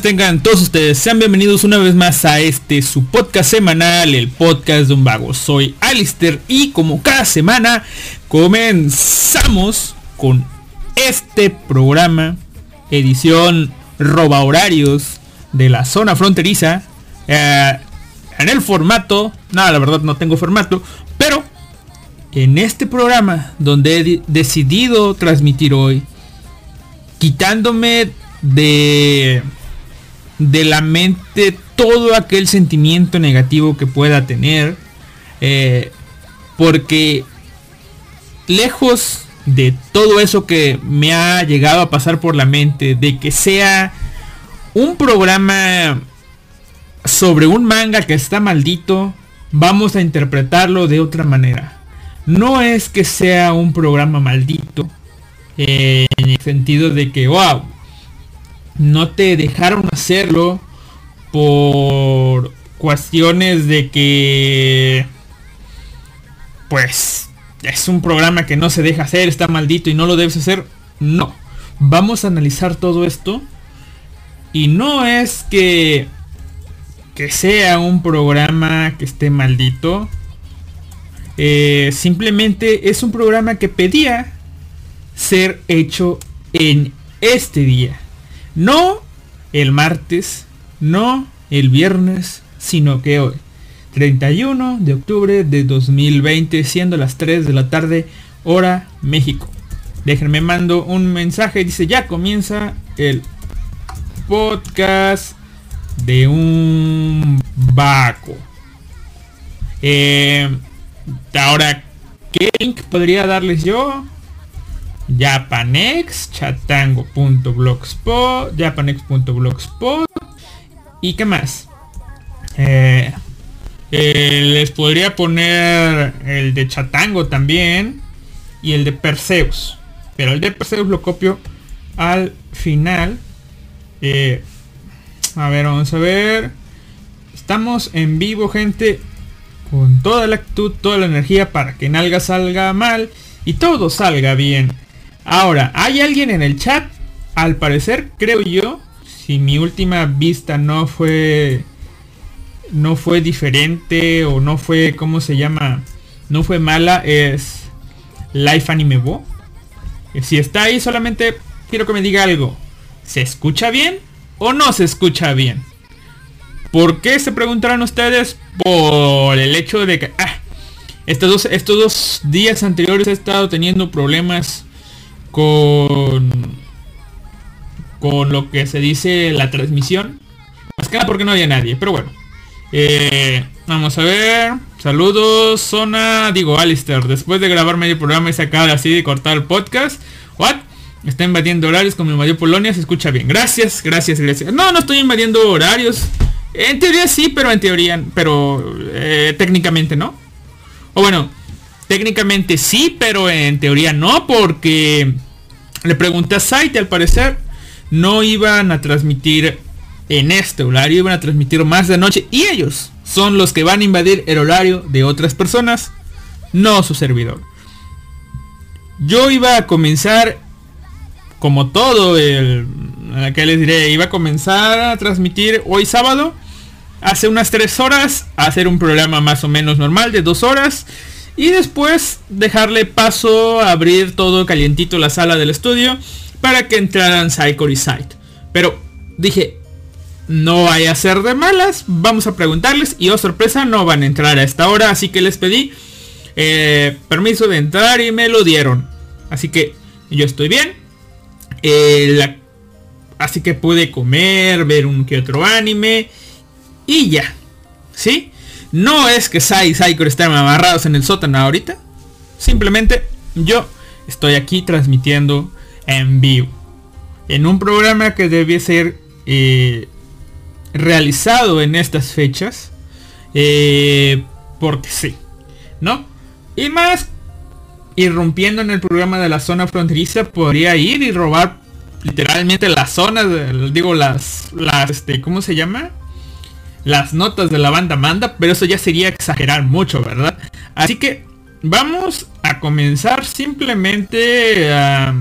tengan todos ustedes. Sean bienvenidos una vez más a este su podcast semanal, el podcast de un vago. Soy Alister y como cada semana comenzamos con este programa, edición roba horarios de la zona fronteriza. Eh, en el formato, nada, la verdad no tengo formato, pero en este programa donde he decidido transmitir hoy, quitándome de de la mente todo aquel sentimiento negativo que pueda tener. Eh, porque lejos de todo eso que me ha llegado a pasar por la mente, de que sea un programa sobre un manga que está maldito, vamos a interpretarlo de otra manera. No es que sea un programa maldito, eh, en el sentido de que, wow, no te dejaron hacerlo por cuestiones de que, pues, es un programa que no se deja hacer, está maldito y no lo debes hacer. No, vamos a analizar todo esto. Y no es que que sea un programa que esté maldito. Eh, simplemente es un programa que pedía ser hecho en este día. No el martes, no el viernes, sino que hoy. 31 de octubre de 2020, siendo las 3 de la tarde, hora México. Déjenme mando un mensaje, dice ya comienza el podcast de un Baco. Eh, ahora, ¿qué link podría darles yo? Japanex, chatango.blogspot, japanex.blogspot y qué más. Eh, eh, les podría poner el de Chatango también y el de Perseus. Pero el de Perseus lo copio al final. Eh, a ver, vamos a ver. Estamos en vivo, gente. Con toda la actitud, toda la energía para que nalga salga mal y todo salga bien. Ahora, ¿hay alguien en el chat? Al parecer, creo yo, si mi última vista no fue no fue diferente o no fue cómo se llama, no fue mala, es Life Anime Bo. Si está ahí, solamente quiero que me diga algo. ¿Se escucha bien? o no se escucha bien. ¿Por qué se preguntarán ustedes? Por el hecho de que ah, estos, dos, estos dos días anteriores he estado teniendo problemas con con lo que se dice la transmisión. Más que nada porque no había nadie, pero bueno. Eh, vamos a ver. Saludos, zona. Digo, Alistair. Después de grabar medio programa y sacar así de cortar el podcast. What? Está invadiendo horarios como invadió Polonia, se escucha bien. Gracias, gracias, gracias. No, no estoy invadiendo horarios. En teoría sí, pero en teoría, pero eh, técnicamente no. O bueno, técnicamente sí, pero en teoría no, porque le pregunté a Site, al parecer no iban a transmitir en este horario, iban a transmitir más de noche y ellos son los que van a invadir el horario de otras personas, no su servidor. Yo iba a comenzar como todo, el, que les diré, iba a comenzar a transmitir hoy sábado, hace unas 3 horas, a hacer un programa más o menos normal de 2 horas. Y después dejarle paso a abrir todo calientito la sala del estudio para que entraran Psycho y Sight. Pero dije, no vaya a ser de malas, vamos a preguntarles y oh sorpresa no van a entrar a esta hora, así que les pedí eh, permiso de entrar y me lo dieron. Así que yo estoy bien, eh, así que pude comer, ver un que otro anime y ya. ¿Sí? No es que Sai y Saikor estén amarrados en el sótano ahorita. Simplemente yo estoy aquí transmitiendo en vivo. En un programa que debe ser eh, realizado en estas fechas. Eh, porque sí. ¿No? Y más irrumpiendo en el programa de la zona fronteriza, podría ir y robar literalmente las zonas, digo, las, las, este, ¿cómo se llama? Las notas de la banda manda, pero eso ya sería exagerar mucho, ¿verdad? Así que vamos a comenzar simplemente a...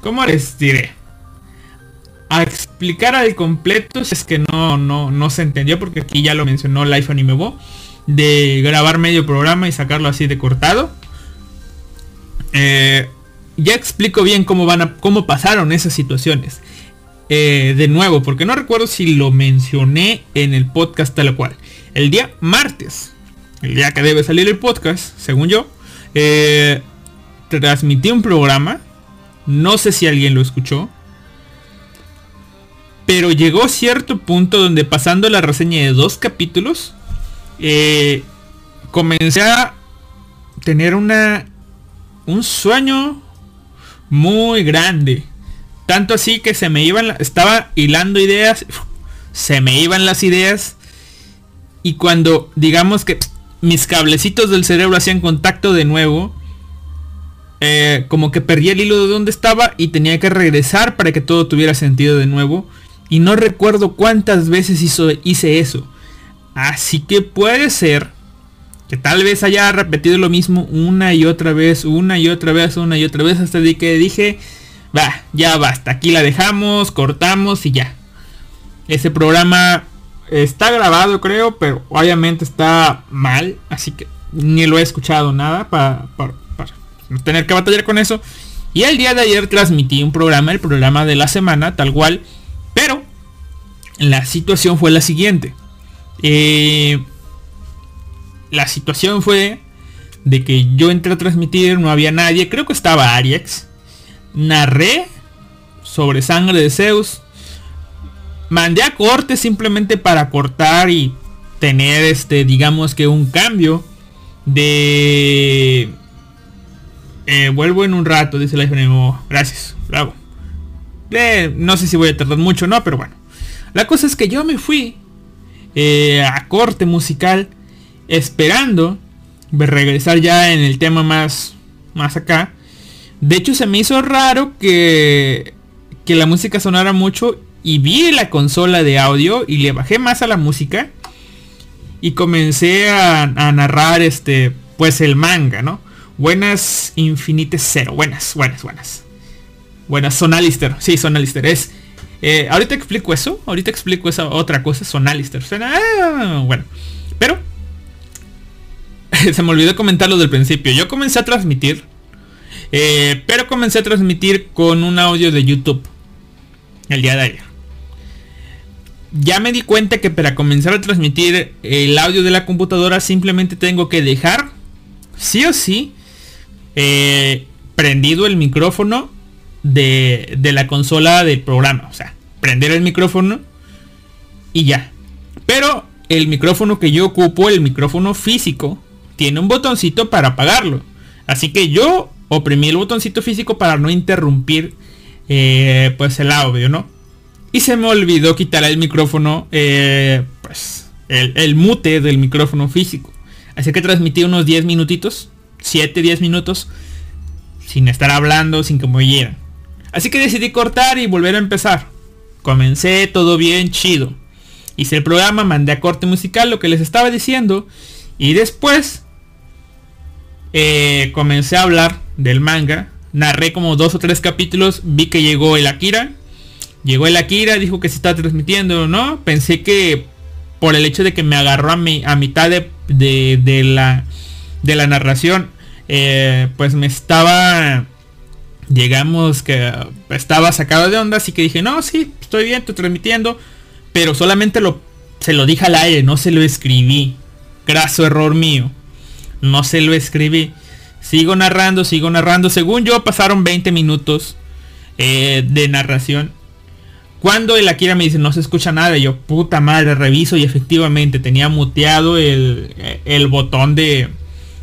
¿Cómo les diré? A explicar al completo, si es que no, no, no se entendió, porque aquí ya lo mencionó Life Anime Bo, de grabar medio programa y sacarlo así de cortado. Eh, ya explico bien cómo van a, cómo pasaron esas situaciones. Eh, de nuevo, porque no recuerdo si lo mencioné en el podcast tal cual. El día martes, el día que debe salir el podcast, según yo, eh, transmití un programa. No sé si alguien lo escuchó. Pero llegó cierto punto donde pasando la reseña de dos capítulos, comencé a tener una un sueño muy grande. Tanto así que se me iban, estaba hilando ideas, se me iban las ideas. Y cuando digamos que mis cablecitos del cerebro hacían contacto de nuevo, eh, como que perdí el hilo de donde estaba y tenía que regresar para que todo tuviera sentido de nuevo. Y no recuerdo cuántas veces hizo, hice eso. Así que puede ser que tal vez haya repetido lo mismo una y otra vez, una y otra vez, una y otra vez, hasta que dije, va, ya basta, aquí la dejamos, cortamos y ya. Ese programa está grabado creo, pero obviamente está mal, así que ni lo he escuchado nada para, para, para no tener que batallar con eso. Y el día de ayer transmití un programa, el programa de la semana, tal cual, pero la situación fue la siguiente. Eh, la situación fue de que yo entré a transmitir, no había nadie, creo que estaba Ariex. Narré sobre sangre de Zeus. Mandé a corte simplemente para cortar y tener este, digamos que un cambio de... Eh, vuelvo en un rato, dice la FNMO. Gracias, bravo. Eh, no sé si voy a tardar mucho, no, pero bueno. La cosa es que yo me fui eh, a corte musical esperando regresar ya en el tema más, más acá. De hecho se me hizo raro que, que la música sonara mucho y vi la consola de audio y le bajé más a la música y comencé a, narrar este pues el manga, ¿no? Buenas Infinite Zero, buenas, buenas, buenas. Buenas, Sonalister, sí, Sonalister es eh, ahorita explico eso, ahorita explico esa otra cosa, Sonalister. Suena, ah, bueno, pero se me olvidó comentarlo del principio. Yo comencé a transmitir, eh, pero comencé a transmitir con un audio de YouTube el día de ayer. Ya me di cuenta que para comenzar a transmitir el audio de la computadora simplemente tengo que dejar, sí o sí, eh, prendido el micrófono de, de la consola del programa. O sea, prender el micrófono y ya. Pero el micrófono que yo ocupo, el micrófono físico, tiene un botoncito para apagarlo. Así que yo oprimí el botoncito físico para no interrumpir eh, pues el audio, ¿no? Y se me olvidó quitar el micrófono, eh, pues el, mute del micrófono físico. Así que transmití unos 10 minutitos, 7, 10 minutos, sin estar hablando, sin que me oyeran. Así que decidí cortar y volver a empezar. Comencé todo bien chido. Hice el programa, mandé a corte musical lo que les estaba diciendo. Y después eh, comencé a hablar del manga. Narré como dos o tres capítulos. Vi que llegó el Akira. Llegó el Akira, dijo que se está transmitiendo, ¿no? Pensé que por el hecho de que me agarró a, mi, a mitad de, de, de la, de la narración, eh, pues me estaba digamos que estaba sacado de onda, así que dije, no, sí, estoy bien, estoy transmitiendo, pero solamente lo, se lo dije al aire, no se lo escribí. Graso error mío. No se lo escribí. Sigo narrando, sigo narrando. Según yo, pasaron 20 minutos eh, de narración. Cuando el Akira me dice, no se escucha nada, yo, puta madre, reviso y efectivamente tenía muteado el, el botón de,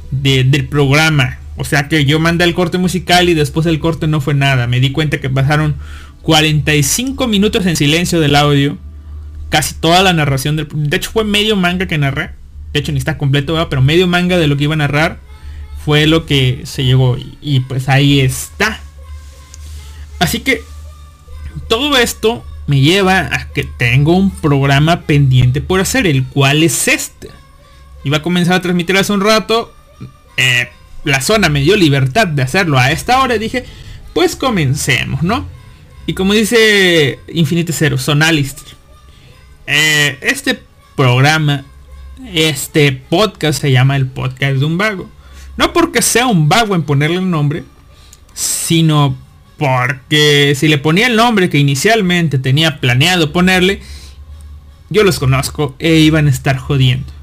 de, del programa. O sea que yo mandé el corte musical y después el corte no fue nada. Me di cuenta que pasaron 45 minutos en silencio del audio. Casi toda la narración del... De hecho fue medio manga que narré. De hecho ni está completo, ¿verdad? pero medio manga de lo que iba a narrar fue lo que se llegó. Y, pues ahí está. Así que todo esto me lleva a que tengo un programa pendiente por hacer, el cual es este. Iba a comenzar a transmitir hace un rato. Eh, la zona me dio libertad de hacerlo a esta hora. Dije, pues comencemos, ¿no? Y como dice Infinite Zero, Sonalist. Eh, este programa, este podcast se llama el podcast de un vago. No porque sea un vago en ponerle el nombre, sino porque si le ponía el nombre que inicialmente tenía planeado ponerle, yo los conozco e iban a estar jodiendo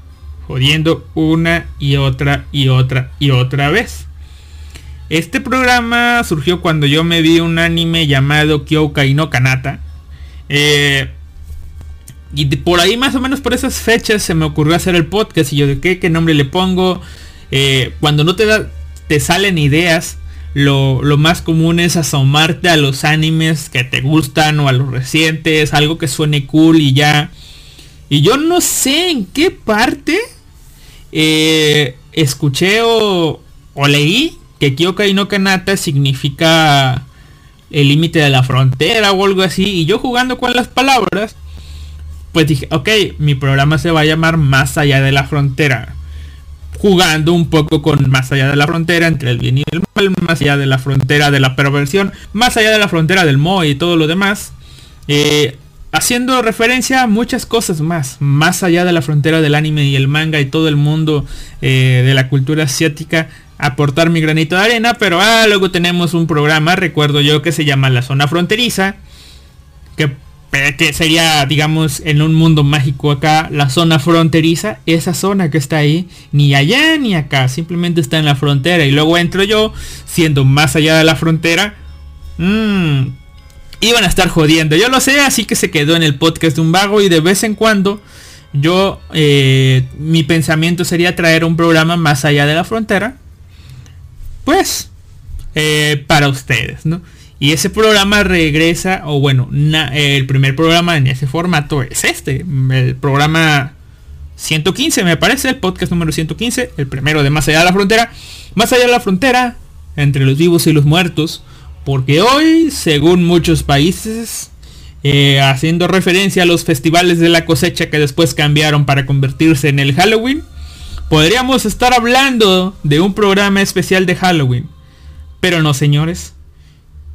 jodiendo una y otra y otra y otra vez. Este programa surgió cuando yo me vi un anime llamado Kyoukai no Kanata. Eh, y por ahí más o menos por esas fechas se me ocurrió hacer el podcast y yo de qué, qué nombre le pongo. Eh, cuando no te da, te salen ideas, lo, lo, más común es asomarte a los animes que te gustan o a los recientes, algo que suene cool y ya. Y yo no sé en qué parte eh, escuché o, o, leí que Kyokai no Kanata significa el límite de la frontera o algo así. Y yo jugando con las palabras, pues dije, ok, mi programa se va a llamar Más allá de la frontera jugando un poco con más allá de la frontera entre el bien y el mal, más allá de la frontera de la perversión, más allá de la frontera del Mo y todo lo demás. Eh, haciendo referencia a muchas cosas más, más allá de la frontera del anime y el manga y todo el mundo eh, de la cultura asiática, aportar mi granito de arena, pero ah, luego tenemos un programa, recuerdo yo, que se llama La Zona Fronteriza, que que sería, digamos, en un mundo mágico acá, la zona fronteriza, esa zona que está ahí, ni allá ni acá, simplemente está en la frontera. Y luego entro yo, siendo más allá de la frontera, mmm, iban a estar jodiendo. Yo lo sé, así que se quedó en el podcast de un vago y de vez en cuando yo, eh, mi pensamiento sería traer un programa más allá de la frontera. Pues, eh, para ustedes, ¿no? Y ese programa regresa, o bueno, el primer programa en ese formato es este, el programa 115 me parece, el podcast número 115, el primero de Más allá de la frontera. Más allá de la frontera, entre los vivos y los muertos, porque hoy, según muchos países, eh, haciendo referencia a los festivales de la cosecha que después cambiaron para convertirse en el Halloween, podríamos estar hablando de un programa especial de Halloween. Pero no, señores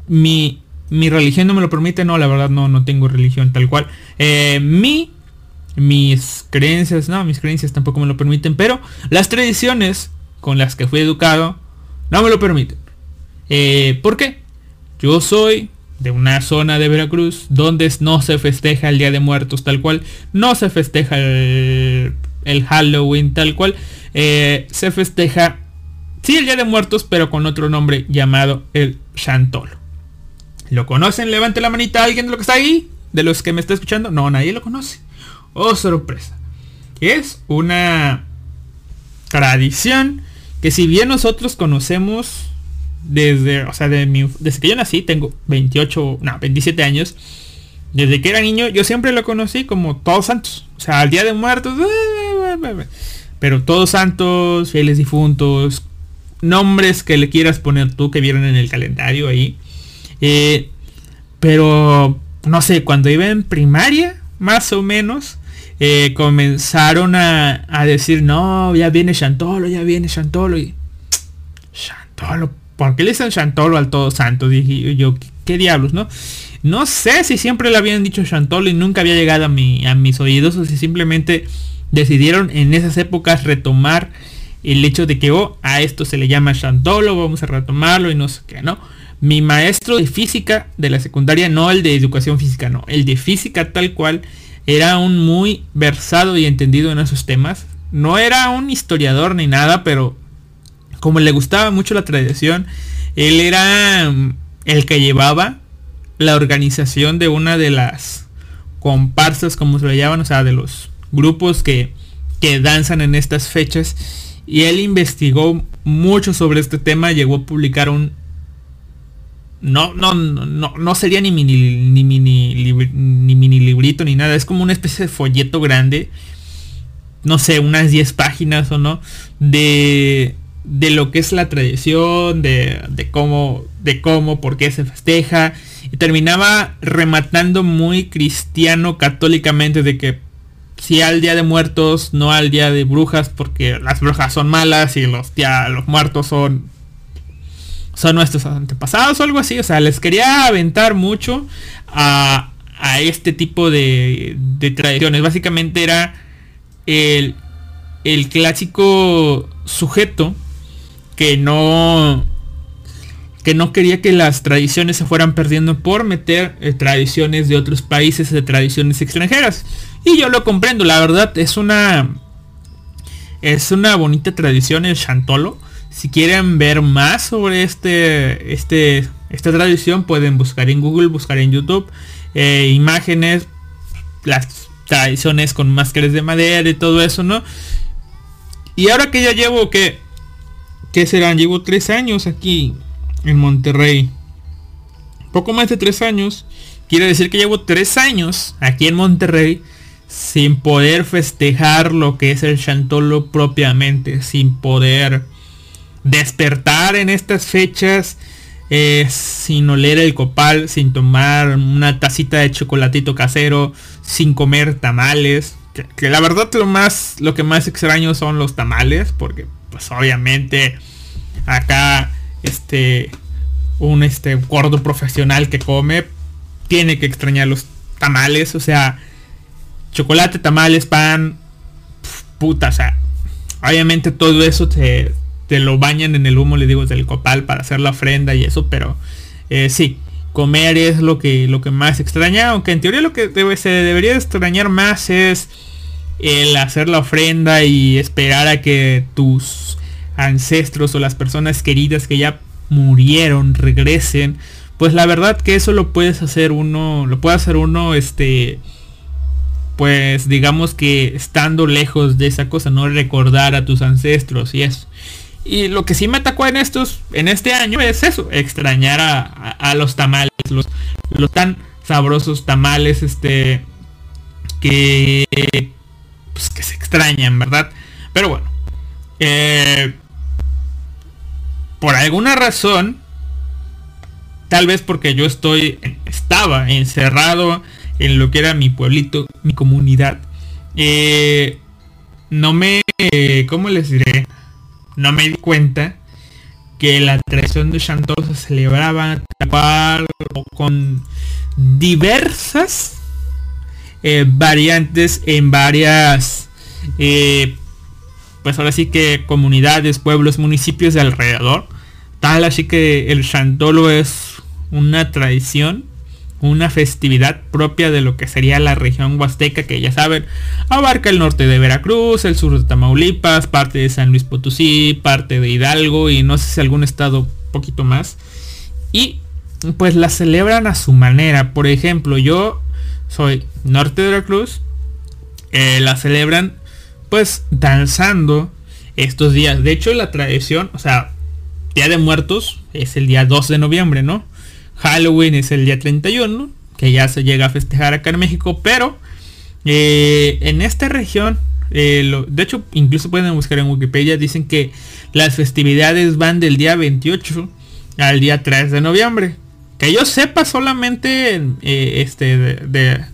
mi, mi religión no me lo permite, no, la verdad no, no tengo religión tal cual. Eh, mi, mis creencias, no, mis creencias tampoco me lo permiten, pero las tradiciones con las que fui educado no me lo permiten. Eh, ¿Por qué? Yo soy de una zona de Veracruz donde no se festeja el Día de Muertos tal cual, no se festeja el, Halloween tal cual, eh, se festeja, sí, el Día de Muertos, pero con otro nombre llamado el Chantolo. ¿Lo conocen? Levante la manita alguien de lo que está ahí. De los que me está escuchando. No, nadie lo conoce. Oh, sorpresa. Es una tradición que si bien nosotros conocemos desde, o sea, desde que yo nací, tengo 28, no, 27 años. Desde que era niño, yo siempre lo conocí como Todos Santos. O sea, al Día de Muertos. Pero Todos Santos, fieles difuntos, nombres que le quieras poner tú que vieron en el calendario ahí. Eh, pero, no sé, cuando iba en primaria, más o menos, eh, comenzaron a, decir, no, ya viene Chantolo, ya viene Chantolo. Y, Chantolo, ¿por qué le dicen Chantolo al Todo Santo? Dije yo, ¿qué, diablos, no? No sé si siempre le habían dicho Chantolo y nunca había llegado a, mi, a mis oídos o si simplemente decidieron en esas épocas retomar el hecho de que, oh, a esto se le llama Chantolo, vamos a retomarlo y no sé qué, ¿no? Mi maestro de física de la secundaria, no el de educación física, no, el de física tal cual, era un muy versado y entendido en esos temas. No era un historiador ni nada, pero como le gustaba mucho la tradición, él era mm, el que llevaba la organización de una de las comparsas, como se le llaman, o sea, de los grupos que, que danzan en estas fechas. Y él investigó mucho sobre este tema, llegó a publicar un no, no, no, no sería ni mini, ni mini, ni mini librito ni nada. Es como una especie de folleto grande. No sé, unas 10 páginas o no. De, de lo que es la tradición, de, de cómo, de cómo, por qué se festeja. Y terminaba rematando muy cristiano católicamente de que si al día de muertos, no al día de brujas, porque las brujas son malas y los, ya, los muertos son son nuestros antepasados o algo así. O sea, les quería aventar mucho a, este tipo de, tradiciones. Básicamente era el, el clásico sujeto que no que no quería que las tradiciones se fueran perdiendo por meter eh, tradiciones de otros países, de tradiciones extranjeras. Y yo lo comprendo, la verdad es una es una bonita tradición el chantolo. Si quieren ver más sobre este, este, esta tradición, pueden buscar en Google, buscar en YouTube eh, imágenes, las tradiciones con máscaras de madera y todo eso, ¿no? Y ahora que ya llevo que, ¿qué serán? Llevo tres años aquí en Monterrey. Poco más de tres años. Quiere decir que llevo tres años aquí en Monterrey sin poder festejar lo que es el Chantolo propiamente, sin poder despertar en estas fechas, eh, sin oler el copal, sin tomar una tacita de chocolatito casero, sin comer tamales. Que, la verdad lo más, lo que más extraño son los tamales, porque pues obviamente acá este un este gordo profesional que come tiene que extrañar los tamales, o sea, chocolate, tamales, pan, puta, o sea, obviamente todo eso te, te lo bañan en el humo, le digo, del copal para hacer la ofrenda y eso, pero eh, sí, comer es lo que, lo que más extraña, aunque en teoría lo que debe, se debería extrañar más es el hacer la ofrenda y esperar a que tus ancestros o las personas queridas que ya murieron regresen. Pues la verdad que eso lo puedes hacer uno, lo puede hacer uno, este, pues digamos que estando lejos de esa cosa, no recordar a tus ancestros y eso. Y lo que sí me atacó en estos, en este año es eso, extrañar a, los tamales, los, los tan sabrosos tamales, este, que, pues, que se extrañan, ¿verdad? Pero bueno, eh, por alguna razón, tal vez porque yo estoy, estaba encerrado en lo que era mi pueblito, mi comunidad, eh, no me, ¿cómo les diré? No me di cuenta que la tradición de Chantal se celebraba con diversas eh, variantes en varias, eh, pues ahora sí que comunidades, pueblos, municipios de alrededor. Tal así que el Chantolo es una tradición una festividad propia de lo que sería la región huasteca que ya saben abarca el norte de Veracruz, el sur de Tamaulipas, parte de San Luis Potosí, parte de Hidalgo y no sé si algún estado poquito más. Y pues la celebran a su manera. Por ejemplo, yo soy norte de Veracruz. Eh, la celebran pues danzando estos días. De hecho la tradición, o sea, Día de Muertos es el día 2 de noviembre, ¿no? Halloween es el día 31, que ya se llega a festejar acá en México, pero eh, en esta región, eh, de hecho incluso pueden buscar en Wikipedia, dicen que las festividades van del día 28 al día 3 de noviembre. Que yo sepa solamente eh, este de,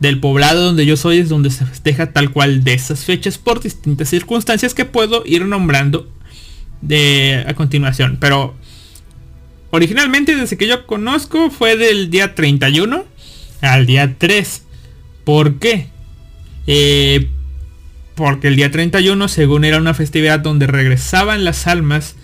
del poblado donde yo soy es donde se festeja tal cual de esas fechas por distintas circunstancias que puedo ir nombrando de a continuación. Pero Originalmente, desde que yo conozco, fue del día 31 al día 3. ¿Por qué? Eh, porque el día 31, según era una festividad donde regresaban las almas,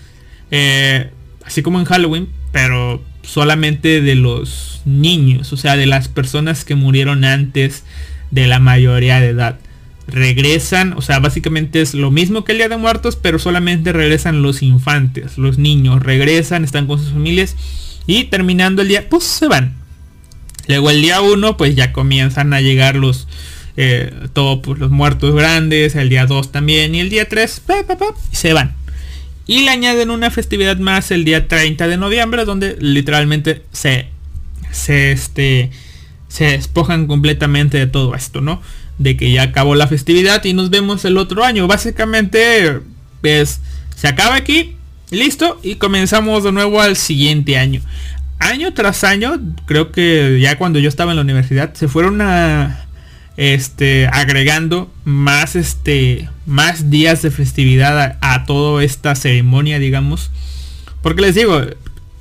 eh, así como en Halloween, pero solamente de los niños, o sea, de las personas que murieron antes de la mayoría de edad regresan, o sea, básicamente es lo mismo que el Día de Muertos, pero solamente regresan los infantes, los niños, regresan, están con sus familias y terminando el día, pues se van. Luego el día 1, pues ya comienzan a llegar los, eh, todos pues, los muertos grandes, el día 2 también, y el día 3, y se van. Y le añaden una festividad más el día 30 de noviembre, donde literalmente se, se, este, se despojan completamente de todo esto, ¿no? De que ya acabó la festividad y nos vemos el otro año. Básicamente, pues, se acaba aquí, listo, y comenzamos de nuevo al siguiente año. Año tras año, creo que ya cuando yo estaba en la universidad, se fueron este, agregando más, este, más días de festividad a, a toda esta ceremonia, digamos. Porque les digo,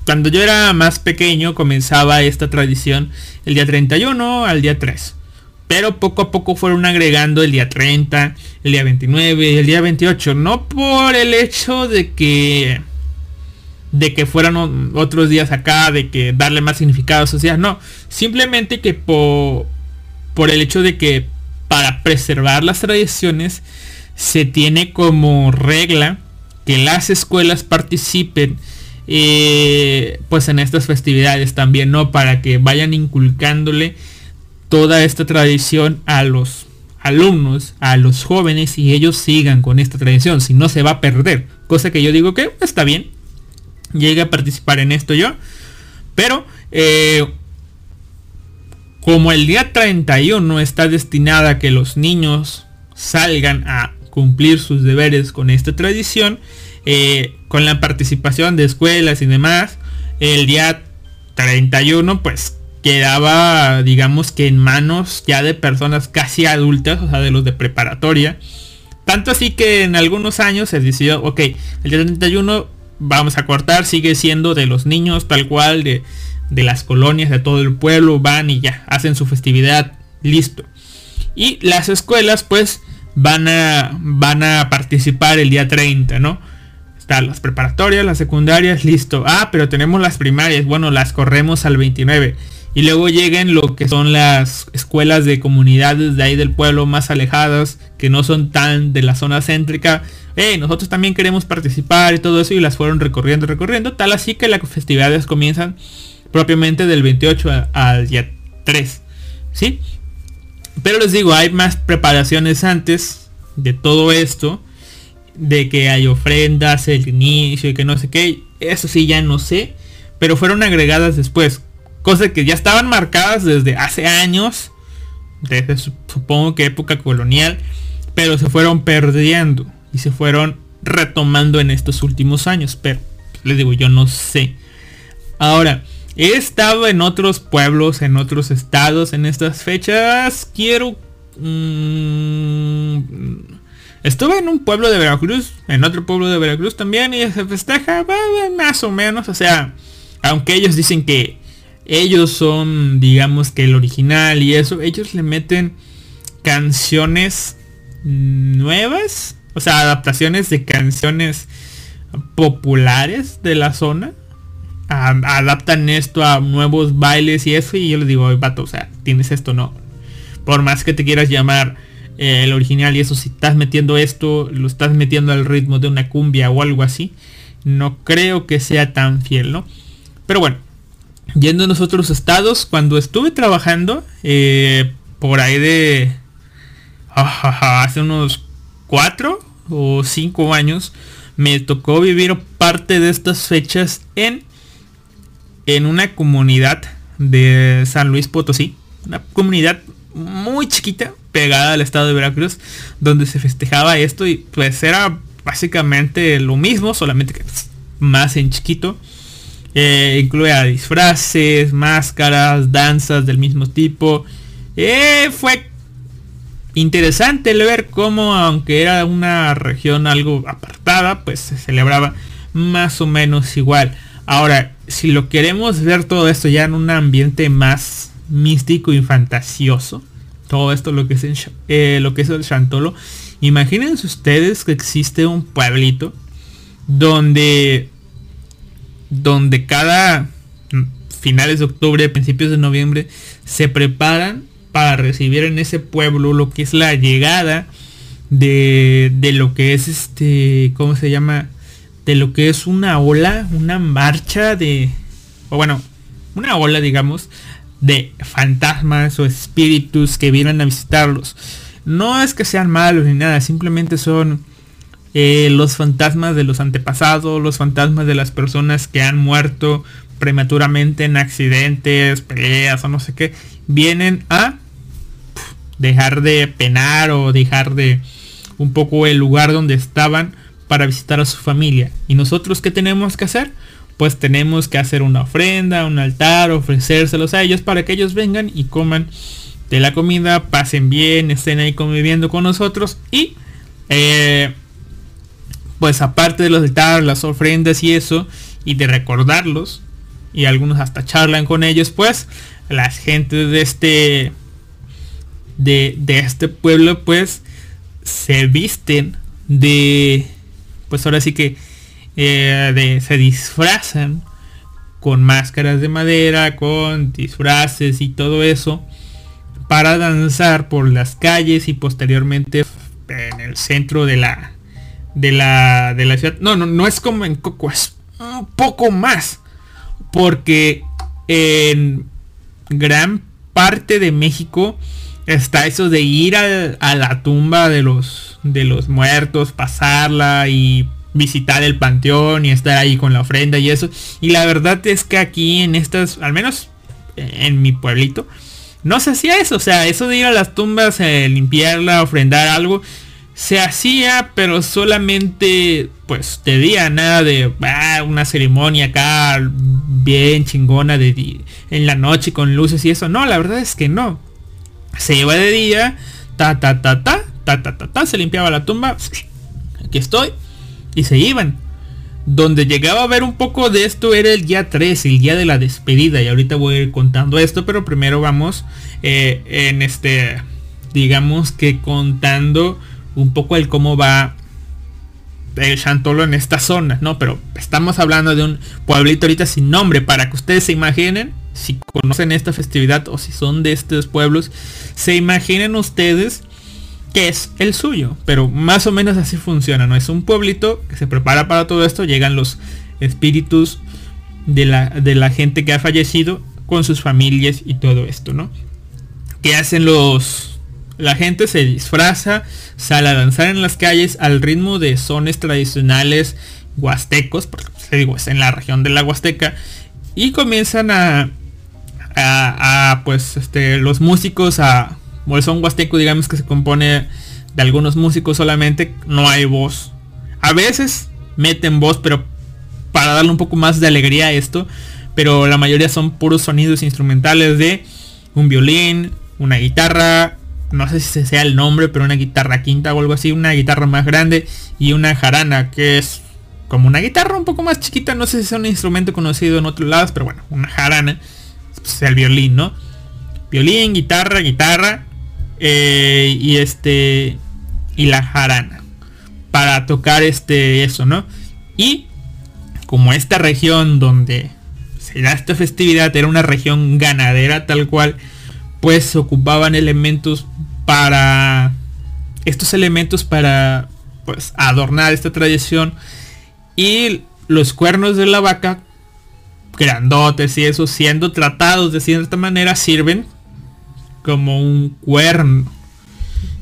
cuando yo era más pequeño comenzaba esta tradición el día 31 al día 3. Pero poco a poco fueron agregando el día 30, el día 29, el día 28. No por el hecho de que de que fueran otros días acá, de que darle más significado a esos días. No, simplemente que por, por el hecho de que para preservar las tradiciones se tiene como regla que las escuelas participen eh, pues en estas festividades también, ¿no? Para que vayan inculcándole toda esta tradición a los alumnos, a los jóvenes y ellos sigan con esta tradición, si no se va a perder. Cosa que yo digo que está bien. llegue a participar en esto yo. Pero eh, como el día 31 está destinada a que los niños salgan a cumplir sus deberes con esta tradición, eh, con la participación de escuelas y demás, el día 31 pues quedaba digamos que en manos ya de personas casi adultas, o sea, de los de preparatoria. Tanto así que en algunos años se decidió, ok, el día 31 vamos a cortar, sigue siendo de los niños tal cual, de, de las colonias, de todo el pueblo, van y ya, hacen su festividad, listo. Y las escuelas pues van a, van a participar el día 30, ¿no? Están las preparatorias, las secundarias, listo. Ah, pero tenemos las primarias, bueno, las corremos al 29. Y luego lleguen lo que son las escuelas de comunidades de ahí del pueblo más alejadas, que no son tan de la zona céntrica. Hey, nosotros también queremos participar y todo eso y las fueron recorriendo, recorriendo. Tal así que las festividades comienzan propiamente del 28 al día 3. ¿Sí? Pero les digo, hay más preparaciones antes de todo esto. De que hay ofrendas, el inicio y que no sé qué. Eso sí ya no sé. Pero fueron agregadas después. Cosas que ya estaban marcadas desde hace años. Desde supongo que época colonial. Pero se fueron perdiendo. Y se fueron retomando en estos últimos años. Pero les digo, yo no sé. Ahora, He estado en otros pueblos, en otros estados en estas fechas. Quiero... Mmm, estuve en un pueblo de Veracruz, en otro pueblo de Veracruz también y se festeja más o menos. O sea, aunque ellos dicen que ellos son, digamos que el original y eso, ellos le meten canciones nuevas. O sea, adaptaciones de canciones populares de la zona adaptan esto a nuevos bailes y eso y yo les digo, vato, o sea, tienes esto, no. Por más que te quieras llamar eh, el original y eso, si estás metiendo esto, lo estás metiendo al ritmo de una cumbia o algo así, no creo que sea tan fiel, ¿no? Pero bueno, yendo a otros estados, cuando estuve trabajando eh, por ahí de hace unos cuatro o cinco años, me tocó vivir parte de estas fechas en en una comunidad de San Luis Potosí, una comunidad muy chiquita pegada al estado de Veracruz, donde se festejaba esto y pues era básicamente lo mismo, solamente que más en chiquito. Eh, incluía disfraces, máscaras, danzas del mismo tipo. Eh, fue interesante ver cómo, aunque era una región algo apartada, pues se celebraba más o menos igual. Ahora, si lo queremos ver todo esto ya en un ambiente más místico y fantasioso, todo esto lo que es, eh, lo que es el Chantolo, imagínense ustedes que existe un pueblito donde, donde cada finales de octubre, principios de noviembre, se preparan para recibir en ese pueblo lo que es la llegada de, de lo que es este, ¿cómo se llama? de lo que es una ola, una marcha de, o bueno, una ola, digamos, de fantasmas o espíritus que vienen a visitarlos. No es que sean malos ni nada, simplemente son eh, los fantasmas de los antepasados, los fantasmas de las personas que han muerto prematuramente en accidentes, peleas o no sé qué, vienen a dejar de penar o dejar de un poco el lugar donde estaban para visitar a su familia. ¿Y nosotros qué tenemos que hacer? Pues tenemos que hacer una ofrenda, un altar, ofrecérselos a ellos para que ellos vengan y coman de la comida, pasen bien, estén ahí conviviendo con nosotros y eh, pues aparte de los altares, las ofrendas y eso, y de recordarlos, y algunos hasta charlan con ellos, pues las gentes de este de, de este pueblo pues se visten de pues ahora sí que eh, se disfrazan con máscaras de madera, con disfraces y todo eso para danzar por las calles y posteriormente en el centro de la de la de la ciudad. No, no, no es como en Coco, es un poco más. Porque en gran parte de México está eso de ir a, la tumba de los, de los muertos, pasarla y visitar el panteón y estar ahí con la ofrenda y eso. Y la verdad es que aquí en estas, al menos en mi pueblito, no se hacía eso. O sea, eso de ir a las tumbas, eh, limpiarla, ofrendar algo, se hacía, pero solamente, pues, de día, nada de ah, una ceremonia acá bien chingona de en la noche con luces y eso. No, la verdad es que no. Se iba de día, ta ta ta ta, ta ta ta ta, se limpiaba la tumba. Aquí estoy. Y se iban. Donde llegaba a ver un poco de esto era el día 3, el día de la despedida. Y ahorita voy a ir contando esto, pero primero vamos eh, en este, digamos que contando un poco el cómo va el Chantolo en esta zona, ¿no? Pero estamos hablando de un pueblito ahorita sin nombre, para que ustedes se imaginen, si conocen esta festividad o si son de estos pueblos, se imaginen ustedes que es el suyo. Pero más o menos así funciona, ¿no? Es un pueblito que se prepara para todo esto, llegan los espíritus de la, de la gente que ha fallecido con sus familias y todo esto, ¿no? ¿Qué hacen los... La gente se disfraza, sale a danzar en las calles al ritmo de sones tradicionales huastecos, porque pues, digo, es en la región de la Huasteca, y comienzan a, a, pues, este, los músicos a como el son huasteco digamos que se compone de algunos músicos solamente, no hay voz. A veces meten voz, pero para darle un poco más de alegría a esto, pero la mayoría son puros sonidos instrumentales de un violín, una guitarra, no sé si sea el nombre, pero una guitarra quinta o algo así, una guitarra más grande y una jarana, que es como una guitarra un poco más chiquita, no sé si es un instrumento conocido en otros lados, pero bueno, una jarana, pues el violín, ¿no? Violín, guitarra, guitarra eh, y este y la jarana para tocar este eso, ¿no? Y como esta región donde se da esta festividad era una región ganadera tal cual, pues se ocupaban elementos para estos elementos para pues adornar esta tradición y los cuernos de la vaca grandotes y eso siendo tratados de cierta manera sirven como un cuerno,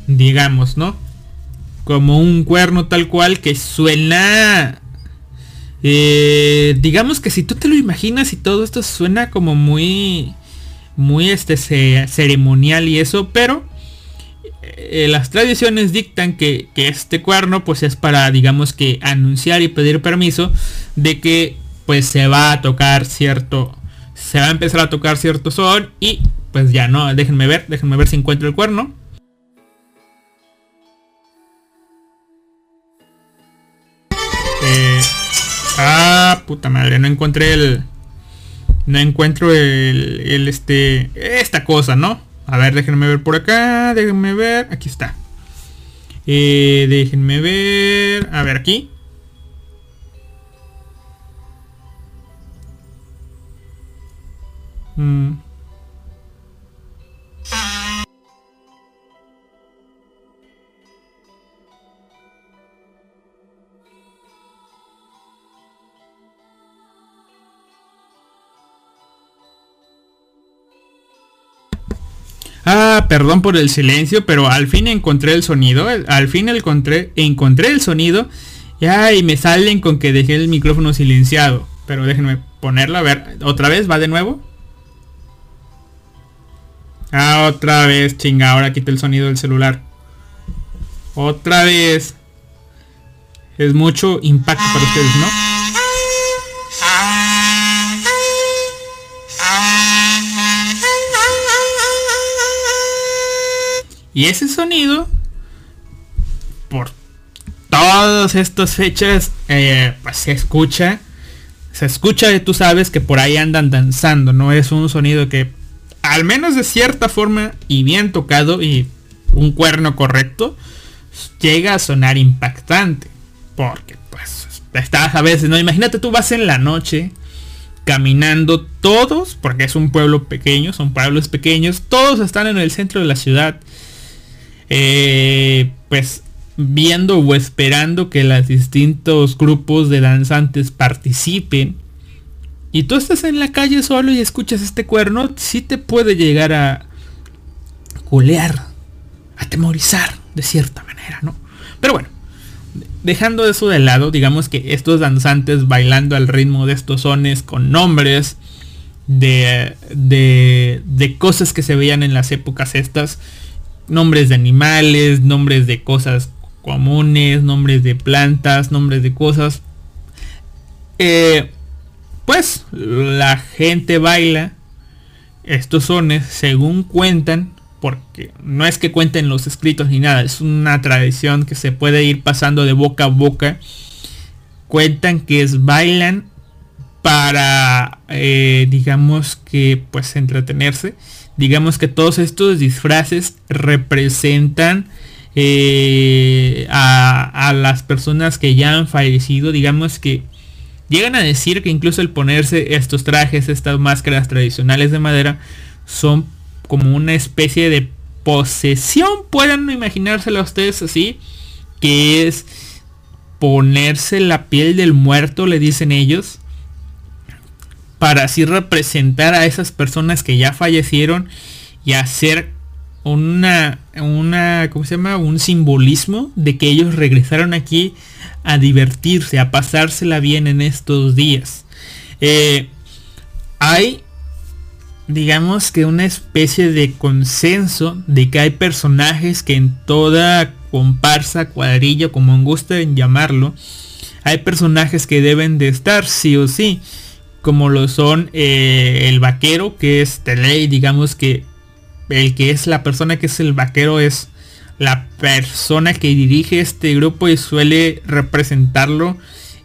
digamos, ¿no? Como un cuerno tal cual que suena... Eh, digamos que si tú te lo imaginas y todo esto suena como muy... Muy este ceremonial y eso, pero... Eh, las tradiciones dictan que, este cuerno pues es para digamos que anunciar y pedir permiso de que pues se va a tocar cierto se va a empezar a tocar cierto son y pues ya no, déjenme ver, déjenme ver si encuentro el cuerno. Eh, ah, puta madre, no encontré el... No encuentro el, este... Esta cosa, ¿no? A ver, déjenme ver por acá, déjenme ver. Aquí está. Eh, déjenme ver. A ver, aquí. Mm. Perdón por el silencio, pero al fin encontré el sonido. Al fin encontré, encontré el sonido. Y me salen con que dejé el micrófono silenciado. Pero déjenme ponerlo. A ver, otra vez, va de nuevo. Ah, otra vez, chinga. Ahora quité el sonido del celular. Otra vez. Es mucho impacto para ustedes, ¿no? Y ese sonido, por todas estas fechas, eh, pues se escucha. Se escucha y tú sabes que por ahí andan danzando. No es un sonido que, al menos de cierta forma y bien tocado y un cuerno correcto, llega a sonar impactante. Porque pues estás a veces, ¿no? Imagínate tú vas en la noche caminando todos, porque es un pueblo pequeño, son pueblos pequeños, todos están en el centro de la ciudad eh, pues viendo o esperando que los distintos grupos de danzantes participen y tú estás en la calle solo y escuchas este cuerno, sí te puede llegar a culear, atemorizar de cierta manera, ¿no? Pero bueno, dejando eso de lado, digamos que estos danzantes bailando al ritmo de estos sones con nombres de, de, de cosas que se veían en las épocas estas, nombres de animales, nombres de cosas comunes, nombres de plantas, nombres de cosas. Eh, pues la gente baila estos sones según cuentan, porque no es que cuenten los escritos ni nada, es una tradición que se puede ir pasando de boca a boca. Cuentan que es bailan para, eh, digamos que, pues entretenerse. Digamos que todos estos disfraces representan eh, a, a, las personas que ya han fallecido. Digamos que llegan a decir que incluso el ponerse estos trajes, estas máscaras tradicionales de madera, son como una especie de posesión. Pueden imaginárselo a ustedes así. Que es ponerse la piel del muerto, le dicen ellos para así representar a esas personas que ya fallecieron y hacer una, una, ¿cómo se llama? Un simbolismo de que ellos regresaron aquí a divertirse, a pasársela bien en estos días. Eh, hay, digamos que una especie de consenso de que hay personajes que en toda comparsa, cuadrilla, como gusten llamarlo, hay personajes que deben de estar sí o sí como lo son eh, el vaquero, que es de ley, digamos que el que es la persona que es el vaquero es la persona que dirige este grupo y suele representarlo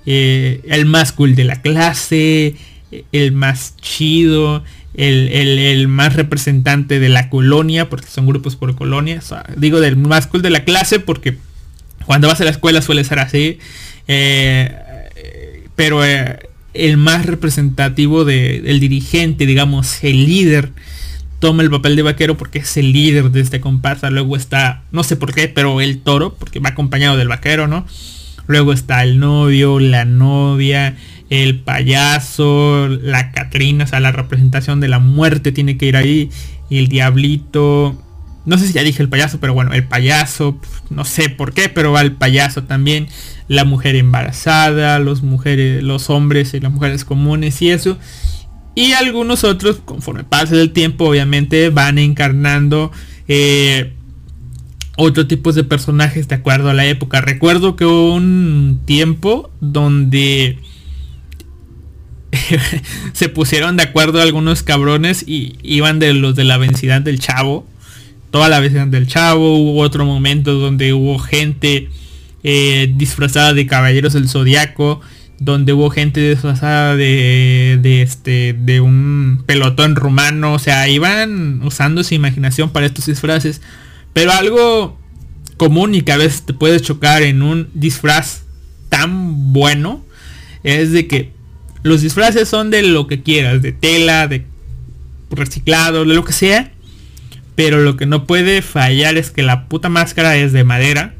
eh, el más cool de la clase, el más chido, el, más representante de la colonia, porque son grupos por colonia. digo del más cool de la clase porque cuando vas a la escuela suele ser así. Eh, pero el más representativo del dirigente, digamos, el líder, toma el papel de vaquero porque es el líder de este comparsa. Luego está, no sé por qué, pero el toro, porque va acompañado del vaquero, ¿no? Luego está el novio, la novia, el payaso, la Catrina, o sea, la representación de la muerte tiene que ir ahí. Y el diablito. No sé si ya dije el payaso, pero bueno, el payaso, no sé por qué, pero va el payaso también la mujer embarazada, los mujeres, los hombres y las mujeres comunes y eso. Y algunos otros, conforme pase el tiempo, obviamente van encarnando eh, otro tipos de personajes de acuerdo a la época. Recuerdo que hubo un tiempo donde se pusieron de acuerdo algunos cabrones y iban de los de la vencida del chavo. Toda la vencida del chavo. Hubo otro momento donde hubo gente eh, disfrazada de caballeros del zodiaco, donde hubo gente disfrazada de, de, este, de un pelotón rumano, o sea, iban usando su imaginación para estos disfraces, pero algo común y que a veces te puede chocar en un disfraz tan bueno es de que los disfraces son de lo que quieras, de tela, de reciclado, de lo que sea. Pero lo que no puede fallar es que la puta máscara es de madera.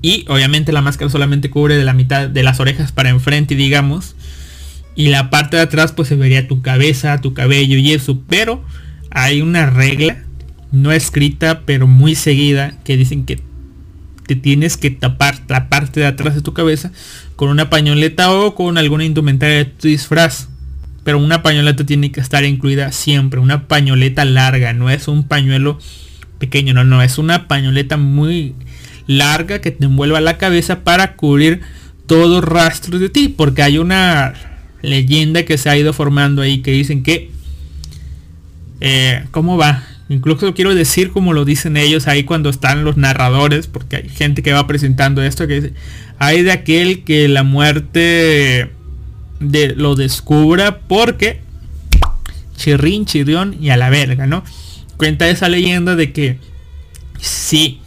Y obviamente la máscara solamente cubre de la mitad de las orejas para enfrente, digamos. Y la parte de atrás pues se vería tu cabeza, tu cabello y eso. Pero hay una regla, no escrita, pero muy seguida, que dicen que te tienes que tapar la parte de atrás de tu cabeza con una pañoleta o con alguna indumentaria de tu disfraz. Pero una pañoleta tiene que estar incluida siempre. Una pañoleta larga, no es un pañuelo pequeño, no, no, es una pañoleta muy larga que te envuelva la cabeza para cubrir todo rastro de ti. Porque hay una leyenda que se ha ido formando ahí que dicen que... Eh, ¿Cómo va? Incluso quiero decir como lo dicen ellos ahí cuando están los narradores, porque hay gente que va presentando esto, que hay de aquel que la muerte de, lo descubra porque chirrín, chirrión y a la verga, ¿no? Cuenta esa leyenda de que sí,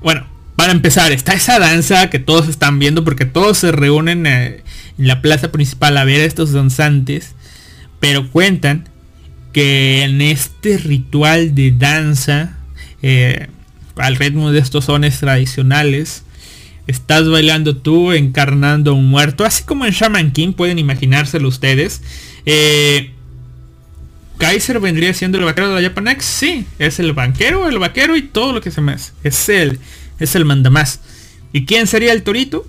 bueno, para empezar, está esa danza que todos están viendo porque todos se reúnen eh, en la plaza principal a ver a estos danzantes. Pero cuentan que en este ritual de danza, eh, al ritmo de estos sones tradicionales, estás bailando tú encarnando un muerto, así como en Shaman King, pueden imaginárselo ustedes. Eh, Kaiser vendría siendo el vaquero de la Japanex, sí, es el banquero, el vaquero y todo lo que se me hace. Es el, es el mandamás. ¿Y quién sería el torito?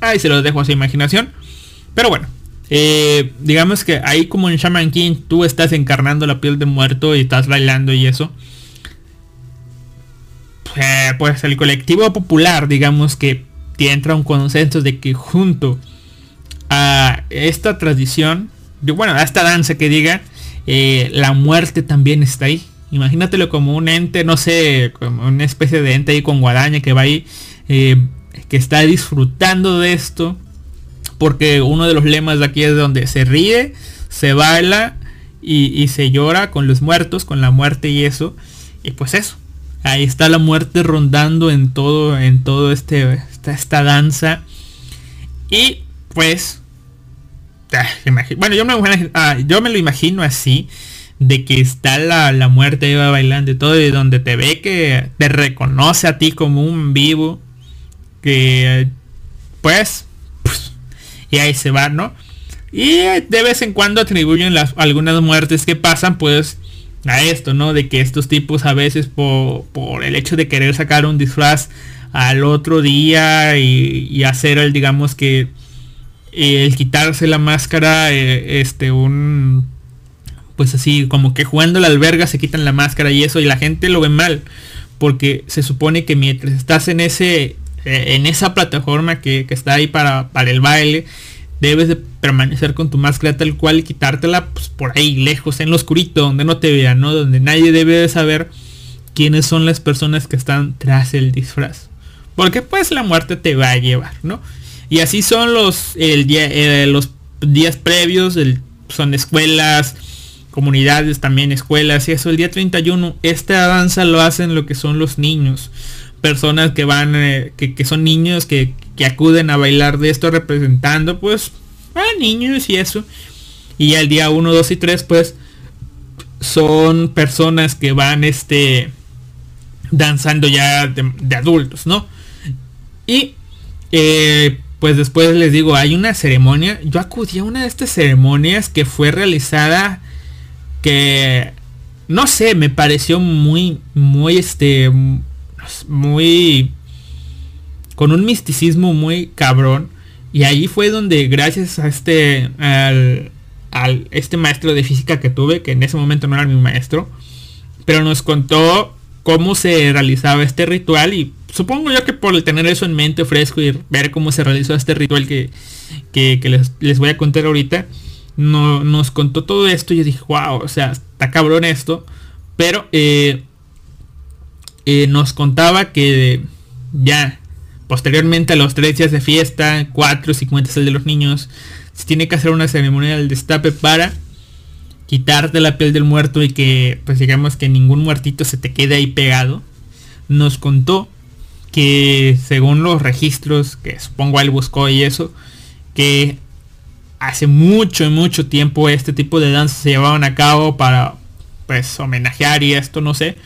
Ahí se los dejo a su imaginación. Pero bueno, eh, digamos que ahí como en Shaman King tú estás encarnando la piel de muerto y estás bailando y eso. Eh, pues el colectivo popular, digamos que entra un consenso de que junto a esta tradición, bueno, a esta danza que diga, eh, la muerte también está ahí. Imagínatelo como un ente, no sé, como una especie de ente ahí con guadaña que va ahí, eh, que está disfrutando de esto. Porque uno de los lemas de aquí es donde se ríe, se baila y, se llora con los muertos, con la muerte y eso. Y pues eso. Ahí está la muerte rondando en todo, en todo este, esta, danza. Y pues, ah, bueno, yo me, ah, yo me lo imagino así de que está la, la muerte iba bailando y todo, y donde te ve que te reconoce a ti como un vivo, que pues, pues y ahí se va, ¿no? Y de vez en cuando atribuyen las, algunas muertes que pasan, pues, a esto, ¿no? De que estos tipos a veces por, por el hecho de querer sacar un disfraz al otro día y, hacer el, digamos que, el quitarse la máscara, eh, este, un pues así como que jugando la alberga se quitan la máscara y eso y la gente lo ve mal porque se supone que mientras estás en ese eh, en esa plataforma que, está ahí para, para el baile debes de permanecer con tu máscara tal cual y quitártela pues, por ahí lejos en lo oscurito donde no te vean no donde nadie debe de saber quiénes son las personas que están tras el disfraz. Porque pues la muerte te va a llevar no y así son los el eh, los días previos son escuelas comunidades, también escuelas y eso. El día 31, esta danza lo hacen lo que son los niños. Personas que van, eh, que, son niños que, acuden a bailar de esto representando pues a niños y eso. Y el día 1, 2 y 3 pues son personas que van este danzando ya de, adultos, ¿no? Y eh, pues después les digo, hay una ceremonia. Yo acudí a una de estas ceremonias que fue realizada que no sé, me pareció muy, muy, este, muy, con un misticismo muy cabrón. Y ahí fue donde gracias a este, al, este maestro de física que tuve, que en ese momento no era mi maestro, pero nos contó cómo se realizaba este ritual y supongo yo que por tener eso en mente fresco y ver cómo se realizó este ritual que, que, les, les voy a contar ahorita, no, nos contó todo esto y yo dije, wow, o sea, está cabrón esto. Pero eh, eh, nos contaba que ya posteriormente a los tres días de fiesta, cuatro, si cuentas el de los niños, se tiene que hacer una ceremonia del destape para quitarte la piel del muerto y que pues digamos que ningún muertito se te quede ahí pegado. Nos contó que según los registros que supongo él buscó y eso, que hace mucho, mucho tiempo este tipo de danzas se llevaban a cabo para pues homenajear y esto, no sé.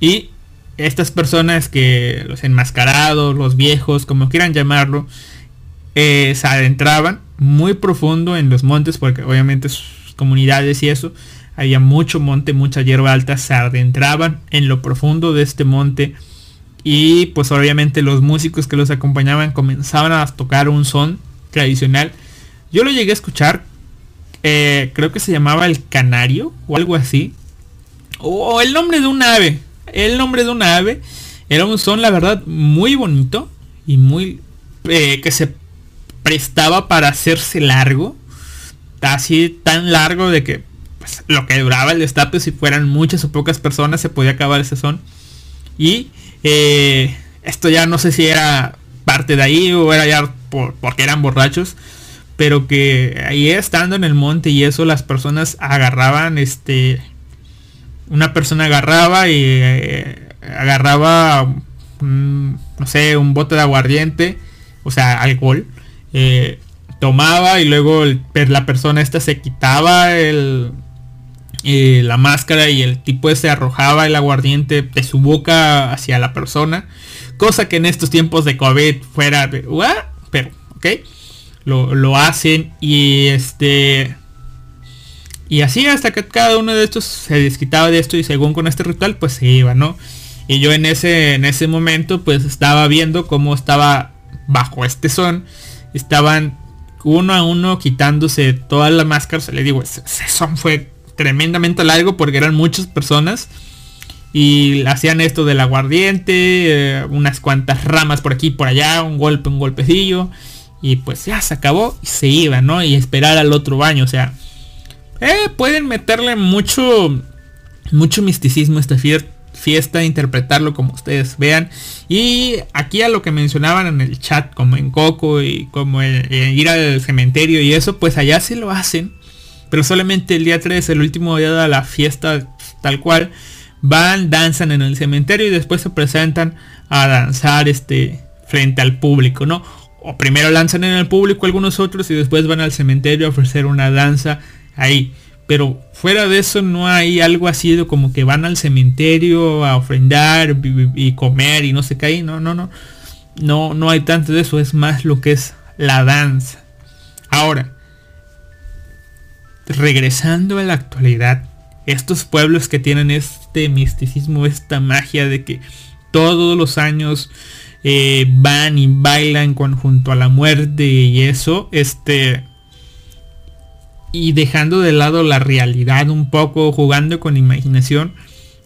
Y estas personas que los enmascarados, los viejos, como quieran llamarlo, eh, se adentraban muy profundo en los montes porque obviamente sus comunidades y eso, había mucho monte, mucha hierba alta, se adentraban en lo profundo de este monte y pues obviamente los músicos que los acompañaban comenzaban a tocar un son tradicional yo lo llegué a escuchar. Eh, creo que se llamaba el canario o algo así. O el nombre de un ave. El nombre de un ave. Era un son, la verdad, muy bonito. Y muy... Eh, que se prestaba para hacerse largo. Así tan largo de que pues, lo que duraba el destape, si fueran muchas o pocas personas, se podía acabar ese son. Y eh, esto ya no sé si era parte de ahí o era ya por, porque eran borrachos pero que ahí estando en el monte y eso las personas agarraban este una persona agarraba y eh, agarraba no sé un bote de aguardiente o sea alcohol eh, tomaba y luego la persona esta se quitaba el eh, la máscara y el tipo ese arrojaba el aguardiente de su boca hacia la persona cosa que en estos tiempos de covid fuera de pero ok lo, hacen y este y así hasta que cada uno de estos se desquitaba de esto y según con este ritual pues se iba, ¿no? Y yo en ese, en ese momento pues estaba viendo cómo estaba bajo este son. Estaban uno a uno quitándose todas las máscaras. Le digo, ese, son fue tremendamente largo porque eran muchas personas. Y hacían esto del aguardiente, eh, unas cuantas ramas por aquí por allá, un golpe, un golpecillo. Y pues ya se acabó y se iba, ¿no? Y esperar al otro baño. O sea, eh, pueden meterle mucho, mucho misticismo a esta fiesta, interpretarlo como ustedes vean. Y aquí a lo que mencionaban en el chat, como en Coco y como ir al cementerio y eso, pues allá sí lo hacen. Pero solamente el día 3, el último día de la fiesta tal cual, van, danzan en el cementerio y después se presentan a danzar este frente al público, ¿no? O primero lanzan en el público algunos otros y después van al cementerio a ofrecer una danza ahí. Pero fuera de eso no hay algo así de como que van al cementerio a ofrendar y comer y no sé qué hay. No, no, no. No, no hay tanto de eso. Es más lo que es la danza. Ahora, regresando a la actualidad, estos pueblos que tienen este misticismo, esta magia de que todos los años eh, van y bailan junto a la muerte y eso, este, y dejando de lado la realidad un poco, jugando con imaginación,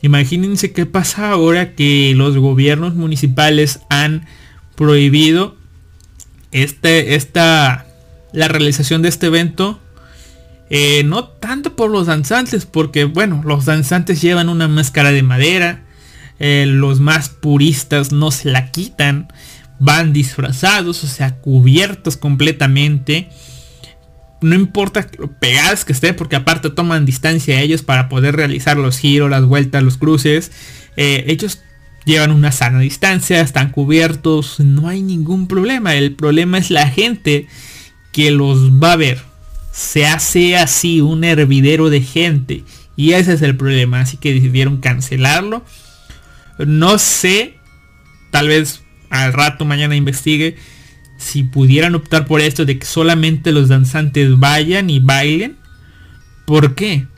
imagínense qué pasa ahora que los gobiernos municipales han prohibido este, esta, la realización de este evento. Eh, no tanto por los danzantes, porque bueno, los danzantes llevan una máscara de madera. Eh, los más puristas no se la quitan. Van disfrazados, o sea, cubiertos completamente no importa lo pegadas que estén, porque aparte toman distancia a ellos para poder realizar los giros, las vueltas, los cruces. Eh, ellos llevan una sana distancia, están cubiertos, no hay ningún problema. El problema es la gente que los va a ver. Se hace así un hervidero de gente. Y ese es el problema. Así que decidieron cancelarlo. No sé. Tal vez al rato mañana investigue si pudieran optar por esto de que solamente los danzantes vayan y bailen, ¿por qué?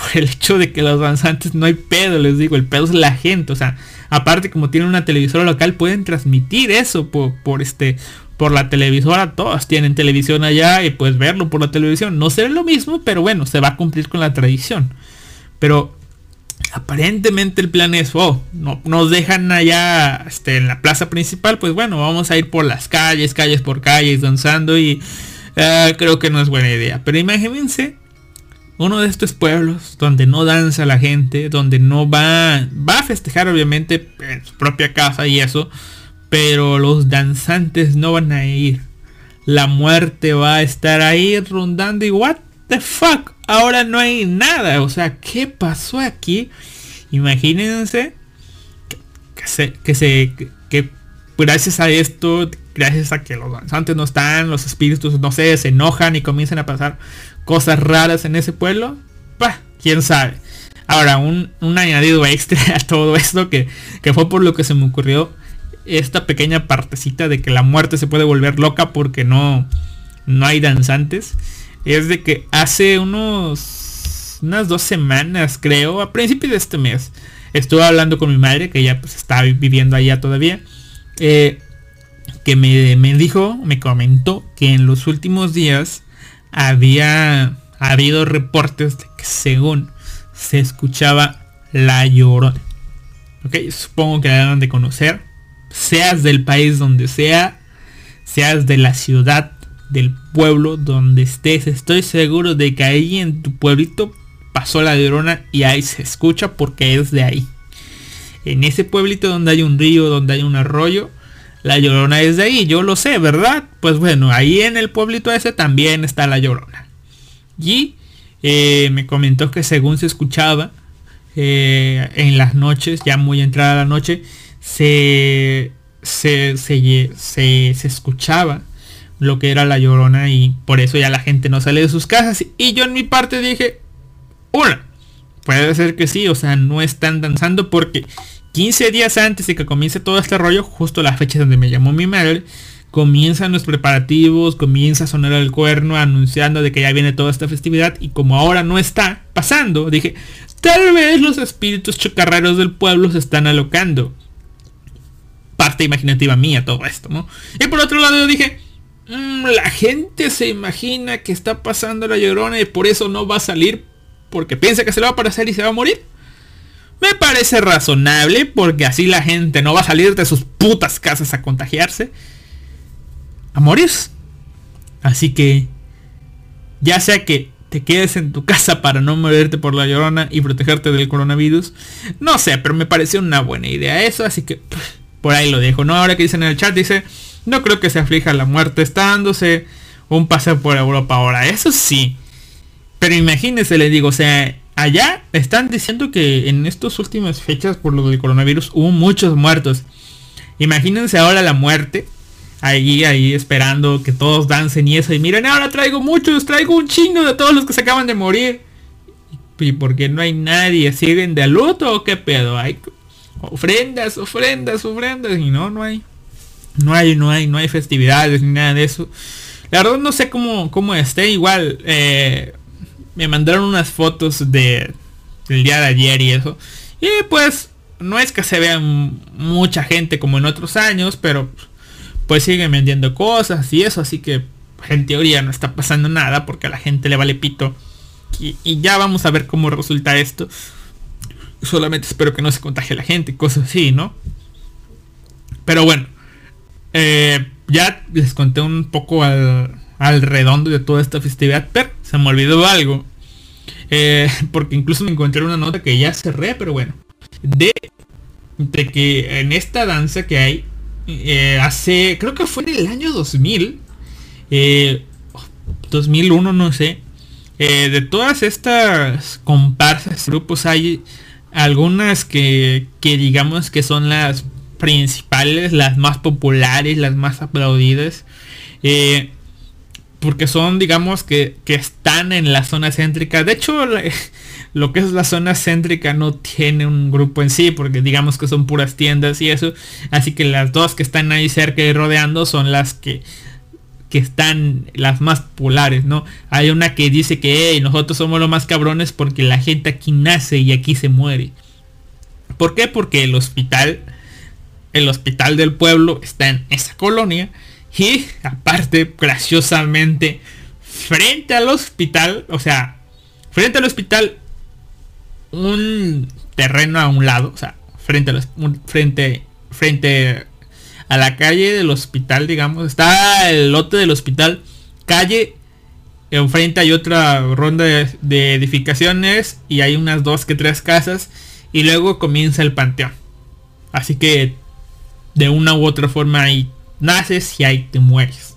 Por el hecho de que los danzantes no hay pedo, les digo, el pedo es la gente, o sea, aparte como tienen una televisora local pueden transmitir eso por, por este por la televisora, todos tienen televisión allá y puedes verlo por la televisión. No será lo mismo, pero bueno, se va a cumplir con la tradición. Pero aparentemente el plan es, oh, no, nos dejan allá este, en la plaza principal, pues bueno, vamos a ir por las calles, calles por calles, danzando y eh, creo que no es buena idea. Pero imagínense uno de estos pueblos donde no danza la gente, donde no va, va a festejar obviamente en su propia casa y eso, pero los danzantes no van a ir. La muerte va a estar ahí rondando y what the fuck, ahora no hay nada. O sea, ¿qué pasó aquí? Imagínense que se, que gracias a esto, gracias a que los danzantes no están, los espíritus no sé, se enojan y comienzan a pasar cosas raras en ese pueblo. Bah, quién sabe. Ahora, un, un añadido extra a todo esto que, que fue por lo que se me ocurrió esta pequeña partecita de que la muerte se puede volver loca porque no, no hay danzantes es de que hace unos unas dos semanas creo, a principios de este mes, estuve hablando con mi madre, que ya pues está viviendo allá todavía, eh, que me, me, dijo, me comentó que en los últimos días había habido reportes de que según se escuchaba la llorona. Ok, supongo que la deben de conocer. Seas del país donde sea, seas de la ciudad del pueblo donde estés. Estoy seguro de que ahí en tu pueblito pasó la llorona y ahí se escucha porque es de ahí. En ese pueblito donde hay un río, donde hay un arroyo, la llorona es de ahí, yo lo sé, ¿verdad? Pues bueno, ahí en el pueblito ese también está la llorona. Y eh, me comentó que según se escuchaba eh, en las noches, ya muy entrada la noche, se, se, se, se escuchaba lo que era la llorona y por eso ya la gente no sale de sus casas. Y yo en mi parte dije, una, puede ser que sí, o sea, no están danzando porque 15 días antes de que comience todo este rollo, justo la fecha donde me llamó mi madre, comienzan los preparativos, comienza a sonar el cuerno anunciando de que ya viene toda esta festividad y como ahora no está pasando, dije, tal vez los espíritus chocarreros del pueblo se están alocando. Parte imaginativa mía todo esto, ¿no? Y por otro lado dije, mm, la gente se imagina que está pasando la llorona y por eso no va a salir porque piensa que se le va a aparecer y se va a morir. Me parece razonable porque así la gente no va a salir de sus putas casas a contagiarse a morir. Así que, ya sea que te quedes en tu casa para no morirte por la llorona y protegerte del coronavirus, no sé, pero me pareció una buena idea eso, así que por ahí lo dejo. No, ahora que dicen en el chat, dice, no creo que se aflija la muerte, está dándose un paseo por Europa ahora, eso sí. Pero imagínense, le digo, o sea, allá están diciendo que en estas últimas fechas por lo del coronavirus hubo muchos muertos. Imagínense ahora la muerte ahí, ahí esperando que todos dancen y eso. Y miren, ahora traigo muchos, traigo un chingo de todos los que se acaban de morir. ¿Y por qué no hay nadie? ¿Siguen de luto o qué pedo? Hay ofrendas, ofrendas, ofrendas. Y no, no hay. No hay, no hay, no hay festividades ni nada de eso. La verdad no sé cómo, cómo esté. Igual eh, me mandaron unas fotos de del día de ayer y eso. Y pues no es que se vea mucha gente como en otros años, pero pues siguen vendiendo cosas y eso, así que en teoría no está pasando nada porque a la gente le vale pito. Y, ya vamos a ver cómo resulta esto. Solamente espero que no se contagie la gente, cosas así, ¿no? Pero bueno, eh, ya les conté un poco al, redondo de toda esta festividad, pero se me olvidó algo. Eh, porque incluso me encontré una nota que ya cerré, pero bueno. De, que en esta danza que hay, eh, hace, creo que fue en el año 2000, 2001 eh, no sé, de todas estas comparsas, grupos hay algunas que, que digamos que son las principales, las más populares, las más aplaudidas. porque son, digamos, que, que, están en la zona céntrica. De hecho, lo que es la zona céntrica no tiene un grupo en sí, porque digamos que son puras tiendas y eso. Así que las dos que están ahí cerca y rodeando son las que que están las más populares, ¿no? Hay una que dice que nosotros somos los más cabrones porque la gente aquí nace y aquí se muere. ¿Por qué? Porque el hospital, el hospital del pueblo está en esa colonia y aparte, graciosamente, frente al hospital, o sea, frente al hospital un terreno a un lado, o sea, frente a los, frente, frente a la calle del hospital, digamos, está el lote del hospital, calle, enfrente hay otra ronda de, edificaciones y hay unas dos que tres casas y luego comienza el panteón. Así que de una u otra forma ahí naces y ahí te mueres.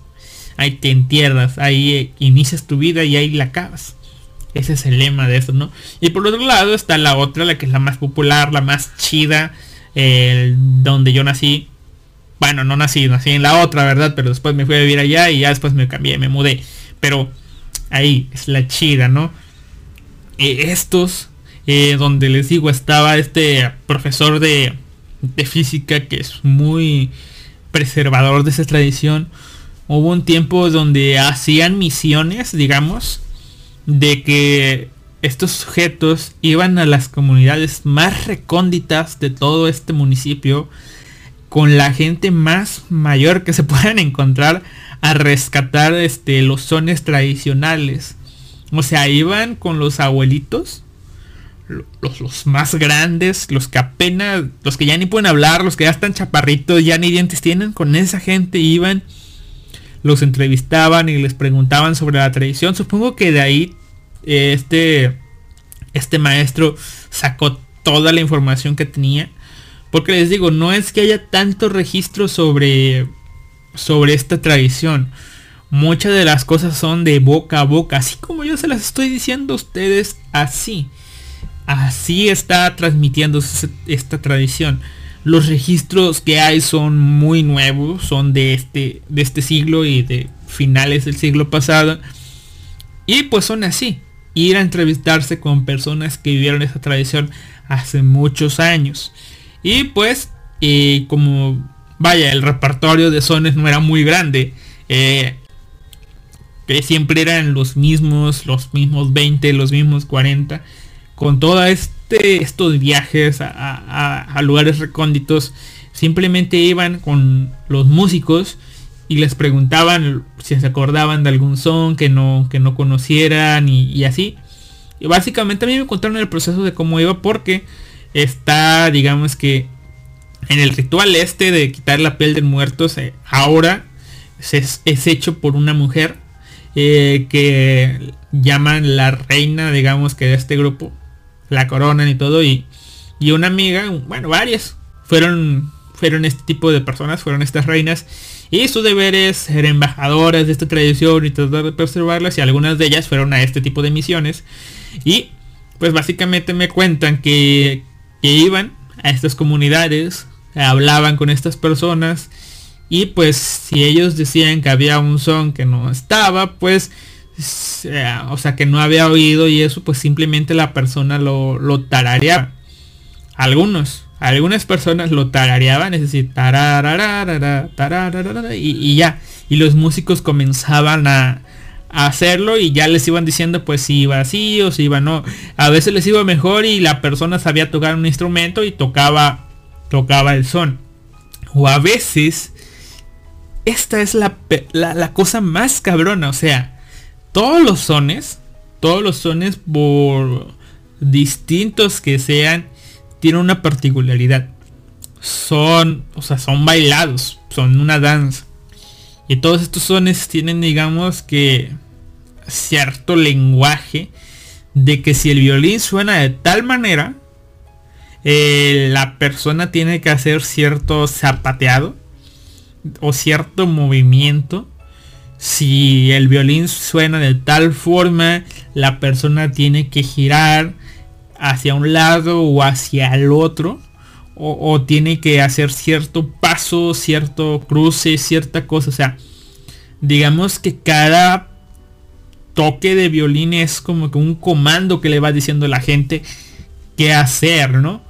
Ahí te entierras, ahí inicias tu vida y ahí la acabas. Ese es el lema de eso, ¿no? Y por otro lado está la otra, la que es la más popular, la más chida, donde yo nací. Bueno, no nací, nací en la otra, ¿verdad? Pero después me fui a vivir allá y ya después me cambié, me mudé. Pero ahí es la chida, ¿no? Eh, estos, eh, donde les digo, estaba este profesor de, de física que es muy preservador de esa tradición. Hubo un tiempo donde hacían misiones, digamos, de que estos sujetos iban a las comunidades más recónditas de todo este municipio con la gente más mayor que se puedan encontrar a rescatar este, los sones tradicionales. O sea, iban con los abuelitos, los, más grandes, los que apenas, los que ya ni pueden hablar, los que ya están chaparritos, ya ni dientes tienen, con esa gente iban los entrevistaban y les preguntaban sobre la tradición. Supongo que de ahí este, este maestro sacó toda la información que tenía. Porque les digo, no es que haya tanto registro sobre, sobre esta tradición. Muchas de las cosas son de boca a boca. Así como yo se las estoy diciendo a ustedes, así. Así está transmitiendo esta tradición los registros que hay son muy nuevos, son de este, de este siglo y de finales del siglo pasado. Y pues son así. Ir a entrevistarse con personas que vivieron esa tradición hace muchos años. Y pues, eh, como vaya, el repertorio de sones no era muy grande. Eh, que siempre eran los mismos, los mismos 20, los mismos 40. Con todo este, estos viajes a, lugares recónditos, simplemente iban con los músicos y les preguntaban si se acordaban de algún son que no, que no conocieran y, así. Y básicamente a mí me contaron el proceso de cómo iba porque está, digamos que en el ritual este de quitar la piel del muerto, ahora es, es, hecho por una mujer eh, que llaman la reina, digamos que de este grupo, la coronan y todo, y, y una amiga, bueno, varias, fueron, fueron este tipo de personas, fueron estas reinas, y su deber es ser embajadoras de esta tradición y tratar de preservarlas, y algunas de ellas fueron a este tipo de misiones, y pues básicamente me cuentan que, que iban a estas comunidades hablaban con estas personas y pues si ellos decían que había un son que no estaba, pues, o sea, que no había oído y eso, pues simplemente la persona lo, lo tarareaba. Algunos, algunas personas lo tarareaban, es decir, y, y ya. Y los músicos comenzaban a, a hacerlo y ya les iban diciendo pues si iba así o si iba no. A veces les iba mejor y la persona sabía tocar un instrumento y tocaba tocaba el son. O a veces, esta es la, cosa más cabrona. O sea, todos los sones, todos los sones por distintos que sean, tienen una particularidad. Son, o sea, son bailados, son una danza. Y todos estos sones tienen, digamos que, cierto lenguaje de que si el violín suena de tal manera, eh, la persona tiene que hacer cierto zapateado o cierto movimiento. Si el violín suena de tal forma, la persona tiene que girar hacia un lado o hacia el otro. O, tiene que hacer cierto paso, cierto cruce, cierta cosa. O sea, digamos que cada toque de violín es como que un comando que le va diciendo a la gente qué hacer, ¿no?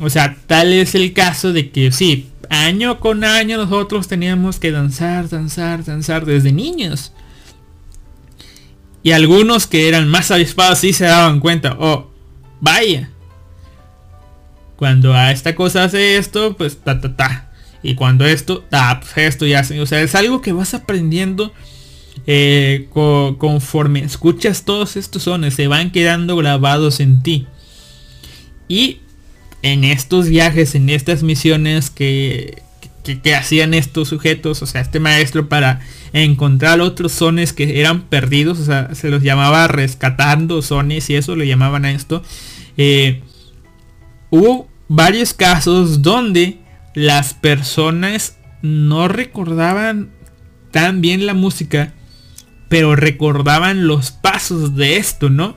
O sea, tal es el caso de que sí, año con año nosotros teníamos que danzar, danzar, danzar desde niños. Y algunos que eran más avispados sí se daban cuenta, oh, vaya. Cuando a esta cosa hace esto, pues ta ta ta. Y cuando esto, ta, pues esto ya hace. O sea, es algo que vas aprendiendo eh, conforme escuchas todos estos sones. Se van quedando grabados en ti. Y en estos viajes, en estas misiones que, que, hacían estos sujetos, o sea, este maestro para encontrar otros sones que eran perdidos, o sea, se los llamaba rescatando sones y eso le llamaban a esto. Eh, hubo varios casos donde las personas no recordaban tan bien la música, pero recordaban los pasos de esto, ¿no?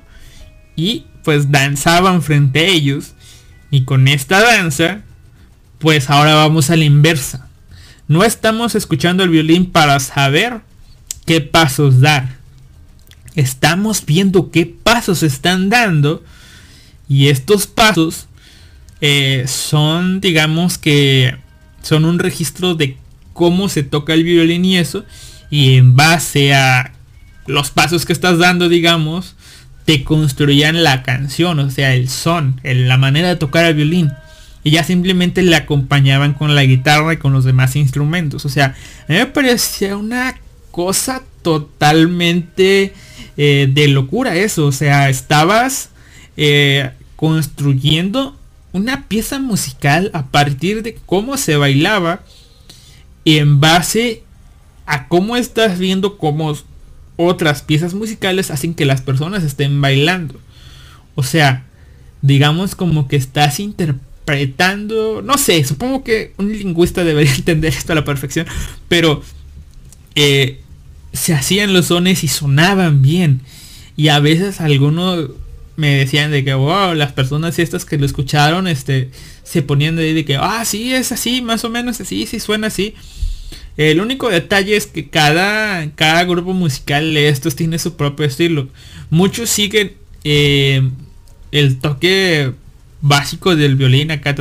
Y pues danzaban frente a ellos y con esta danza, pues ahora vamos a la inversa. No estamos escuchando el violín para saber qué pasos dar. Estamos viendo qué pasos están dando. Y estos pasos eh, son, digamos que, son un registro de cómo se toca el violín y eso. Y en base a los pasos que estás dando, digamos, construían la canción, o sea, el son, la manera de tocar el violín. Y ya simplemente le acompañaban con la guitarra y con los demás instrumentos. O sea, a mí me parecía una cosa totalmente eh, de locura eso. O sea, estabas eh, construyendo una pieza musical a partir de cómo se bailaba en base a cómo estás viendo cómo otras piezas musicales hacen que las personas estén bailando. O sea, digamos como que estás interpretando, no sé, supongo que un lingüista debería entender esto a la perfección, pero eh, se hacían los sones y sonaban bien. Y a veces algunos me decían de que, wow, las personas estas que lo escucharon, este, se ponían de, de que, ah, sí, es así, más o menos así, sí suena así. El único detalle es que cada, cada grupo musical de estos tiene su propio estilo. Muchos siguen eh, el toque básico del violín acá,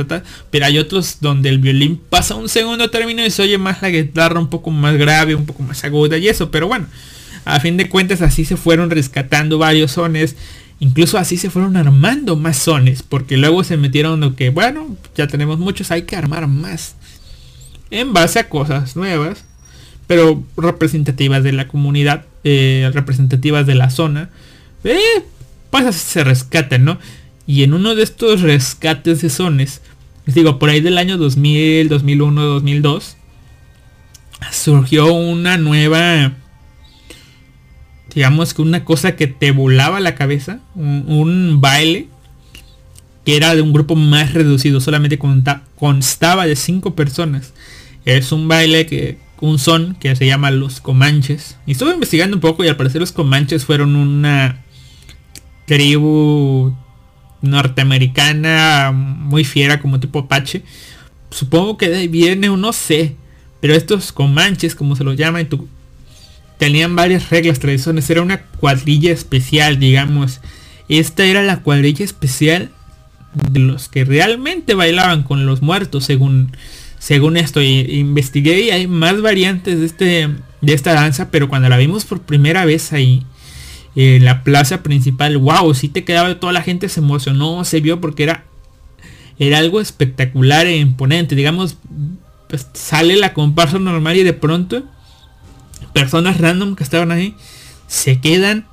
pero hay otros donde el violín pasa un segundo término y se oye más la guitarra un poco más grave, un poco más aguda y eso, pero bueno, a fin de cuentas así se fueron rescatando varios sones, incluso así se fueron armando más sones, porque luego se metieron lo que, bueno, ya tenemos muchos, hay que armar más, en base a cosas nuevas, pero representativas de la comunidad, eh, representativas de la zona, eh, pues se rescatan, ¿no? Y en uno de estos rescates de sones, les digo, por ahí del año 2000, 2001, 2002, surgió una nueva, digamos que una cosa que te volaba la cabeza, un, baile que era de un grupo más reducido, solamente constaba de cinco personas. Es un baile que, un son que se llama Los Comanches. Y estuve investigando un poco y al parecer los Comanches fueron una tribu norteamericana muy fiera como tipo Apache. Supongo que viene no sé. Pero estos comanches, como se los llaman, tenían varias reglas, tradiciones. Era una cuadrilla especial, digamos. Esta era la cuadrilla especial de los que realmente bailaban con los muertos, según, según esto. investigué y hay más variantes de, este, de esta danza, pero cuando la vimos por primera vez ahí, en la plaza principal, wow, si te quedaba toda la gente se emocionó, se vio porque era era algo espectacular e imponente, digamos, pues sale la comparsa normal y de pronto personas random que estaban ahí se quedan,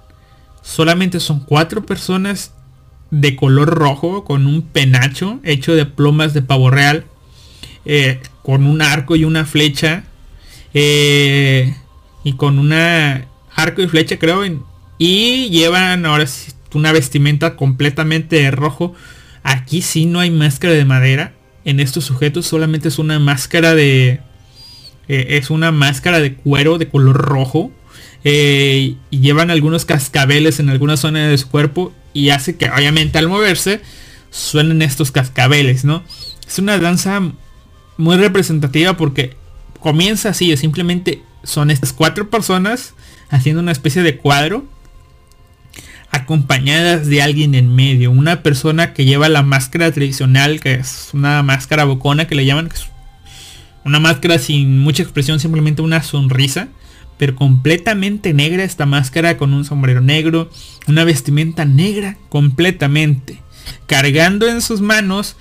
solamente son cuatro personas de color rojo con un penacho hecho de plumas de pavo real, eh, con un arco y una flecha, eh, y con una arco y flecha creo y llevan ahora una vestimenta completamente de rojo. Aquí sí no hay máscara de madera. En estos sujetos solamente es una máscara de... Eh, es una máscara de cuero de color rojo. Y llevan algunos cascabeles en alguna zona de su cuerpo. Y hace que obviamente al moverse suenen estos cascabeles, ¿no? Es una danza muy representativa porque comienza así. Simplemente son estas cuatro personas haciendo una especie de cuadro acompañadas de alguien en medio. Una persona que lleva la máscara tradicional, que es una máscara bocona que le llaman. una máscara sin mucha expresión, simplemente una sonrisa. Pero completamente negra esta máscara con un sombrero negro. Una vestimenta negra completamente. Cargando en sus manos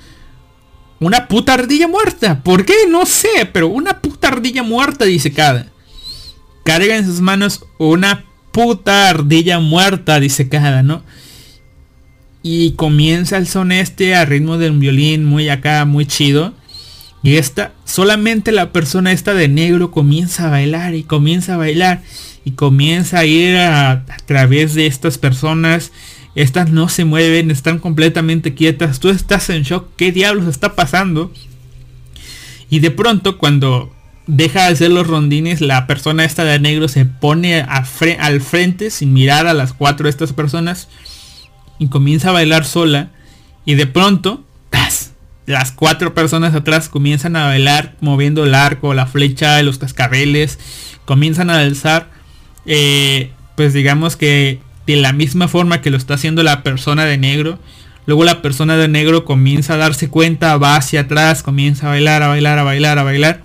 una puta ardilla muerta. ¿Por qué? No sé, pero una puta ardilla muerta dice cada. Carga en sus manos una puta ardilla muerta, dice cada, ¿no? Y comienza el son este a ritmo de un violín muy acá, muy chido. Y esta, solamente la persona esta de negro comienza a bailar y comienza a bailar y comienza a ir a, través de estas personas. Estas no se mueven, están completamente quietas. Tú estás en shock. ¿Qué diablos está pasando? Y de pronto cuando deja de hacer los rondines, la persona esta de negro se pone al frente sin mirar a las cuatro de estas personas y comienza a bailar sola y de pronto las cuatro personas atrás comienzan a bailar moviendo el arco, la flecha, los cascabeles, comienzan a alzar eh, pues digamos que de la misma forma que lo está haciendo la persona de negro. Luego la persona de negro comienza a darse cuenta, va hacia atrás, comienza a bailar, a bailar, a bailar, a bailar.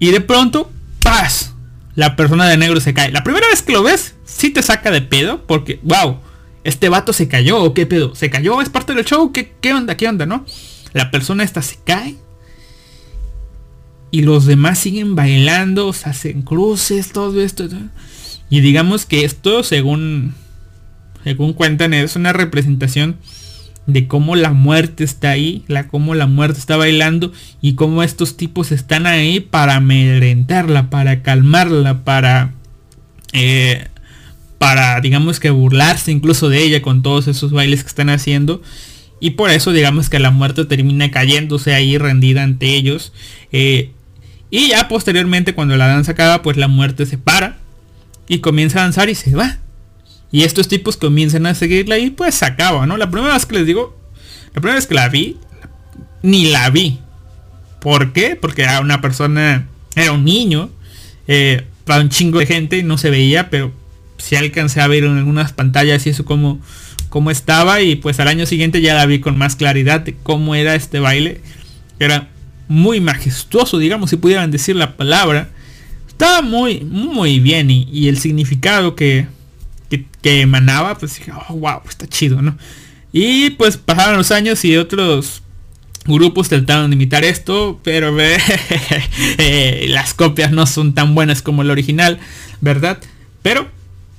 Y de pronto, ¡paz! La persona de negro se cae. La primera vez que lo ves, sí te saca de pedo. Porque, wow, este vato se cayó. ¿O qué pedo? ¿Se cayó? ¿Es parte del show? ¿Qué, qué onda? ¿Qué onda? ¿No? La persona esta se cae. Y los demás siguen bailando. Se hacen cruces, todo esto. Y digamos que esto, según, según cuentan, es una representación de cómo la muerte está ahí, la cómo la muerte está bailando y cómo estos tipos están ahí para amedrentarla, para calmarla, para eh, para digamos que burlarse incluso de ella con todos esos bailes que están haciendo. Y por eso digamos que la muerte termina cayéndose ahí rendida ante ellos. Eh, y ya posteriormente cuando la danza acaba pues la muerte se para y comienza a danzar y se va y estos tipos comienzan a seguirla y pues se acaba, ¿no? La primera vez que les digo, la primera vez que la vi, ni la vi. ¿Por qué? Porque era una persona, era un niño, eh, para un chingo de gente, no se veía, pero si alcancé a ver en algunas pantallas y eso como, cómo estaba y pues al año siguiente ya la vi con más claridad de cómo era este baile. Era muy majestuoso, digamos, si pudieran decir la palabra. Estaba muy, muy bien y, el significado que, que, emanaba, pues dije, oh, wow, está chido, ¿no? Y pues pasaron los años y otros grupos trataron de imitar esto, pero eh, las copias no son tan buenas como el original, ¿verdad? Pero,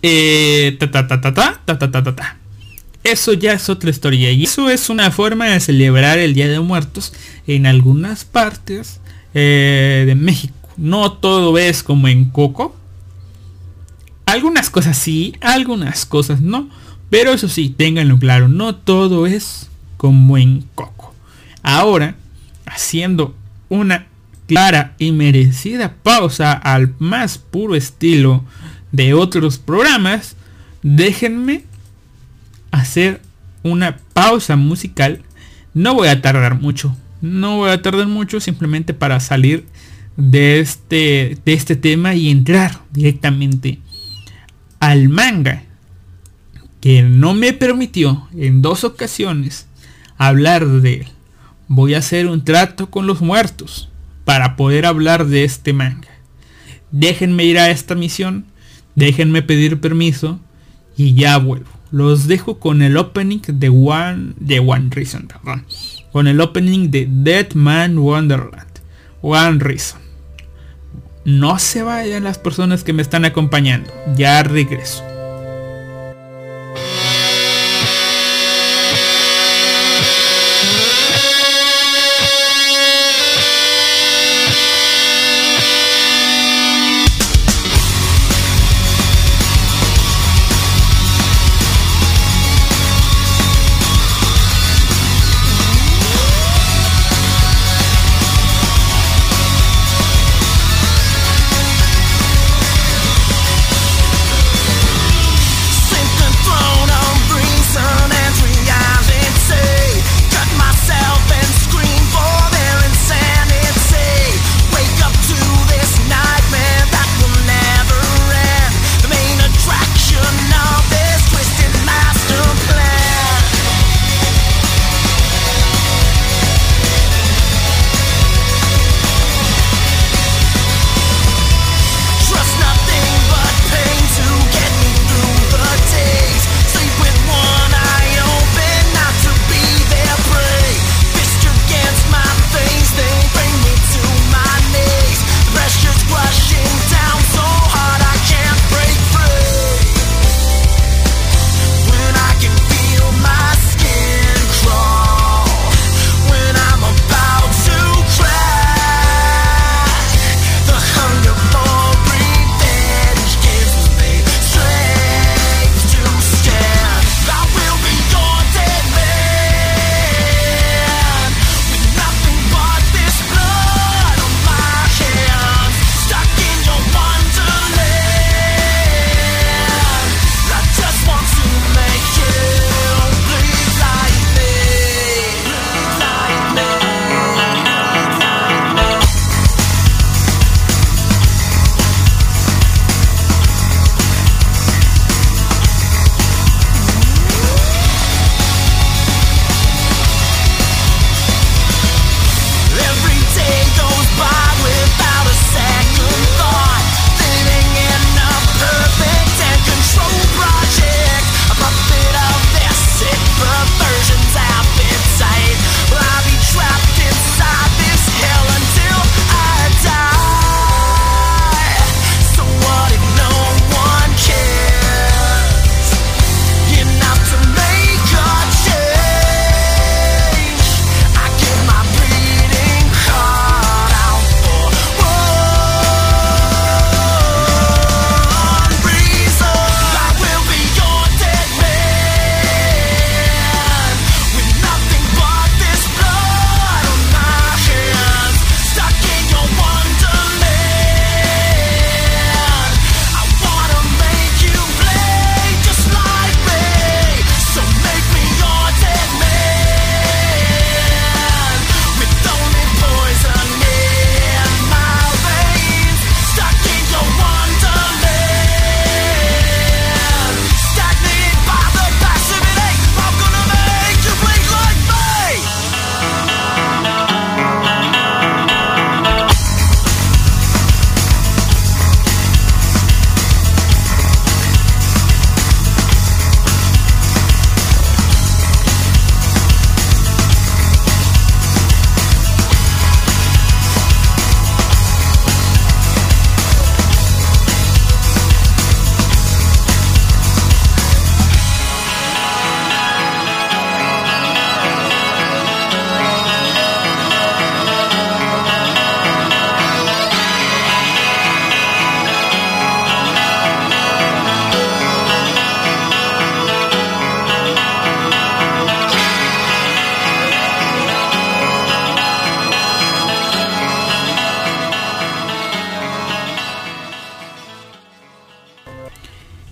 eh, ta, ta, ta, ta, ta, ta, ta, ta, ta. Eso ya es otra historia. Y eso es una forma de celebrar el Día de Muertos en algunas partes eh, de México. No todo es como en Coco. Algunas cosas sí, algunas cosas no. Pero eso sí, ténganlo claro, no todo es como en Coco. Ahora, haciendo una clara y merecida pausa al más puro estilo de otros programas, déjenme hacer una pausa musical. No voy a tardar mucho. No voy a tardar mucho simplemente para salir de este, de este tema y entrar directamente al manga que no me permitió en dos ocasiones hablar de él. Voy a hacer un trato con los muertos para poder hablar de este manga. Déjenme ir a esta misión, déjenme pedir permiso y ya vuelvo. Los dejo con el opening de One, de One Reason, perdón. Con el opening de Dead Man Wonderland. One Reason. No se vayan las personas que me están acompañando. Ya regreso.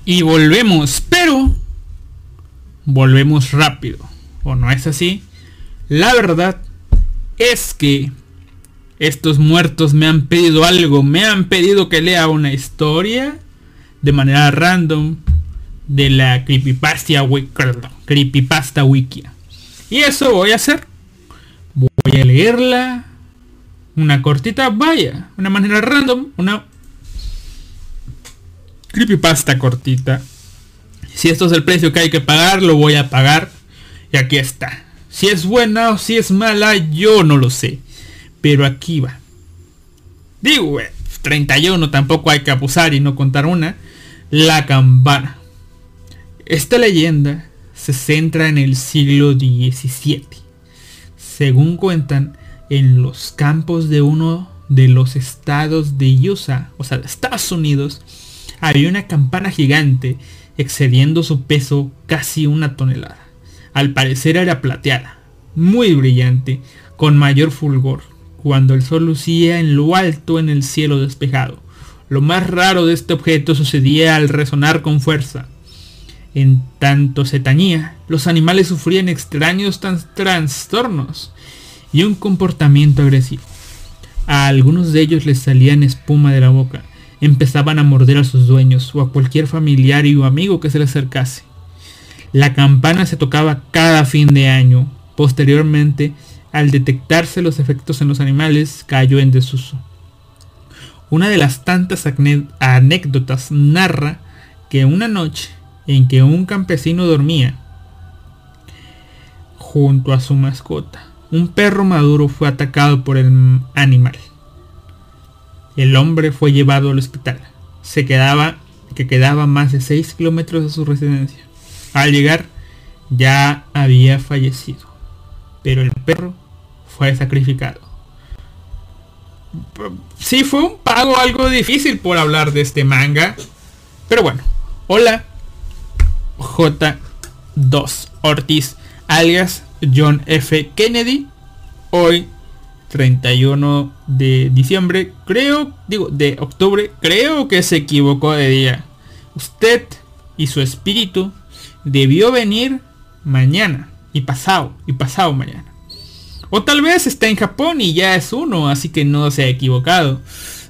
Y volvemos, pero volvemos rápido. ¿O no es así? La verdad es que estos muertos me han pedido algo. Me han pedido que lea una historia de manera random de la creepypasta, wi- creepypasta wikia. Y eso voy a hacer. Voy a leerla. Una cortita, vaya. Una manera random. Una creepypasta cortita. Si esto es el precio que hay que pagar, lo voy a pagar. Y aquí está. Si es buena o si es mala, yo no lo sé. Pero aquí va. Digo, eh, 31 tampoco hay que abusar y no contar una. La campana. Esta leyenda se centra en el siglo XVII. Según cuentan, en los campos de uno de los estados de USA, o sea, de Estados Unidos, había una campana gigante excediendo su peso casi una tonelada. Al parecer era plateada, muy brillante, con mayor fulgor, cuando el sol lucía en lo alto en el cielo despejado. Lo más raro de este objeto sucedía al resonar con fuerza. En tanto se tañía, los animales sufrían extraños trastornos y un comportamiento agresivo. A algunos de ellos les salían espuma de la boca, empezaban a morder a sus dueños o a cualquier familiar y amigo que se le acercase. La campana se tocaba cada fin de año. Posteriormente, al detectarse los efectos en los animales, cayó en desuso. Una de las tantas anécdotas narra que una noche en que un campesino dormía junto a su mascota, un perro maduro fue atacado por el animal. El hombre fue llevado al hospital. Se quedaba, que quedaba más de 6 kilómetros de su residencia. Al llegar, ya había fallecido. Pero el perro fue sacrificado. Sí, fue un pago algo difícil por hablar de este manga. Pero bueno. Hola. J2 Ortiz, alias John F. Kennedy. Hoy 31 de diciembre, creo, digo, de octubre, creo que se equivocó de día. Usted y su espíritu debió venir mañana y pasado y pasado mañana. O tal vez está en Japón y ya es uno, así que no se ha equivocado.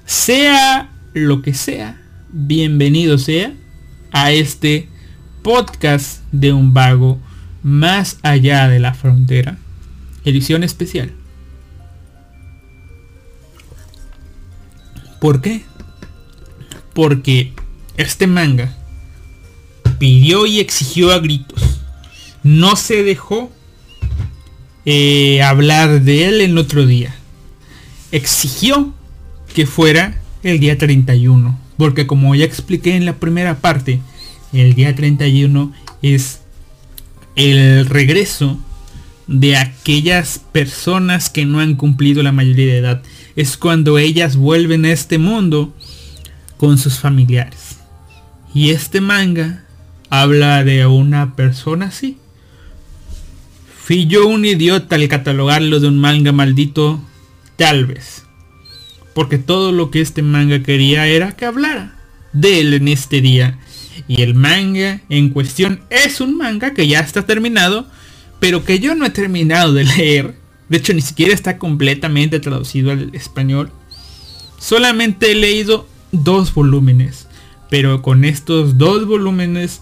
Sea lo que sea, bienvenido sea a este podcast de un vago más allá de la frontera. Edición especial. ¿Por qué? Porque este manga pidió y exigió a gritos. No se dejó eh, hablar de él el otro día. Exigió que fuera el día 31. Porque como ya expliqué en la primera parte, el día 31 es el regreso de aquellas personas que no han cumplido la mayoría de edad. Es cuando ellas vuelven a este mundo con sus familiares. Y este manga habla de una persona así. Fui yo un idiota al catalogarlo de un manga maldito, tal vez. Porque todo lo que este manga quería era que hablara de él en este día. Y el manga en cuestión es un manga que ya está terminado, pero que yo no he terminado de leer. De hecho, ni siquiera está completamente traducido al español. Solamente he leído dos volúmenes. Pero con estos dos volúmenes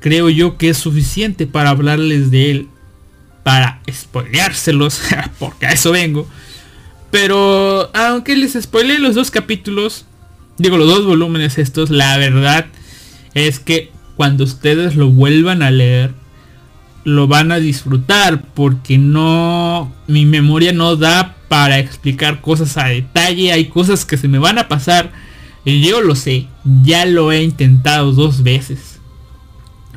creo yo que es suficiente para hablarles de él. Para spoileárselos, porque a eso vengo. Pero aunque les spoilé los dos capítulos, digo los dos volúmenes estos, la verdad es que cuando ustedes lo vuelvan a leer, lo van a disfrutar porque no, mi memoria no da para explicar cosas a detalle, hay cosas que se me van a pasar y yo lo sé, ya lo he intentado dos veces.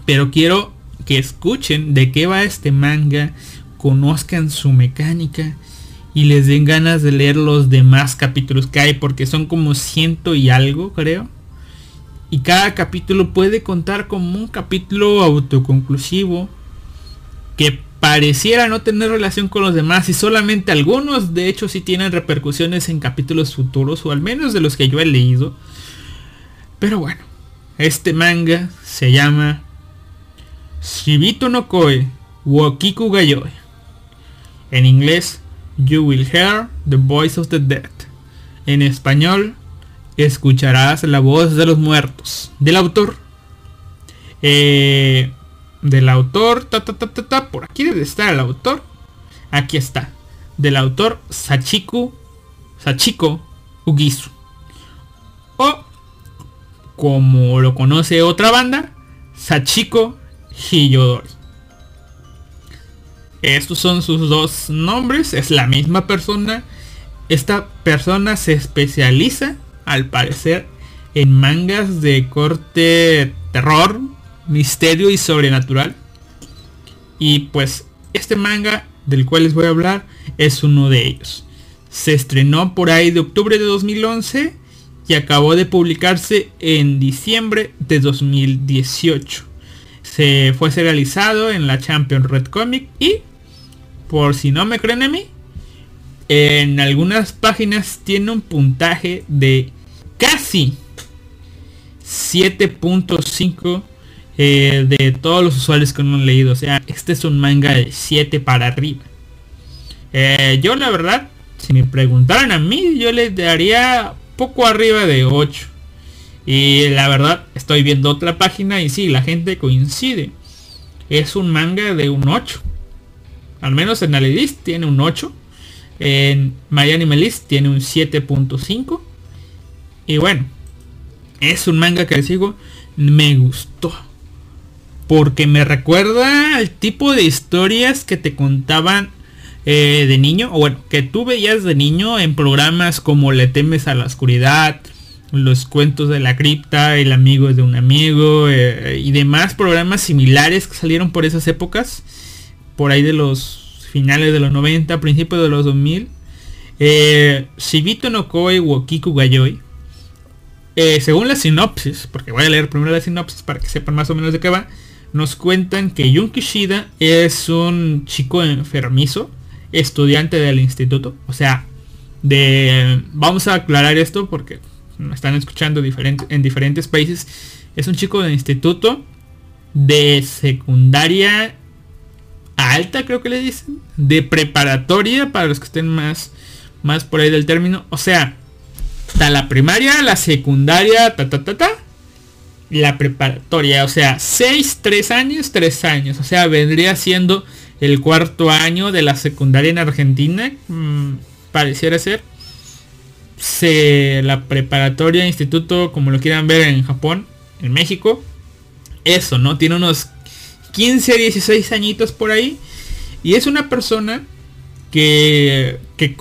Pero quiero que escuchen de qué va este manga, conozcan su mecánica y les den ganas de leer los demás capítulos que hay porque son como ciento y algo creo. Y cada capítulo puede contar como un capítulo autoconclusivo que pareciera no tener relación con los demás y solamente algunos de hecho sí tienen repercusiones en capítulos futuros o al menos de los que yo he leído. Pero bueno, Este manga se llama Shibito no Koe Wokiku Gayoi. En inglés, You Will Hear the Voice of the Dead. En español, escucharás la voz de los muertos. Del autor. Eh, del autor. Ta, ta, ta, por aquí debe estar el autor. Aquí está. Del autor Sachiku. Sachiko Ugisu. O como lo conoce otra banda, Sachiko Hiyodori. Estos son sus dos nombres, es la misma persona. Esta persona se especializa, al parecer, en mangas de corte terror, misterio y sobrenatural. Y pues este manga del cual les voy a hablar es uno de ellos. Se estrenó por ahí de octubre de 2011 y acabó de publicarse en diciembre de 2018. Se fue serializado en la Champion Red Comic y, por si no me creen a mí, en algunas páginas tiene un puntaje de casi 7.5 eh, de todos los usuarios que no han leído. O sea, este es un manga de 7 para arriba. Eh, yo la verdad, si me preguntaran a mí, yo le daría poco arriba de 8. Y la verdad, estoy viendo otra página y sí, la gente coincide. Es un manga de un 8. Al menos en Alidist tiene un 8. En Miami List tiene un 7.5. Y bueno, es un manga que les digo, me gustó. Porque me recuerda al tipo de historias que te contaban eh, de niño, o bueno, que tú veías de niño en programas como Le temes a la oscuridad, los cuentos de la cripta, el amigo de un amigo eh, y demás programas similares que salieron por esas épocas, por ahí de los finales de los 90, principios de los 2000. Eh, Shibito no Koe Wokiku Gayoi. Eh, según la sinopsis, porque voy a leer primero la sinopsis para que sepan más o menos de qué va, nos cuentan que Jun Kishida es un chico enfermizo estudiante del instituto. O sea, de... Vamos a aclarar esto porque me están escuchando diferente, en diferentes países. Es un chico de instituto de secundaria alta, creo que le dicen. De preparatoria, para los que estén más, más por ahí del término. O sea, está la primaria, la secundaria, ta, ta, ta, ta. La preparatoria, o sea, 6, 3 años, 3 años. O sea, vendría siendo el cuarto año de la secundaria en Argentina, mm, pareciera ser. Se, la preparatoria, instituto, como lo quieran ver en Japón, en México. Eso, ¿no? Tiene unos 15 a 16 añitos por ahí. Y es una persona que, que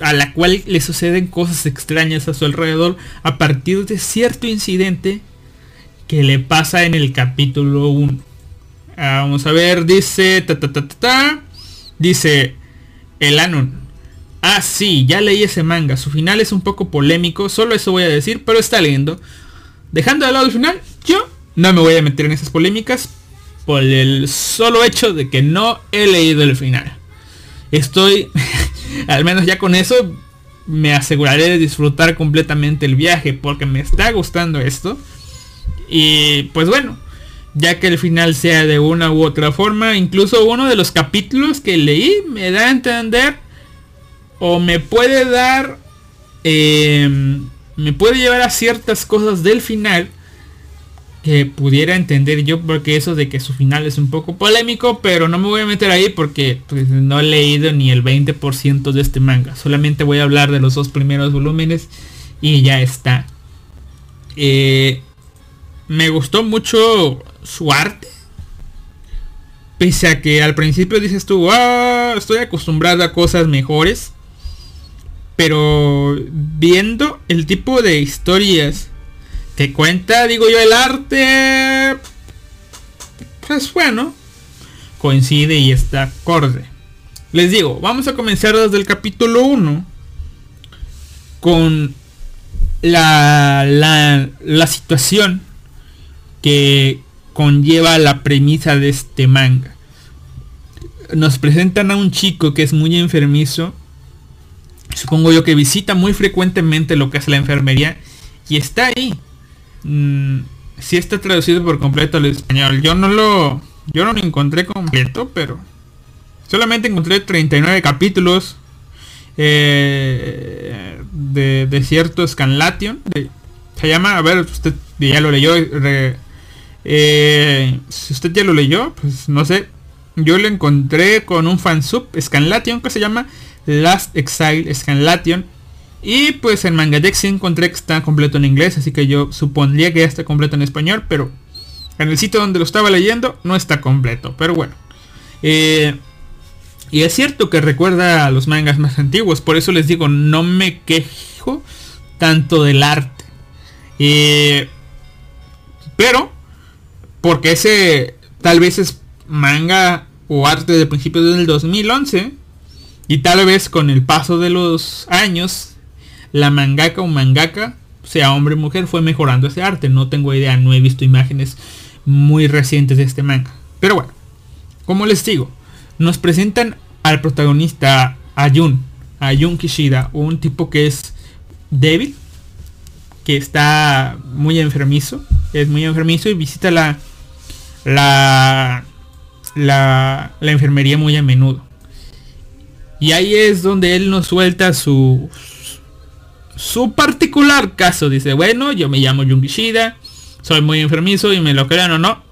a la cual le suceden cosas extrañas a su alrededor a partir de cierto incidente que le pasa en el capítulo 1. Ah, vamos a ver, dice... Ta, ta, ta, ta, dice... El Anon. Ah, sí, ya leí ese manga. Su final es un poco polémico. Solo eso voy a decir, pero está lindo. Dejando de lado el final, yo no me voy a meter en esas polémicas. Por el solo hecho de que no he leído el final. Estoy... al menos ya con eso me aseguraré de disfrutar completamente el viaje. Porque me está gustando esto. Y pues bueno ya que el final sea de una u otra forma. Incluso uno de los capítulos que leí me da a entender o me puede dar, em, me puede llevar a ciertas cosas del final que pudiera entender yo porque eso de que su final es un poco polémico, pero no me voy a meter ahí porque pues, no he leído ni el 20% de este manga. Solamente voy a hablar de los dos primeros volúmenes y ya está. Eh, me gustó mucho su arte. Pese a que al principio dices tú, ah, estoy acostumbrado a cosas mejores. Pero viendo el tipo de historias que cuenta, digo yo, el arte, pues bueno, coincide y está acorde. Les digo, vamos a comenzar desde el capítulo 1 con la, la, la situación que conlleva la premisa de este manga. Nos presentan a un chico que es muy enfermizo. Supongo yo que visita muy frecuentemente lo que es la enfermería. Y está ahí. Mm, sí está traducido por completo al español. Yo no lo, yo no lo encontré completo, pero solamente encontré 39 capítulos eh, de, de cierto Scanlation. Se llama, a ver, usted ya lo leyó. Eh, si usted ya lo leyó, pues no sé. Yo lo encontré con un fansub Scanlation que se llama Last Exile Scanlation. Y pues en Mangadex sí encontré que está completo en inglés, así que yo supondría que ya está completo en español, pero en el sitio donde lo estaba leyendo no está completo. Pero bueno. Eh, y es cierto que recuerda a los mangas más antiguos, por eso les digo, no me quejo tanto del arte. Eh, pero, porque ese tal vez es manga o arte de principios del 2011, y tal vez con el paso de los años, la mangaka o mangaka, sea hombre o mujer, fue mejorando ese arte. No tengo idea, no he visto imágenes muy recientes de este manga. Pero bueno, como les digo, nos presentan al protagonista Ayun, Ayun Kishida, un tipo que es débil, que está muy enfermizo, es muy enfermizo y visita la la la, la enfermería muy a menudo. Y ahí es donde él nos suelta su su particular caso. Dice, bueno, yo me llamo Jun Kishida, soy muy enfermizo y me lo crean o no,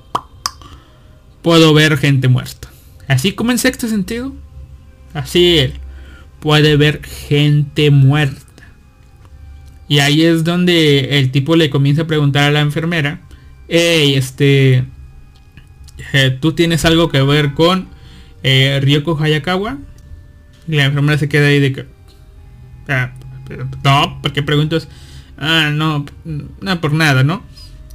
puedo ver gente muerta. Así como en sexto sentido, así él puede ver gente muerta. Y ahí es donde el tipo le comienza a preguntar a la enfermera, hey, este, ¿tú tienes algo que ver con eh, Ryoko Hayakawa? Y la enfermera se queda ahí de que, "Ah, no, porque preguntas, ah, no, no por nada, ¿no?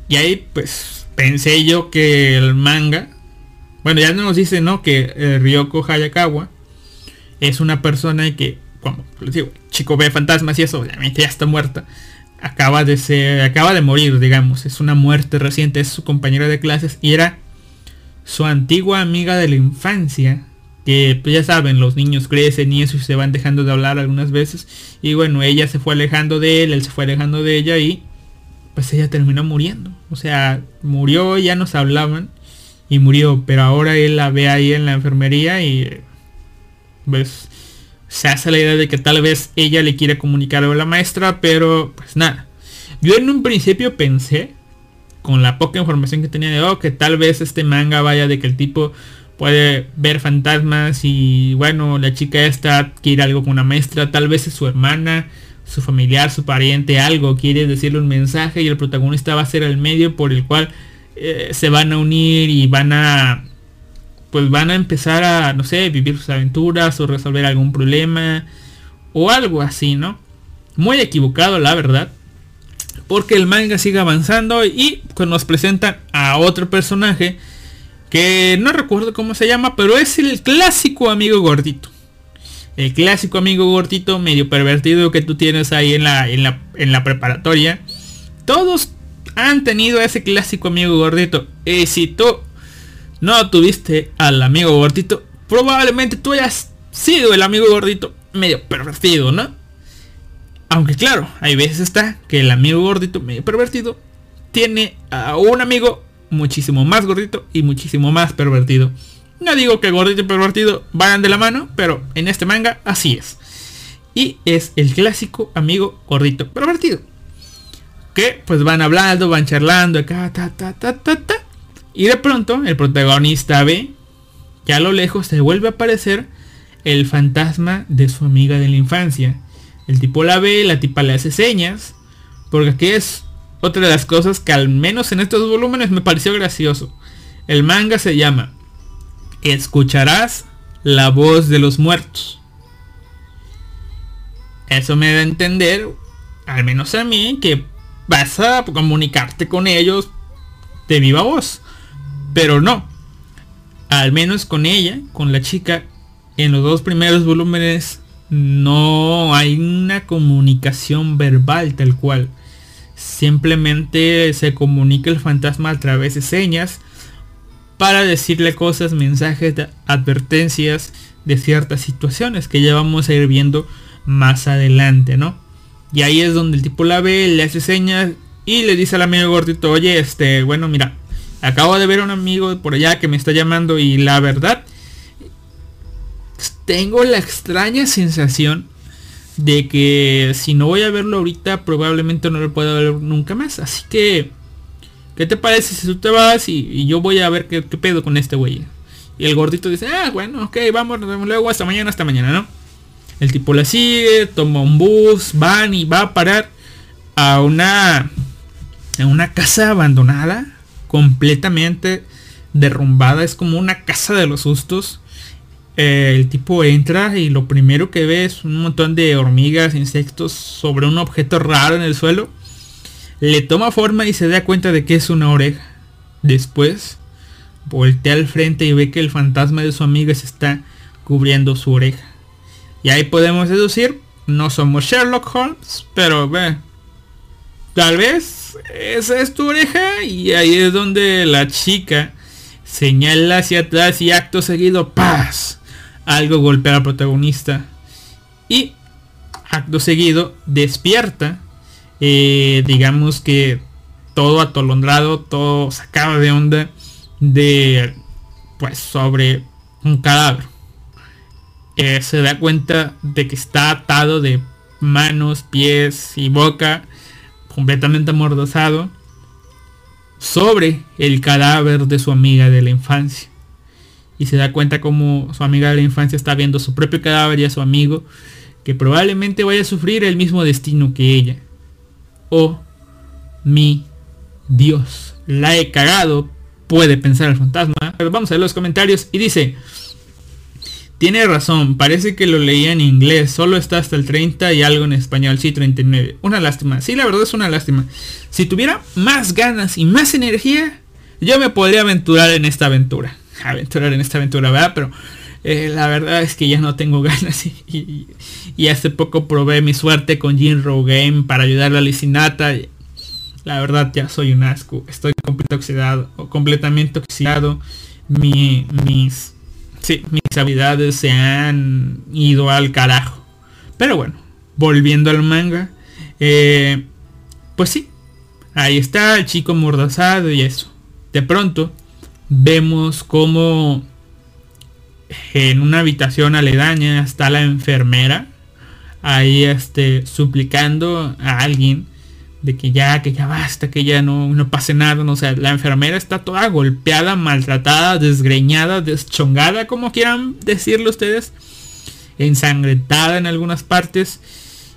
Y ahí pues pensé yo que el manga, bueno, ya nos dice, ¿no? Que eh, Ryoko Hayakawa es una persona que, como les digo, chico ve fantasmas y eso, obviamente ya está muerta. Acaba de ser, acaba de morir, digamos. Es una muerte reciente, es su compañera de clases y era su antigua amiga de la infancia. Que pues ya saben, los niños crecen y eso y se van dejando de hablar algunas veces. Y bueno, ella se fue alejando de él, él se fue alejando de ella y pues ella terminó muriendo. O sea, murió, ya nos hablaban y murió. Pero ahora él la ve ahí en la enfermería y pues se hace la idea de que tal vez ella le quiere comunicar a la maestra, pero pues nada. Yo en un principio pensé, con la poca información que tenía de oh, que tal vez este manga vaya de que el tipo puede ver fantasmas y bueno, la chica esta quiere algo con una maestra, tal vez es su hermana, su familiar, su pariente, algo, quiere decirle un mensaje y el protagonista va a ser el medio por el cual eh, se van a unir y van a pues van a empezar a, no sé, vivir sus aventuras o resolver algún problema o algo así, ¿no? Muy equivocado, la verdad. Porque el manga sigue avanzando y pues, nos presentan a otro personaje que no recuerdo cómo se llama, pero es el clásico amigo gordito. El clásico amigo gordito medio pervertido que tú tienes ahí en la, en la, en la preparatoria. Todos han tenido ese clásico amigo gordito. Y si tú no tuviste al amigo gordito, probablemente tú hayas sido el amigo gordito medio pervertido, ¿no? Aunque claro, hay veces está que el amigo gordito medio pervertido tiene a un amigo muchísimo más gordito y muchísimo más pervertido. No digo que gordito y pervertido vayan de la mano, pero en este manga así es. Y es el clásico amigo gordito pervertido. Que pues van hablando, van charlando acá, ta, ta, ta, ta, ta. Y de pronto el protagonista ve que a lo lejos se vuelve a aparecer el fantasma de su amiga de la infancia. El tipo la ve, la tipa le hace señas. Porque aquí es otra de las cosas que al menos en estos volúmenes me pareció gracioso. El manga se llama Escucharás la voz de los muertos. Eso me da a entender, al menos a mí, que vas a comunicarte con ellos de viva voz. Pero no. Al menos con ella, con la chica, en los dos primeros volúmenes no hay una comunicación verbal tal cual. Simplemente se comunica el fantasma a través de señas para decirle cosas, mensajes, advertencias de ciertas situaciones que ya vamos a ir viendo más adelante, ¿no? Y ahí es donde el tipo la ve, le hace señas Y le dice al amigo gordito, oye, este, bueno, mira, acabo de ver a un amigo por allá que me está llamando y la verdad, tengo la extraña sensación de que si no voy a verlo ahorita, probablemente no lo pueda ver nunca más. Así que, ¿qué te parece si tú te vas y, yo voy a ver qué, pedo con este güey? Y el gordito dice, ah, bueno, ok, vamos, luego hasta mañana, hasta mañana, ¿no? El tipo la sigue, toma un bus, van y va a parar a una, a una casa abandonada, completamente derrumbada. Es como una casa de los sustos. Eh, el tipo entra y lo primero que ve es un montón de hormigas, insectos sobre un objeto raro en el suelo. Le toma forma y se da cuenta de que es una oreja. Después voltea al frente y ve que el fantasma de su amiga se está cubriendo su oreja. Y ahí podemos deducir, no somos Sherlock Holmes, pero ve, tal vez esa es tu oreja y ahí es donde la chica señala hacia atrás y acto seguido, paz, algo golpea al protagonista y acto seguido despierta, eh, digamos que todo atolondrado, todo sacado de onda de pues sobre un cadáver. Eh, se da cuenta de que está atado de manos, pies y boca, completamente amordazado, sobre el cadáver de su amiga de la infancia. Y se da cuenta como su amiga de la infancia está viendo su propio cadáver y a su amigo, que probablemente vaya a sufrir el mismo destino que ella. Oh, mi Dios, la he cagado, puede pensar el fantasma. Pero vamos a ver los comentarios y dice, tiene razón, parece que lo leía en inglés, solo está hasta el 30 y algo en español, sí, 39. Una lástima, sí, la verdad es una lástima. Si tuviera más ganas y más energía, yo me podría aventurar en esta aventura. Aventurar en esta aventura, ¿verdad? Pero eh, la verdad es que ya no tengo ganas y, hace poco probé mi suerte con Jin Game para ayudar a Licinata. La verdad ya soy un asco, estoy completamente oxidado, completamente oxidado. Mi, mis Sí, mis habilidades se han ido al carajo. Pero bueno, volviendo al manga. Eh, pues sí, ahí está el chico mordazado y eso. De pronto vemos como en una habitación aledaña está la enfermera. Ahí este, suplicando a alguien de que ya, que ya basta, que ya no, no pase nada. No, o sea, la enfermera está toda golpeada, maltratada, desgreñada, deschongada, como quieran decirlo ustedes. Ensangrentada en algunas partes.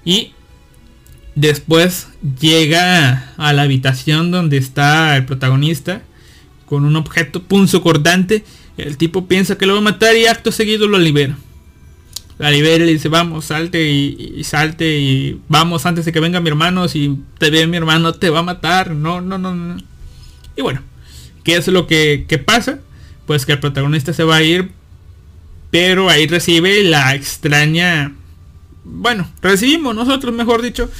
Y después llega a la habitación donde está el protagonista con un objeto punzo cortante. El tipo piensa que lo va a matar y acto seguido lo libera la libera y le dice, vamos, salte y, salte y vamos antes de que venga mi hermano, si te ve mi hermano te va a matar, no, no, no, no. Y bueno, ¿qué es lo que, pasa? Pues que el protagonista se va a ir, pero ahí recibe la extraña, bueno, recibimos nosotros, mejor dicho,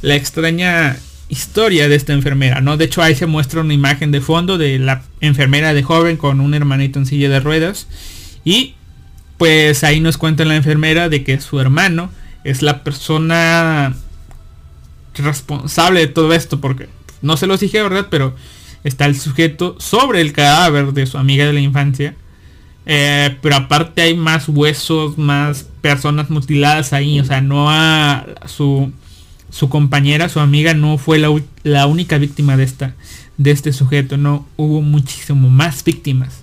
la extraña historia de esta enfermera, ¿no? De hecho ahí se muestra una imagen de fondo de la enfermera de joven con un hermanito en silla de ruedas y pues ahí nos cuenta la enfermera de que su hermano es la persona responsable de todo esto, porque no se los dije, ¿verdad? Pero está el sujeto sobre el cadáver de su amiga de la infancia. Eh, pero aparte hay más huesos, más personas mutiladas ahí. O sea, no a su, su compañera, su amiga, no fue la, la única víctima de esta de este sujeto. No hubo muchísimo más víctimas.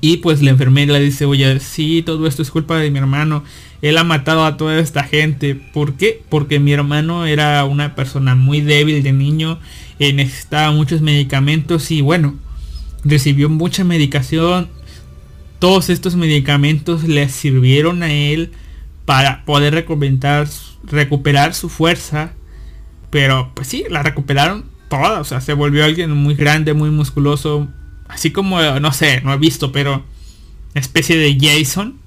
Y pues la enfermera dice, oye, sí, todo esto es culpa de mi hermano. Él ha matado a toda esta gente. ¿Por qué? Porque mi hermano era una persona muy débil de niño. Eh, necesitaba muchos medicamentos y bueno, recibió mucha medicación. Todos estos medicamentos le sirvieron a él para poder recuperar, recuperar su fuerza. Pero pues sí, la recuperaron toda. O sea, se volvió alguien muy grande, muy musculoso, así como, no sé, no he visto, pero especie de Jason.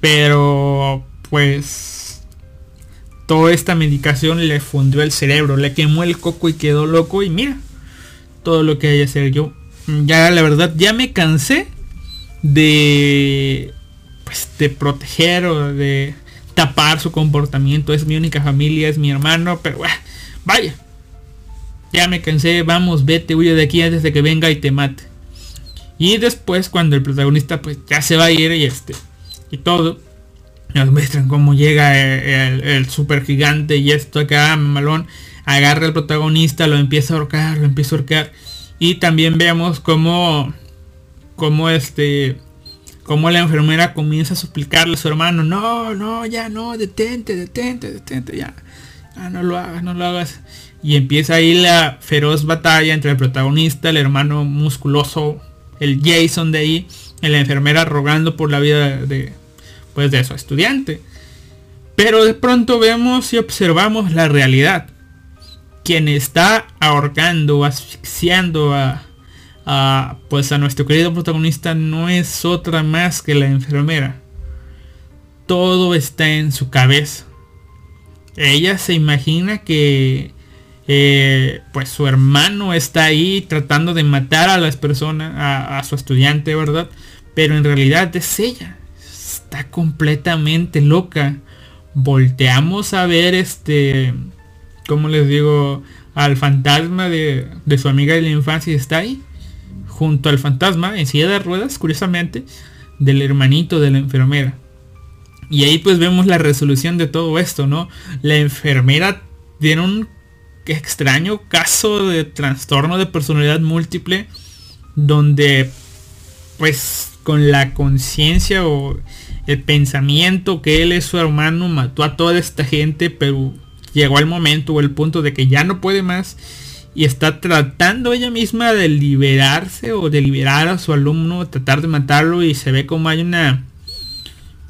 Pero pues toda esta medicación le fundió el cerebro, le quemó el coco y quedó loco y mira todo lo que hay que hacer. Yo ya la verdad ya me cansé de pues de proteger o de tapar su comportamiento. Es mi única familia, es mi hermano, pero vaya. ya me cansé, vamos, vete, huye de aquí antes de que venga y te mate. Y después cuando el protagonista pues ya se va a ir y este y todo, nos muestran cómo llega el, el, super gigante y esto acá, malón, agarra al protagonista, lo empieza a ahorcar, lo empieza a ahorcar. Y también vemos cómo, cómo este, cómo la enfermera comienza a suplicarle a su hermano, no, no, ya no, detente, detente, detente, ya, ya no lo hagas, no lo hagas. Y empieza ahí la feroz batalla entre el protagonista, el hermano musculoso, el Jason de ahí, y la enfermera rogando por la vida de, pues de su estudiante. Pero de pronto vemos y observamos la realidad. Quien está ahorcando, asfixiando a, pues a nuestro querido protagonista no es otra más que la enfermera. Todo está en su cabeza. Ella se imagina que eh, pues su hermano está ahí tratando de matar a las personas, a, su estudiante, ¿verdad? Pero en realidad es ella está completamente loca. Volteamos a ver este, como les digo, al fantasma de, de su amiga de la infancia está ahí. Junto al fantasma en silla de ruedas, curiosamente, del hermanito de la enfermera. Y ahí pues vemos la resolución de todo esto, ¿no? La enfermera tiene un extraño caso de trastorno de personalidad múltiple donde pues con la conciencia o el pensamiento que él es su hermano, mató a toda esta gente, pero llegó al momento o el punto de que ya no puede más y está tratando ella misma de liberarse o de liberar a su alumno, tratar de matarlo y se ve como hay una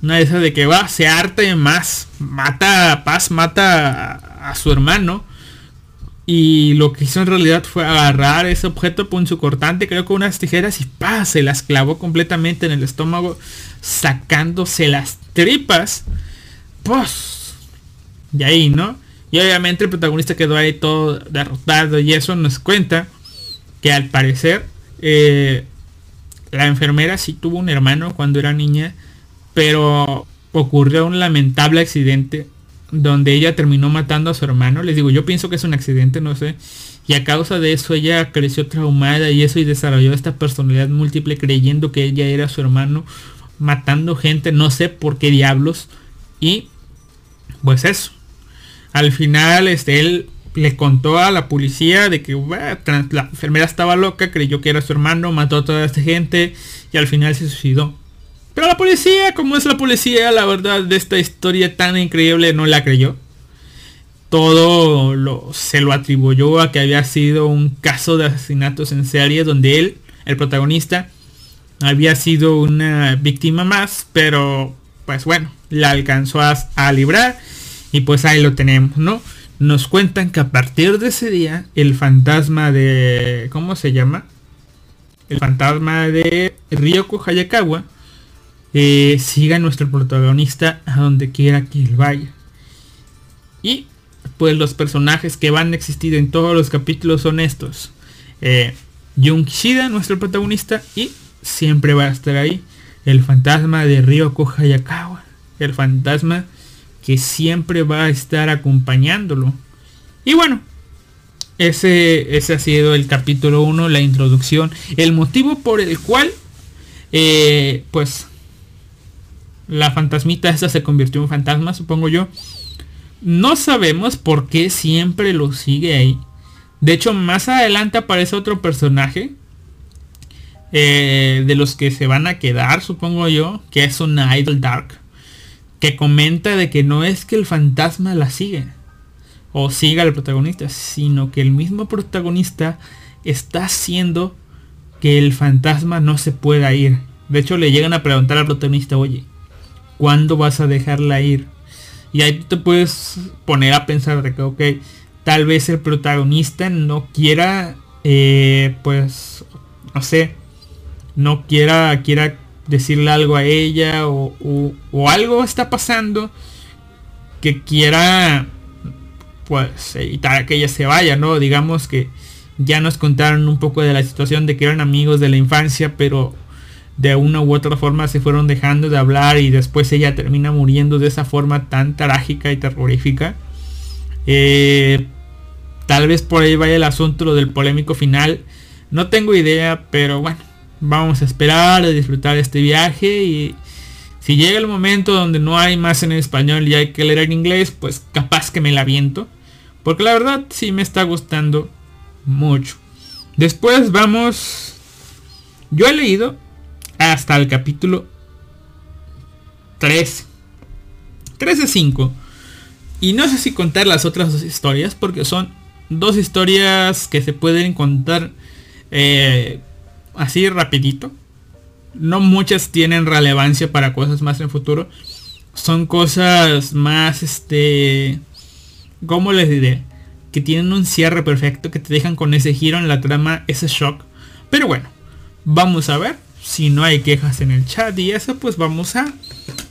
una de esas de que va, se harta de más, mata a Paz, mata a, su hermano y lo que hizo en realidad fue agarrar ese objeto cortante creo con unas tijeras y ¡pah! se las clavó completamente en el estómago sacándose las tripas. Pues, y ahí, ¿no? Y obviamente el protagonista quedó ahí todo derrotado y eso nos cuenta que al parecer eh, la enfermera sí tuvo un hermano cuando era niña, pero ocurrió un lamentable accidente donde ella terminó matando a su hermano. Les digo, yo pienso que es un accidente, no sé. Y a causa de eso ella creció traumada y eso y desarrolló esta personalidad múltiple creyendo que ella era su hermano matando gente, no sé por qué diablos. Y pues eso. Al final este, él le contó a la policía de que la enfermera estaba loca, creyó que era su hermano, mató a toda esta gente y al final se suicidó. Pero la policía, como es la policía, la verdad de esta historia tan increíble no la creyó. Todo lo, se lo atribuyó a que había sido un caso de asesinatos en serie donde él, el protagonista, había sido una víctima más, pero pues bueno, la alcanzó a, a, librar y pues ahí lo tenemos, ¿no? Nos cuentan que a partir de ese día el fantasma de ¿cómo se llama? El fantasma de Ryoko Hayakawa eh, siga nuestro protagonista a donde quiera que él vaya. Y pues los personajes que van a existir en todos los capítulos son estos. Eh, nuestro protagonista, y siempre va a estar ahí el fantasma de Ryoko Hayakawa. El fantasma que siempre va a estar acompañándolo. Y bueno, ese, ese ha sido el capítulo 1, la introducción. El motivo por el cual, eh, pues, la fantasmita esa se convirtió en fantasma, supongo yo. No sabemos por qué siempre lo sigue ahí. De hecho, más adelante aparece otro personaje eh, de los que se van a quedar, supongo yo, que es un Idol Dark, que comenta de que no es que el fantasma la sigue o siga al protagonista, sino que el mismo protagonista está haciendo que el fantasma no se pueda ir. De hecho, le llegan a preguntar al protagonista, oye, ¿cuándo vas a dejarla ir? Y ahí te puedes poner a pensar de que, ok, tal vez el protagonista no quiera, eh, pues, no sé, no quiera, quiera decirle algo a ella o, o, algo está pasando que quiera pues evitar que ella se vaya, ¿no? Digamos que ya nos contaron un poco de la situación de que eran amigos de la infancia, pero de una u otra forma se fueron dejando de hablar y después ella termina muriendo de esa forma tan trágica y terrorífica. Eh, Tal vez por ahí vaya el asunto, lo del polémico final. No tengo idea, pero bueno, vamos a esperar a disfrutar este viaje y si llega el momento donde no hay más en español y hay que leer en inglés, pues capaz que me la viento. Porque la verdad sí me está gustando mucho. Después vamos... Yo he leído hasta el capítulo 3. 5 Y no sé si contar las otras dos historias porque son dos historias que se pueden contar eh, así rapidito. No muchas tienen relevancia para cosas más en futuro. Son cosas más, este... ¿Cómo les diré? Que tienen un cierre perfecto, que te dejan con ese giro en la trama, ese shock. Pero bueno, vamos a ver. Si no hay quejas en el chat y eso, pues vamos a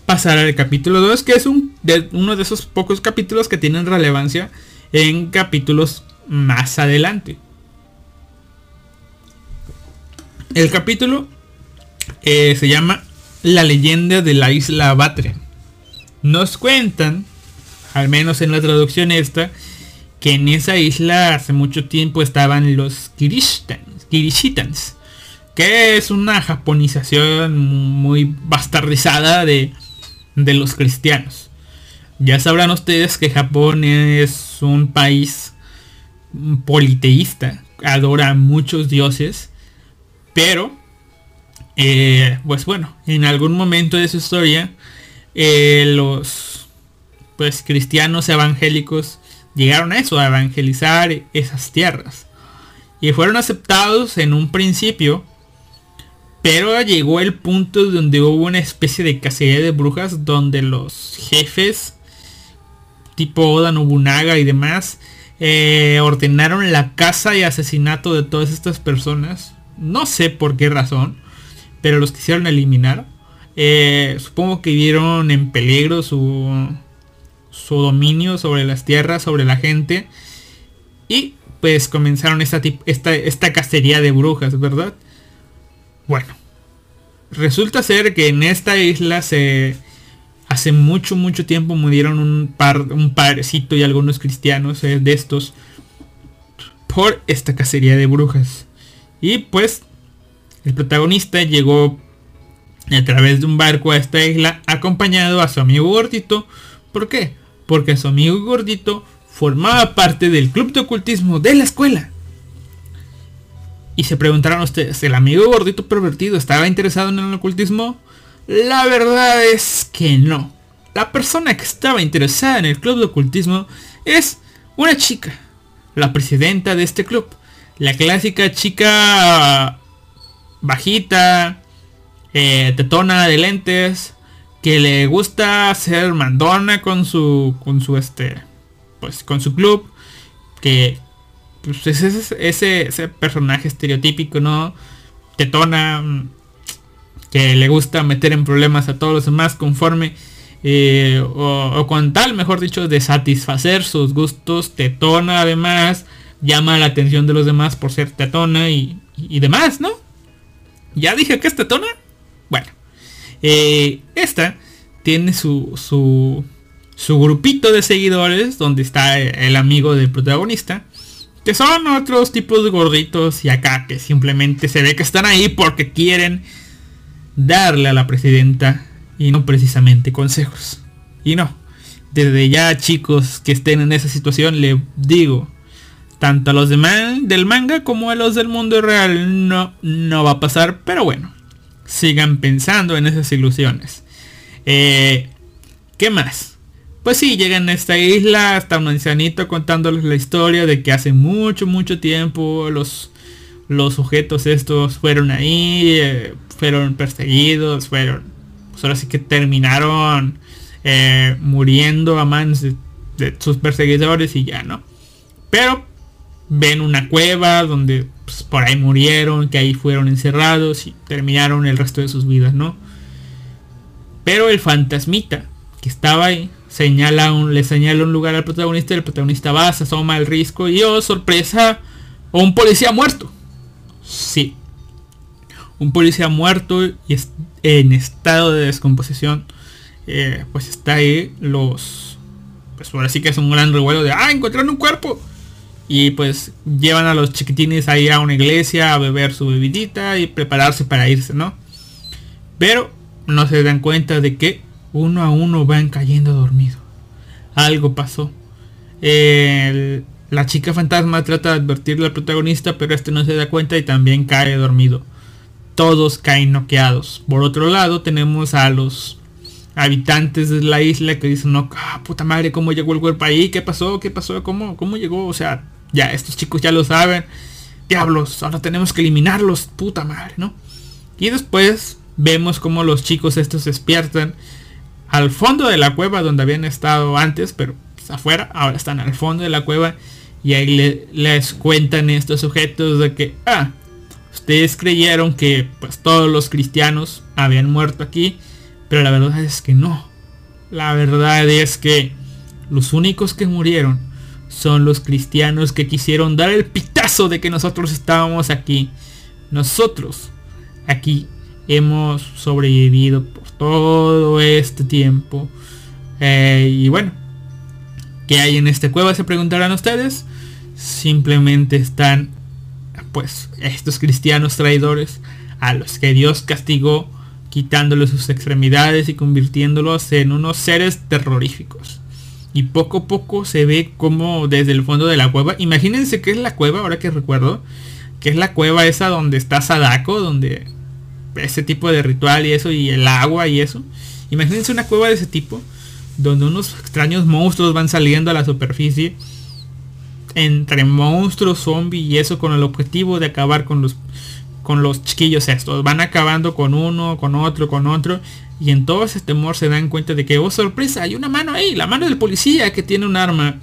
pasar al capítulo 2, que es un, de, uno de esos pocos capítulos que tienen relevancia en capítulos más adelante. El capítulo eh, se llama La leyenda de la isla Batre. Nos cuentan, al menos en la traducción esta, que en esa isla hace mucho tiempo estaban los Kirishitans, que es una japonización muy bastardizada de, de los cristianos. Ya sabrán ustedes que Japón es un país politeísta, adora muchos dioses, pero, eh, pues bueno, en algún momento de su historia, eh, los pues cristianos evangélicos llegaron a eso, a evangelizar esas tierras. Y fueron aceptados en un principio pero llegó el punto donde hubo una especie de cacería de brujas donde los jefes, tipo Oda Nobunaga y demás, eh, ordenaron la caza y asesinato de todas estas personas. No sé por qué razón, pero los quisieron eliminar. Eh, supongo que vieron en peligro su, su dominio sobre las tierras, sobre la gente. Y pues comenzaron esta, esta, esta cacería de brujas, ¿verdad? Bueno, resulta ser que en esta isla se hace mucho mucho tiempo murieron un par un parecito y algunos cristianos eh, de estos por esta cacería de brujas. Y pues el protagonista llegó a través de un barco a esta isla acompañado a su amigo gordito. ¿Por qué? Porque su amigo gordito formaba parte del club de ocultismo de la escuela. Y se preguntaron ustedes, ¿el amigo gordito pervertido estaba interesado en el ocultismo? La verdad es que no. La persona que estaba interesada en el club de ocultismo es una chica, la presidenta de este club. La clásica chica bajita, eh, tetona de lentes, que le gusta ser mandona con su, con su este, pues con su club, que pues ese, ese, ese personaje estereotípico, ¿no? Tetona, mm, que le gusta meter en problemas a todos los demás conforme, eh, o, con tal, mejor dicho, de satisfacer sus gustos, tetona además, llama la atención de los demás por ser tetona y, y demás, ¿no? Ya dije que es tetona. Bueno, eh, esta tiene su, su, su grupito de seguidores donde está el amigo del protagonista que son otros tipos de gorditos y acá que simplemente se ve que están ahí porque quieren darle a la presidenta y no precisamente consejos. Y no, desde ya chicos que estén en esa situación le digo, tanto a los de del manga como a los del mundo real no, no va a pasar, pero bueno, sigan pensando en esas ilusiones. Eh, ¿Qué más? Pues sí, llegan a esta isla, hasta un ancianito contándoles la historia de que hace mucho, mucho tiempo los, los sujetos estos fueron ahí, eh, fueron perseguidos, fueron, pues ahora sí que terminaron eh, muriendo a manos de, sus perseguidores y ya, ¿no? Pero ven una cueva donde pues, por ahí murieron, que ahí fueron encerrados y terminaron el resto de sus vidas, ¿no? Pero el fantasmita que estaba ahí señala un, le señala un lugar al protagonista, el protagonista va, se asoma el risco y oh sorpresa, un policía muerto. Sí. Un policía muerto y en estado de descomposición. Eh, pues está ahí los... Pues ahora sí que es un gran revuelo de... ¡Ah! Encontraron un cuerpo. Y pues llevan a los chiquitines ahí a una iglesia a beber su bebidita y prepararse para irse, ¿no? Pero no se dan cuenta de que uno a uno van cayendo dormido. Algo pasó. El- la chica fantasma trata de advertirle al protagonista, pero este no se da cuenta y también cae dormido. Todos caen noqueados. Por otro lado, tenemos a los habitantes de la isla que dicen, no, ah, puta madre, ¿cómo llegó el cuerpo ahí? ¿Qué pasó? ¿Qué pasó? ¿Cómo, ¿Cómo llegó? O sea, ya, estos chicos ya lo saben. Diablos, ahora tenemos que eliminarlos, puta madre, ¿no? Y después vemos como los chicos estos despiertan al fondo de la cueva donde habían estado antes, pero afuera, ahora están al fondo de la cueva y ahí le- les cuentan estos sujetos de que, ah, ustedes creyeron que pues todos los cristianos habían muerto aquí, pero la verdad es que no. La verdad es que los únicos que murieron son los cristianos que quisieron dar el pitazo de que nosotros estábamos aquí. Nosotros aquí hemos sobrevivido por todo este tiempo. Eh, y bueno, ¿qué hay en esta cueva? Se preguntarán ustedes. Simplemente están, pues, estos cristianos traidores a los que Dios castigó quitándoles sus extremidades y convirtiéndolos en unos seres terroríficos. Y poco a poco se ve como desde el fondo de la cueva. Imagínense que es la cueva, ahora que recuerdo. Que es la cueva esa donde está Sadako, donde ese tipo de ritual y eso, y el agua y eso. Imagínense una cueva de ese tipo, donde unos extraños monstruos van saliendo a la superficie. Entre monstruos, zombies y eso con el objetivo de acabar con los con los chiquillos estos. Van acabando con uno, con otro, con otro. Y en todo ese temor se dan cuenta de que, oh sorpresa, hay una mano ahí, la mano del policía que tiene un arma.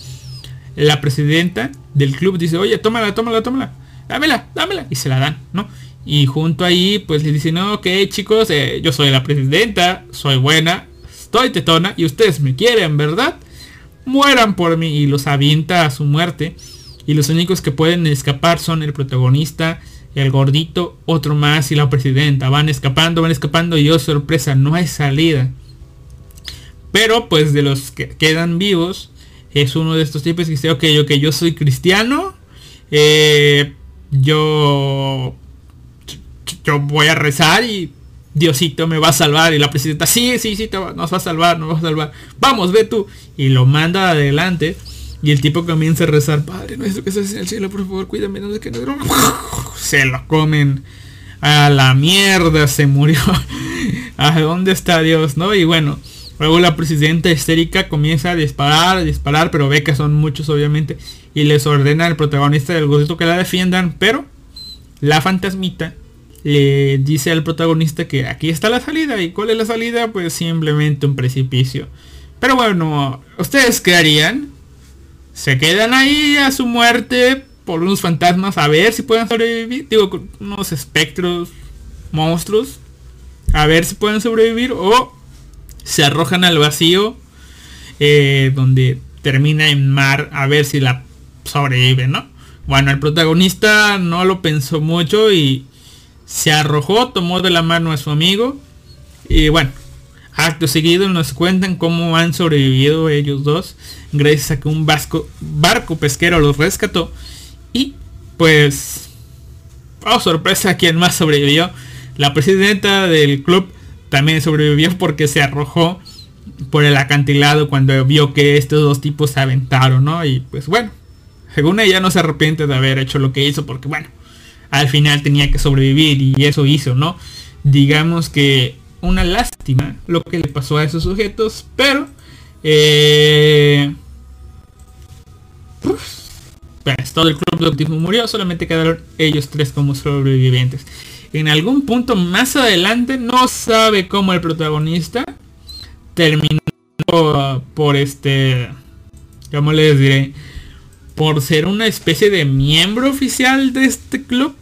La presidenta del club dice, oye, tómala, tómala, tómala. Dámela, dámela. Y se la dan, ¿no? Y junto ahí, pues le dicen, no, ok chicos, eh, yo soy la presidenta, soy buena, estoy tetona y ustedes me quieren, ¿verdad? Mueran por mí y los avienta a su muerte. Y los únicos que pueden escapar son el protagonista, el gordito, otro más y la presidenta. Van escapando, van escapando y oh sorpresa, no hay salida. Pero pues de los que quedan vivos, es uno de estos tipos que dice, ok, ok, yo soy cristiano. eh, yo yo voy a rezar y Diosito me va a salvar. Y la presidenta, sí, sí, sí, va- nos va a salvar, nos va a salvar. Vamos, ve tú. Y lo manda adelante. Y el tipo comienza a rezar, Padre nuestro que estás en el cielo, por favor, cuídame, no sé qué. no- Se lo comen. A la mierda se murió. ¿A dónde está Dios? ¿No? Y bueno, luego la presidenta histérica comienza a disparar, a disparar, pero ve que son muchos obviamente. Y les ordena al protagonista del gordito que la defiendan, pero la fantasmita le dice al protagonista que aquí está la salida. ¿Y cuál es la salida? Pues simplemente un precipicio. Pero bueno, ¿ustedes qué harían? Se quedan ahí a su muerte por unos fantasmas a ver si pueden sobrevivir. Digo, unos espectros, monstruos. A ver si pueden sobrevivir. O se arrojan al vacío. eh, donde termina en mar. A ver si la sobrevive, ¿no? Bueno, el protagonista no lo pensó mucho y se arrojó, tomó de la mano a su amigo. Y bueno, acto seguido nos cuentan cómo han sobrevivido ellos dos. Gracias a que un vasco, barco pesquero los rescató. Y pues, oh sorpresa, quien más sobrevivió. La presidenta del club también sobrevivió porque se arrojó por el acantilado cuando vio que estos dos tipos se aventaron, ¿no? Y pues bueno, según ella no se arrepiente de haber hecho lo que hizo porque bueno, al final tenía que sobrevivir y eso hizo, ¿no? Digamos que una lástima lo que le pasó a esos sujetos, pero eh, pues, todo el club de autismo murió, solamente quedaron ellos tres como sobrevivientes. En algún punto más adelante no sabe cómo el protagonista terminó por este, ¿cómo les diré? Por ser una especie de miembro oficial de este club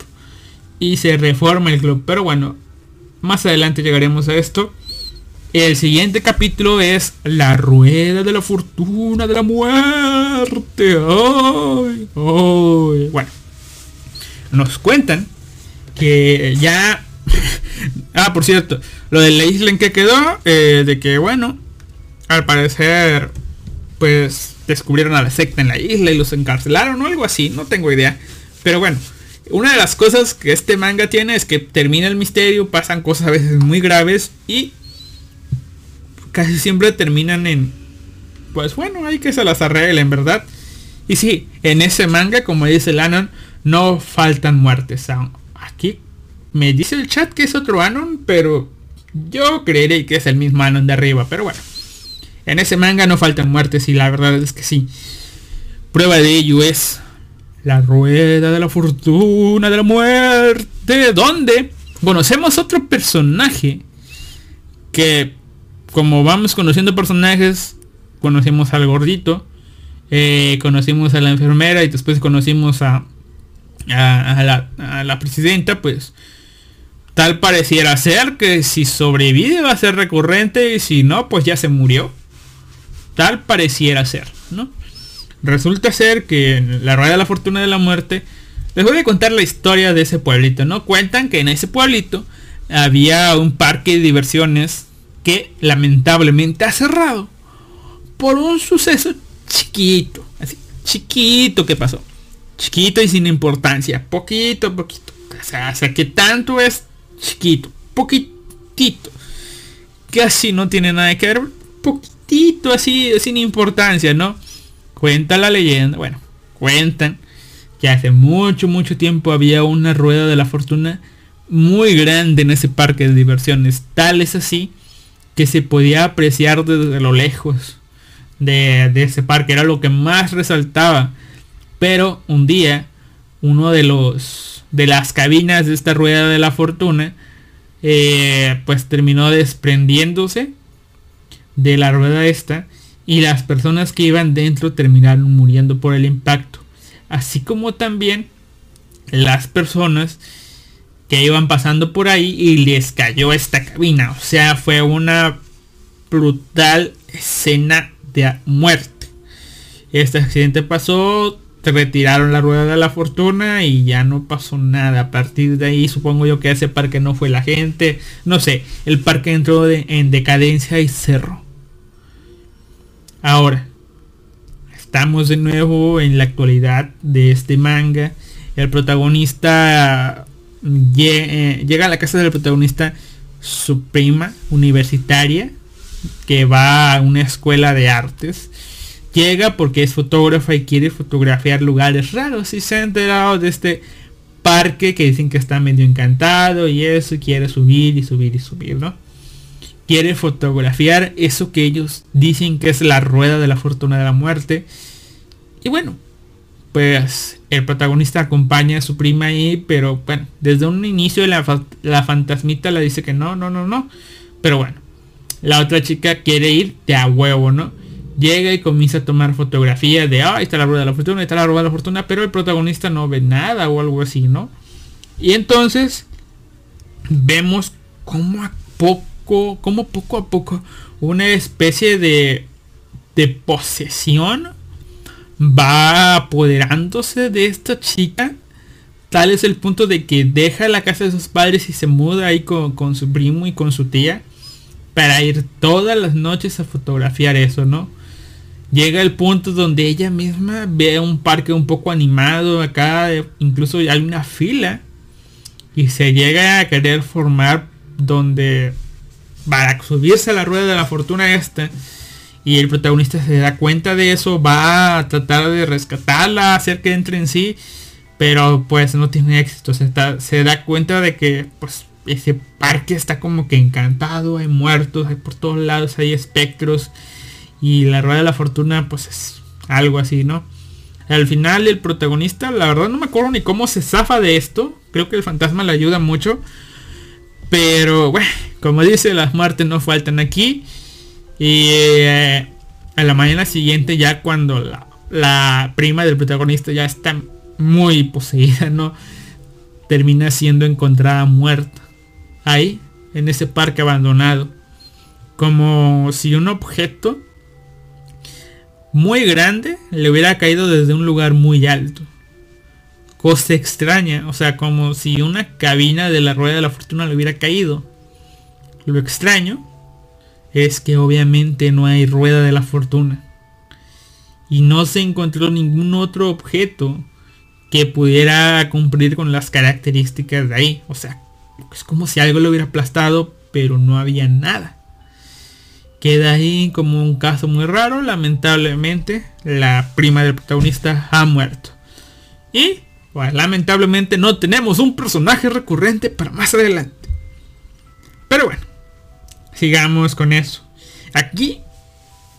y se reforma el club. Pero bueno, más adelante llegaremos a esto. El siguiente capítulo es La Rueda de la Fortuna de la Muerte. ¡Ay! ¡Ay! Bueno, nos cuentan que ya... ah, por cierto, lo de la isla en que quedó, eh, de que bueno, al parecer, pues descubrieron a la secta en la isla y los encarcelaron o algo así, no tengo idea. Pero bueno, una de las cosas que este manga tiene es que termina el misterio, pasan cosas a veces muy graves y casi siempre terminan en, pues bueno, hay que se las arreglen, ¿verdad? Y sí, en ese manga, como dice el Anon, no faltan muertes. Aquí me dice el chat que es otro Anon, pero yo creeré que es el mismo Anon de arriba, pero bueno. En ese manga no faltan muertes y la verdad es que sí. Prueba de ello es la rueda de la fortuna de la muerte, donde conocemos otro personaje que como vamos conociendo personajes, conocimos al gordito, eh, conocimos a la enfermera y después conocimos a, la, a, la, presidenta, pues tal pareciera ser que si sobrevive va a ser recurrente y si no, pues ya se murió. Tal pareciera ser, ¿no? Resulta ser que en la rueda de la fortuna de la muerte, les voy a contar la historia de ese pueblito, ¿no? Cuentan que en ese pueblito había un parque de diversiones que lamentablemente ha cerrado por un suceso chiquito, así, chiquito que pasó. Chiquito y sin importancia, poquito, poquito. O sea, que tanto es chiquito, poquitito. Casi no tiene nada que ver, poquitito así, sin importancia, ¿no? Cuenta la leyenda, bueno, cuentan que hace mucho, mucho tiempo había una rueda de la fortuna muy grande en ese parque de diversiones. Tal es así que se podía apreciar desde lo lejos de, ese parque. Era lo que más resaltaba. Pero un día, uno de los de las cabinas de esta rueda de la fortuna, eh, pues terminó desprendiéndose de la rueda esta y las personas que iban dentro terminaron muriendo por el impacto. Así como también las personas que iban pasando por ahí y les cayó esta cabina. O sea, fue una brutal escena de muerte. Este accidente pasó, retiraron la rueda de la fortuna y ya no pasó nada. A partir de ahí supongo yo que ese parque no fue la gente. No sé, el parque entró en decadencia y cerró. Ahora, estamos de nuevo en la actualidad de este manga. El protagonista eh, llega a la casa del protagonista su prima universitaria que va a una escuela de artes. Llega porque es fotógrafa y quiere fotografiar lugares raros y se ha enterado de este parque que dicen que está medio encantado y eso quiere subir y subir y subir, ¿no? Quiere fotografiar eso que ellos dicen que es la rueda de la fortuna de la muerte. Y bueno, pues el protagonista acompaña a su prima ahí, pero bueno, desde un inicio la, la fantasmita le dice que no, no, no, no. Pero bueno, la otra chica quiere ir de a huevo, ¿no? Llega y comienza a tomar fotografías de, ah, ahí está la rueda de la fortuna, está la rueda de la fortuna, pero el protagonista no ve nada o algo así, ¿no? Y entonces vemos cómo a poco como poco a poco una especie de, de posesión va apoderándose de esta chica. Tal es el punto de que deja la casa de sus padres y se muda ahí con, con su primo y con su tía para ir todas las noches a fotografiar eso, ¿no? Llega el punto donde ella misma ve un parque un poco animado acá, incluso hay una fila y se llega a querer formar donde para subirse a la rueda de la fortuna esta y el protagonista se da cuenta de eso, va a tratar de rescatarla, hacer que entre en sí, pero pues no tiene éxito, se, se da cuenta de que pues ese parque está como que encantado, hay muertos, hay por todos lados, hay espectros y la rueda de la fortuna pues es algo así, ¿no? Al final el protagonista, la verdad no me acuerdo ni cómo se zafa de esto, creo que el fantasma le ayuda mucho, pero bueno, como dice, las muertes no faltan aquí. Y eh, a la mañana siguiente, ya cuando la, prima del protagonista ya está muy poseída, ¿no? Termina siendo encontrada muerta. Ahí, en ese parque abandonado. Como si un objeto muy grande le hubiera caído desde un lugar muy alto. Cosa extraña, o sea, como si una cabina de la rueda de la fortuna le hubiera caído. Lo extraño es que obviamente no hay rueda de la fortuna. y no se encontró ningún otro objeto que pudiera cumplir con las características de ahí. O sea, es como si algo lo hubiera aplastado, pero no había nada. Queda ahí como un caso muy raro. Lamentablemente, la prima del protagonista ha muerto. Y, pues, lamentablemente no tenemos un personaje recurrente para más adelante. Pero bueno, sigamos con eso. Aquí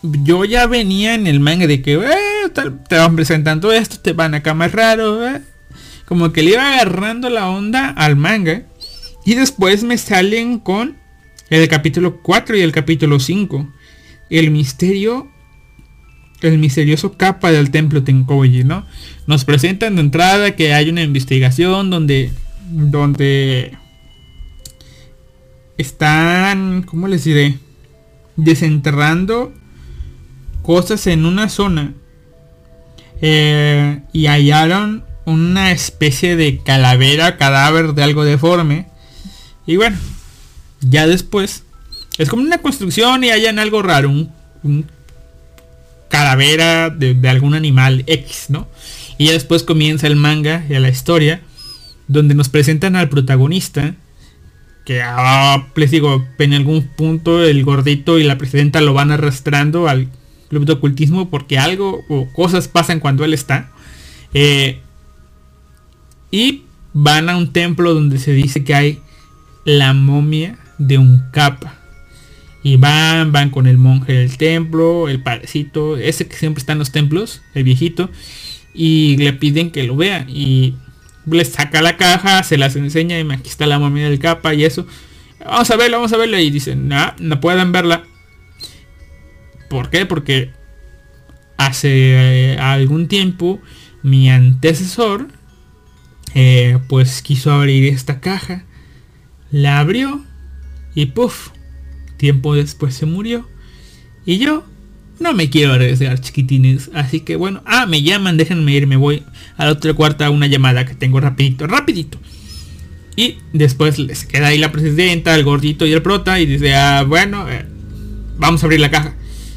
yo ya venía en el manga de que eh, te van presentando esto, te van acá más raro. Eh. Como que le iba agarrando la onda al manga. Y después me salen con el capítulo 4 y el capítulo 5. El misterio. El misterioso capa del templo Tenkoji, ¿no? Nos presentan de entrada que hay una investigación donde. Donde. Están. ¿Cómo les diré? Desenterrando cosas en una zona eh, y hallaron una especie de calavera, cadáver de algo deforme. Y bueno, ya después es como una construcción y hallan algo raro, un, calavera de, algún animal X, ¿no? Y ya después comienza el manga y la historia, donde nos presentan al protagonista, que ah, les digo, en algún punto el gordito y la presidenta lo van arrastrando al club de ocultismo porque algo o cosas pasan cuando él está. Eh, y van a un templo donde se dice que hay la momia de un capa. Y van, van con el monje del templo, el parecito, ese que siempre está en los templos, el viejito. Y le piden que lo vea. Y le saca la caja, se las enseña y aquí está la momia del capa y eso. Vamos a verla, vamos a verla. Y dicen, no, no pueden verla. ¿Por qué? Porque hace eh, algún tiempo mi antecesor eh, pues quiso abrir esta caja. La abrió y puff, tiempo después se murió. Y yo no me quiero arriesgar, chiquitines. Así que bueno, ah, me llaman, déjenme ir, me voy a la otra cuarta una llamada que tengo rapidito, rapidito. Y después les queda ahí la presidenta, el gordito y el prota y dice, ah, bueno, eh, vamos a abrir la caja.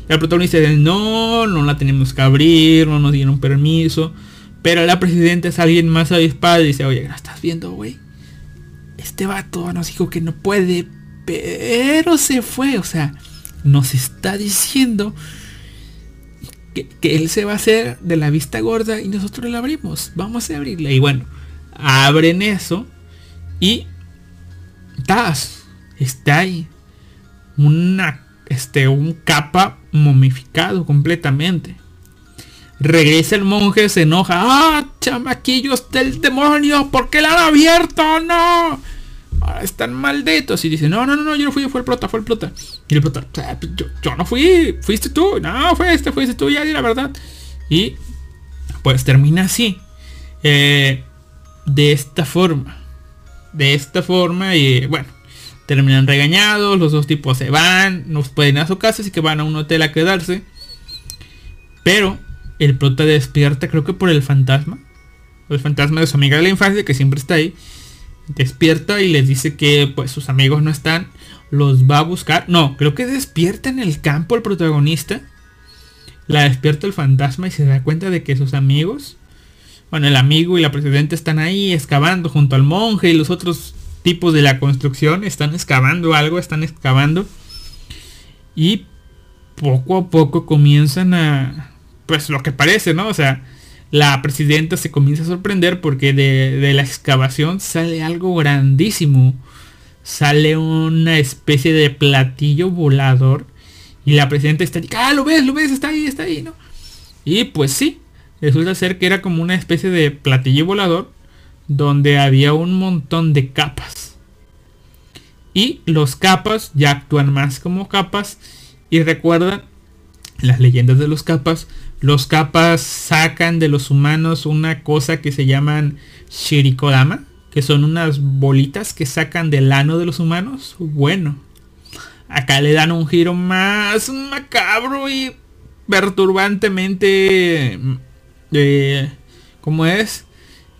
El protagonista dice, no, no la tenemos que abrir, no nos dieron permiso. Pero la presidenta es alguien más avispado y dice, oye, ¿no estás viendo, güey? Este vato nos dijo que no puede, pero se fue. O sea, nos está diciendo que, él se va a hacer de la vista gorda y nosotros la abrimos. Vamos a abrirla. Y bueno, abren eso y... ¡Tas! Está ahí. Una este, un capa momificado completamente. Regresa el monje, se enoja. ¡Ah, chamaquillos del demonio! ¿Por qué la han abierto? ¡No! Ahora están malditos. Y dice, no, no, no, yo no fui, fue el prota, fue el prota. Y el prota, yo, yo no fui, fuiste tú. No, fuiste, fuiste tú, ya di la verdad. Y pues termina así. Eh, de esta forma. De esta forma y bueno terminan regañados, los dos tipos se van, no pueden ir a su casa, así que van a un hotel a quedarse. Pero el prota despierta, creo que por el fantasma. El fantasma de su amiga de la infancia, que siempre está ahí. Despierta y les dice que pues sus amigos no están. Los va a buscar. No, creo que despierta en el campo el protagonista. La despierta el fantasma y se da cuenta de que sus amigos, bueno, el amigo y la presidenta están ahí excavando junto al monje y los otros tipos de la construcción están excavando algo, están excavando y poco a poco comienzan a, pues lo que parece, ¿no? O sea, la presidenta se comienza a sorprender porque de, la excavación sale algo grandísimo. Sale una especie de platillo volador y la presidenta está, ah, lo ves, lo ves, está ahí, está ahí, ¿no? Y pues sí, resulta ser que era como una especie de platillo volador donde había un montón de capas. Y los capas ya actúan más como capas. Y recuerdan las leyendas de los capas. Los capas sacan de los humanos una cosa que se llaman Shirikodama. Que son unas bolitas que sacan del ano de los humanos. Bueno. Acá le dan un giro más macabro y perturbantemente... Eh, ¿Cómo es?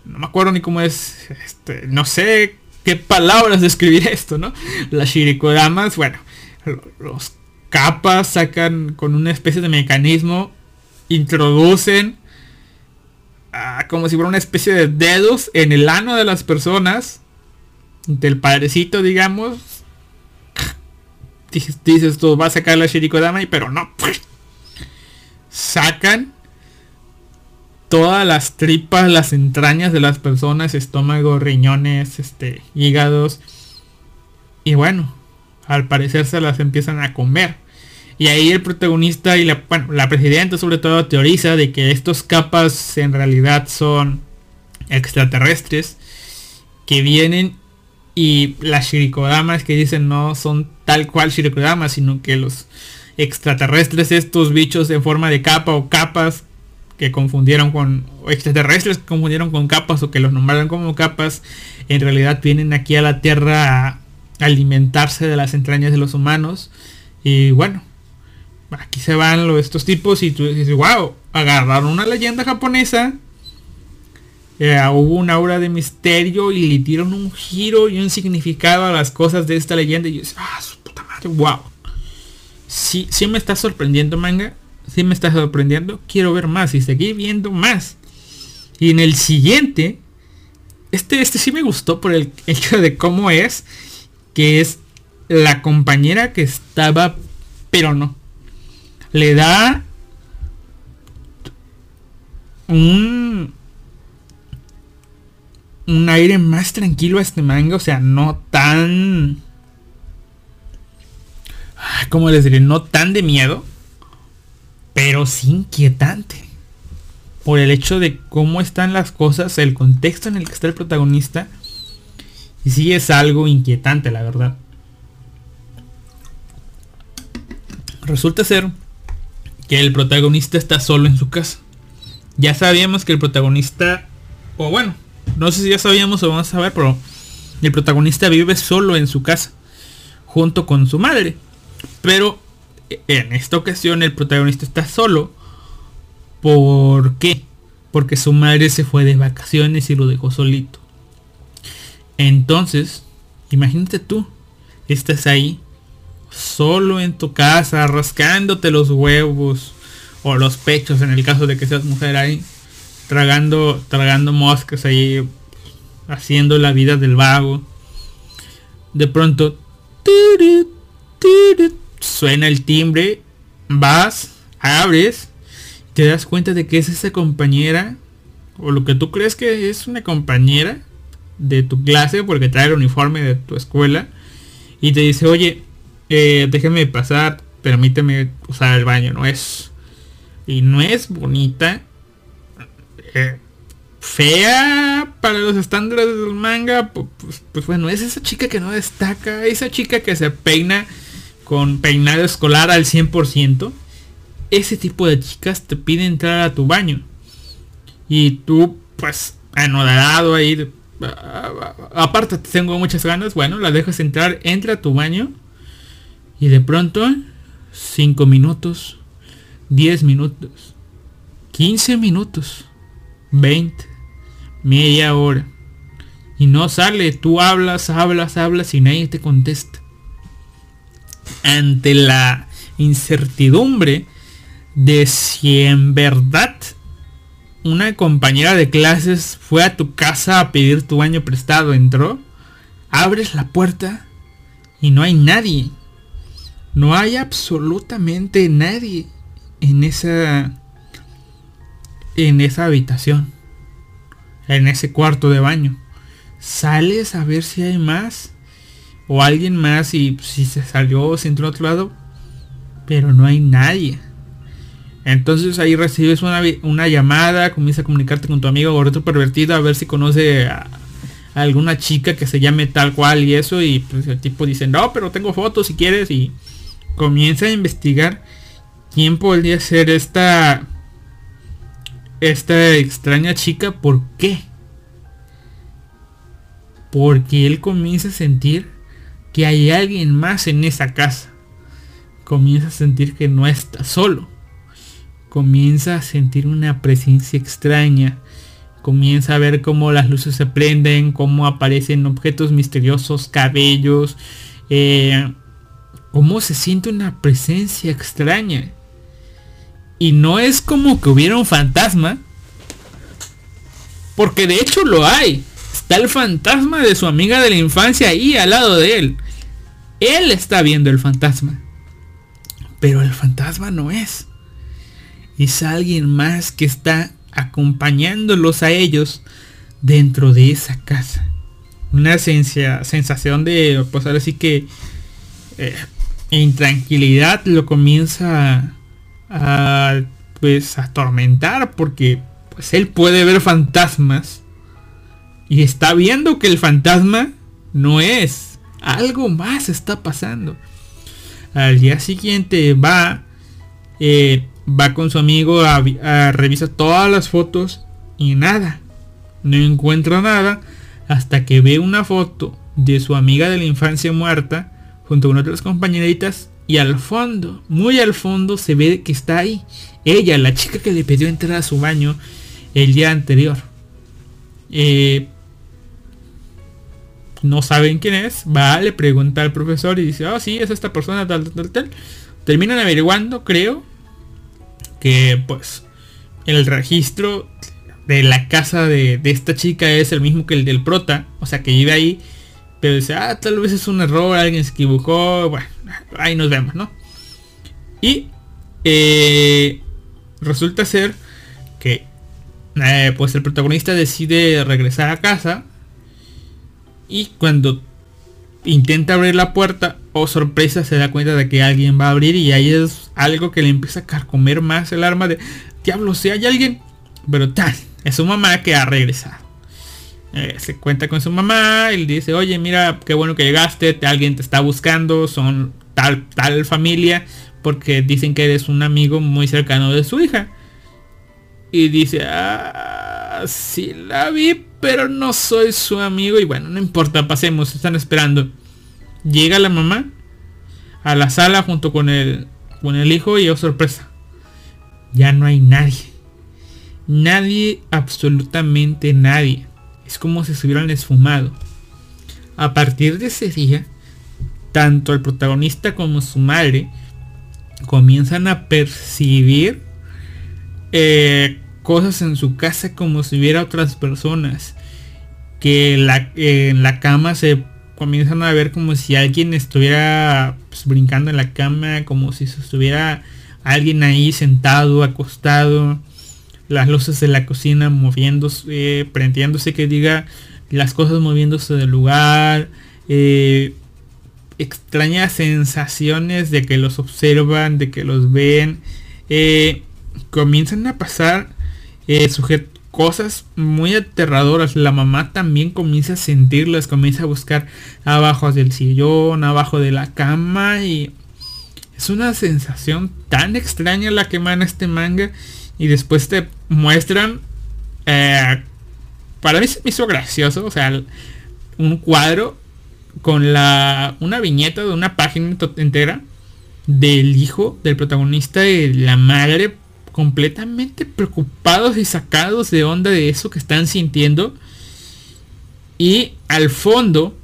no me acuerdo ni cómo es, este, no sé qué palabras describir esto, ¿no? Las shirikodamas, bueno, los capas sacan con una especie de mecanismo introducen ah, como si fuera una especie de dedos en el ano de las personas. Del padrecito, digamos. Dices, dices tú, va a sacar la Shirikodama, pero no. Sacan todas las tripas, las entrañas de las personas, estómago, riñones, este, hígados. Y bueno, al parecer se las empiezan a comer. Y ahí el protagonista y la, presidenta sobre todo teoriza de que estos capas en realidad son extraterrestres que vienen y las shirikodamas que dicen no son tal cual shirikodamas, sino que los extraterrestres, estos bichos en forma de capa o capas que confundieron con extraterrestres que confundieron con capas o que los nombraron como capas, en realidad vienen aquí a la Tierra a alimentarse de las entrañas de los humanos. Y bueno, aquí se van los, estos tipos y tú dices, wow, agarraron una leyenda japonesa. Eh, hubo una aura de misterio y le dieron un giro y un significado a las cosas de esta leyenda. Y yo dices, ah, su puta madre, wow. Sí, sí me está sorprendiendo manga. Sí me está sorprendiendo. Quiero ver más y seguir viendo más. Y en el siguiente, este, este sí me gustó por el hecho de cómo es. Que es la compañera que estaba, pero no le da un un aire más tranquilo a este manga, o sea, no tan ¿cómo les diré? No tan de miedo, pero sí inquietante. Por el hecho de cómo están las cosas, el contexto en el que está el protagonista. Y sí es algo inquietante, la verdad. Resulta ser que el protagonista está solo en su casa. Ya sabíamos que el protagonista, o bueno, no sé si ya sabíamos o vamos a ver, pero el protagonista vive solo en su casa, junto con su madre. Pero en esta ocasión el protagonista está solo. ¿Por qué? Porque su madre se fue de vacaciones y lo dejó solito. Entonces, imagínate tú, estás ahí solo en tu casa, rascándote los huevos o los pechos en el caso de que seas mujer ahí, tragando, tragando moscas ahí, haciendo la vida del vago. De pronto, suena el timbre, vas, abres, te das cuenta de que es esa compañera, o lo que tú crees que es una compañera de tu clase, porque trae el uniforme de tu escuela, y te dice, oye, eh, déjeme pasar, permíteme usar el baño, no es... Y no es bonita. Eh, fea para los estándares del manga, pues, pues, bueno, es esa chica que no destaca, esa chica que se peina con peinado escolar al 100%. Ese tipo de chicas te piden entrar a tu baño. Y tú, pues, anodado ahí. Aparte, tengo muchas ganas. Bueno, la dejas entrar, entra a tu baño. Y de pronto, 5 minutos, 10 minutos, 15 minutos, 20, media hora. Y no sale, tú hablas, hablas, hablas y nadie te contesta. Ante la incertidumbre de si en verdad una compañera de clases fue a tu casa a pedir tu baño prestado, entró, abres la puerta y no hay nadie. No hay absolutamente nadie en esa en esa habitación. En ese cuarto de baño. Sales a ver si hay más o alguien más y si se salió o se entró otro lado, pero no hay nadie. Entonces ahí recibes una, una llamada, comienza a comunicarte con tu amigo gordo pervertido a ver si conoce a, a, alguna chica que se llame tal cual y eso y pues el tipo dice, "No, pero tengo fotos si quieres" y comienza a investigar quién podría ser esta esta extraña chica, ¿por qué? Porque él comienza a sentir que hay alguien más en esa casa. Comienza a sentir que no está solo. Comienza a sentir una presencia extraña. Comienza a ver cómo las luces se prenden, cómo aparecen objetos misteriosos, cabellos, eh, cómo se siente una presencia extraña. Y no es como que hubiera un fantasma. Porque de hecho lo hay. Está el fantasma de su amiga de la infancia ahí al lado de él. Él está viendo el fantasma. Pero el fantasma no es. Es alguien más que está acompañándolos a ellos dentro de esa casa. Una sensación de, pues ahora sí que eh, intranquilidad lo comienza a, pues atormentar porque pues él puede ver fantasmas y está viendo que el fantasma no es. Algo más está pasando. Al día siguiente va eh, va con su amigo a, a revisar todas las fotos y nada. No encuentra nada hasta que ve una foto de su amiga de la infancia muerta junto con otras compañeritas y al fondo, muy al fondo se ve que está ahí ella, la chica que le pidió entrar a su baño el día anterior. Eh, no saben quién es, va, le pregunta al profesor y dice, oh sí, es esta persona, tal, tal, tal. Terminan averiguando, creo, que pues el registro de la casa de, esta chica es el mismo que el del prota, o sea que vive ahí, pero dice, ah, tal vez es un error, alguien se equivocó, bueno, ahí nos vemos, ¿no? Y eh, resulta ser que eh, pues el protagonista decide regresar a casa y cuando intenta abrir la puerta, o oh, sorpresa, se da cuenta de que alguien va a abrir y ahí es algo que le empieza a carcomer más el arma de diablo, si hay alguien, pero tal, es su mamá que ha regresado. Eh, se cuenta con su mamá y le dice, oye, mira, qué bueno que llegaste, alguien te está buscando, son tal, tal familia, porque dicen que eres un amigo muy cercano de su hija. Y dice, ah, sí la vi, pero no soy su amigo. Y bueno, no importa, pasemos, están esperando. Llega la mamá a la sala junto con el, con el hijo y oh sorpresa. Ya no hay nadie. Nadie, absolutamente nadie. Es como si se hubieran esfumado. A partir de ese día, tanto el protagonista como su madre comienzan a percibir eh, cosas en su casa como si hubiera otras personas. Que la, en la cama se comienzan a ver como si alguien estuviera pues, brincando en la cama, como si estuviera alguien ahí sentado, acostado las luces de la cocina moviéndose, prendiéndose, que diga las cosas moviéndose del lugar, eh, extrañas sensaciones de que los observan, de que los ven, eh, comienzan a pasar eh, cosas muy aterradoras. La mamá también comienza a sentirlas, comienza a buscar abajo del sillón, abajo de la cama y es una sensación tan extraña la que emana este manga y después te muestran eh, para mí se me hizo gracioso o sea un cuadro con la una viñeta de una página entera del hijo del protagonista y la madre completamente preocupados y sacados de onda de eso que están sintiendo. Y al fondo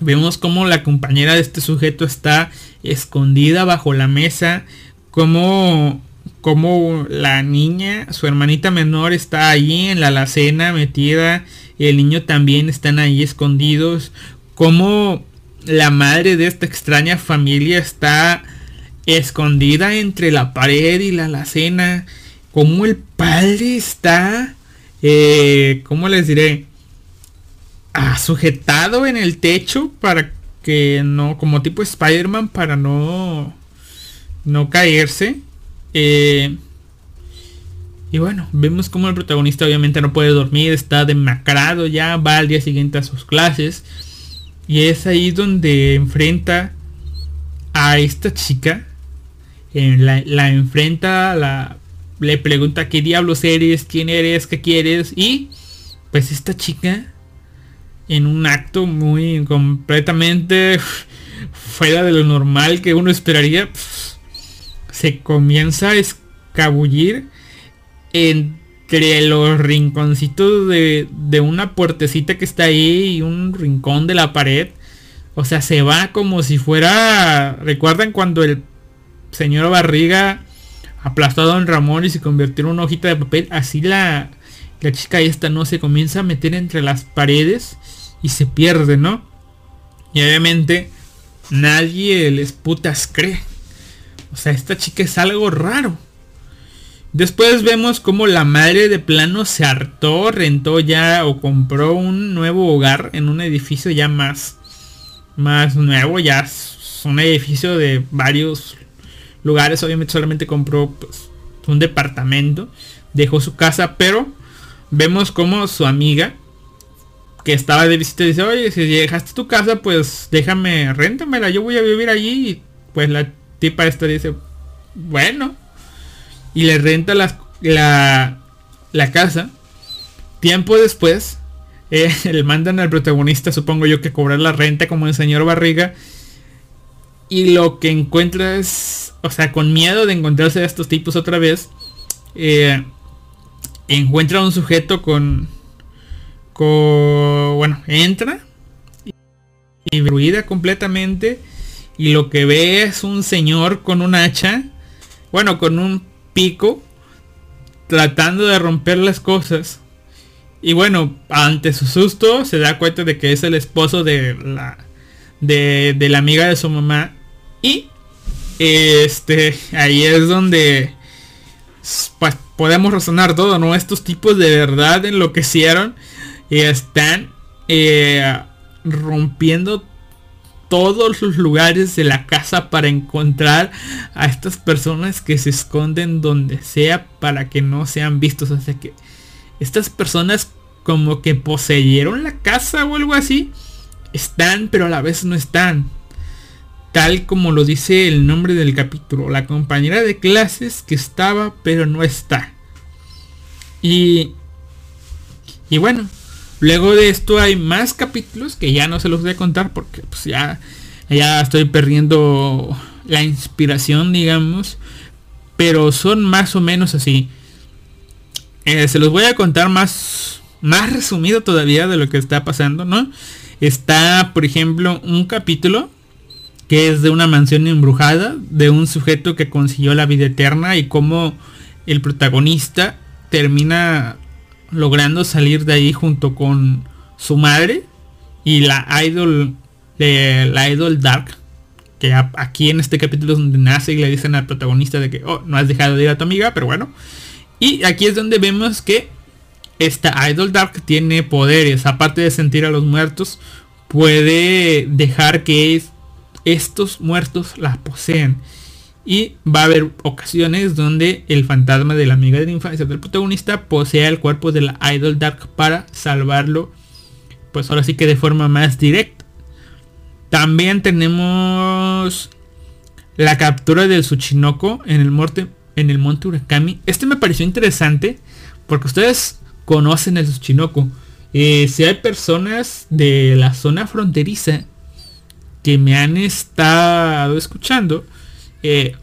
vemos como la compañera de este sujeto está escondida bajo la mesa como como la niña, su hermanita menor está ahí en la alacena metida y el niño también están ahí escondidos, como la madre de esta extraña familia está escondida entre la pared y la alacena, como el padre está, eh, ¿cómo les diré? Ah, sujetado en el techo para que no, como tipo Spider-Man, para no, no caerse. Eh, y bueno, vemos como el protagonista obviamente no puede dormir, está demacrado ya, va al día siguiente a sus clases. Y es ahí donde enfrenta a esta chica. la, la, enfrenta, la, le pregunta qué diablos eres, quién eres, qué quieres. Y pues esta chica, en un acto muy completamente fuera de lo normal que uno esperaría, se comienza a escabullir entre los rinconcitos de, de una puertecita que está ahí y un rincón de la pared. O sea, se va como si fuera... ¿Recuerdan cuando el señor Barriga aplastó a Don Ramón y se convirtió en una hojita de papel. Así la, la chica esta no se comienza a meter entre las paredes y se pierde, ¿no? Y obviamente nadie les putas cree. Sea, esta chica es algo raro. Después vemos como la madre de plano se hartó, rentó ya o compró un nuevo hogar en un edificio ya más, más nuevo, ya es un edificio de varios lugares. Obviamente solamente compró pues, un departamento, dejó su casa, pero vemos como su amiga que estaba de visita dice, oye, si dejaste tu casa, pues déjame, réntamela, yo voy a vivir allí. Y pues la tipa esta dice, bueno. Y le renta la, la, casa. Tiempo después, eh, le mandan al protagonista, supongo yo, que cobrar la renta como el señor Barriga. Y lo que encuentra es, o sea, con miedo de encontrarse a estos tipos otra vez, eh, encuentra un sujeto con bueno, entra y ruida completamente y lo que ve es un señor con un hacha, bueno, con un pico, tratando de romper las cosas. Y bueno, ante su susto se da cuenta de que es el esposo de la de, de la amiga de su mamá y este ahí es donde pues, podemos razonar todo, ¿no? Estos tipos de verdad enloquecieron y están eh, rompiendo todos los lugares de la casa para encontrar a estas personas que se esconden donde sea para que no sean vistos. O sea que estas personas como que poseyeron la casa o algo así. Están pero a la vez no están. Tal como lo dice el nombre del capítulo. La compañera de clases que estaba pero no está. Y... Y bueno, Luego de esto hay más capítulos que ya no se los voy a contar porque pues ya, ya estoy perdiendo la inspiración, digamos. Pero son más o menos así. Eh, se los voy a contar más, más resumido todavía de lo que está pasando, ¿no? Está, por ejemplo, un capítulo que es de una mansión embrujada, de un sujeto que consiguió la vida eterna y cómo el protagonista termina logrando salir de ahí junto con su madre y la idol de la idol dark que aquí en este capítulo es donde nace y le dicen al protagonista de que oh, no has dejado de ir a tu amiga pero bueno. Y aquí es donde vemos que esta idol dark tiene poderes. Aparte de sentir a los muertos puede dejar que estos muertos la poseen y va a haber ocasiones donde el fantasma de la amiga de la infancia del protagonista posea el cuerpo de la Idol Dark para salvarlo. Pues ahora sí que de forma más directa. También tenemos la captura del Tsuchinoko en el, monte, en el monte Urakami. Este me pareció interesante porque ustedes conocen el Tsuchinoko. Eh, si hay personas de la zona fronteriza que me han estado escuchando, eh,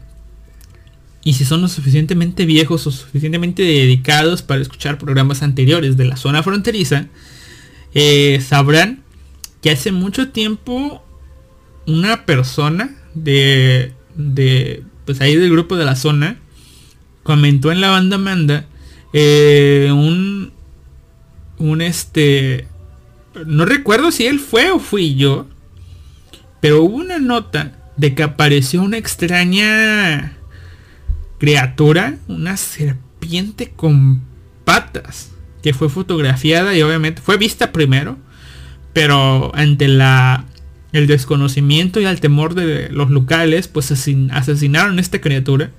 y si son lo suficientemente viejos o suficientemente dedicados para escuchar programas anteriores de la zona fronteriza, eh, sabrán que hace mucho tiempo una persona de, de, pues ahí del grupo de la zona comentó en la banda Manda eh, un, un este, no recuerdo si él fue o fui yo, pero hubo una nota de que apareció una extraña criatura, una serpiente con patas, que fue fotografiada y obviamente fue vista primero, pero ante la el desconocimiento y el temor de los locales, pues asesinaron a esta criatura,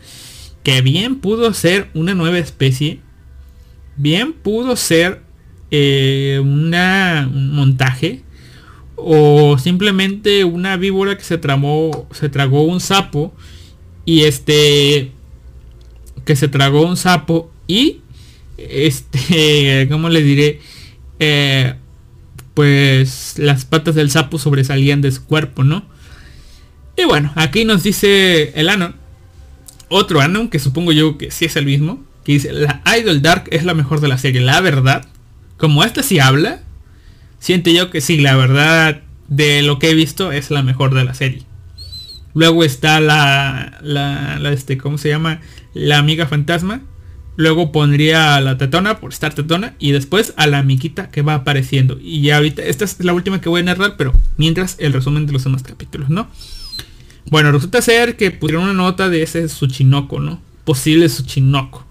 que bien pudo ser una nueva especie, bien pudo ser eh, una, un montaje, o simplemente una víbora que se tramó, se tragó un sapo y este que se tragó un sapo y este, ¿cómo le diré? Eh, pues las patas del sapo sobresalían de su cuerpo, ¿no? Y bueno, aquí nos dice el Anon, otro Anon, que supongo yo que sí es el mismo, que dice, la Idol Dark es la mejor de la serie, la verdad. Como esta sí habla, siente yo que sí, la verdad de lo que he visto es la mejor de la serie. Luego está la, la, este, ¿cómo se llama? La amiga fantasma. Luego pondría a la tetona por estar tetona. Y después a la amiguita que va apareciendo. Y ya ahorita, esta es la última que voy a narrar, pero mientras el resumen de los demás capítulos, ¿no? Bueno, resulta ser que pusieron una nota de ese Tsuchinoko, ¿no? Posible Tsuchinoko.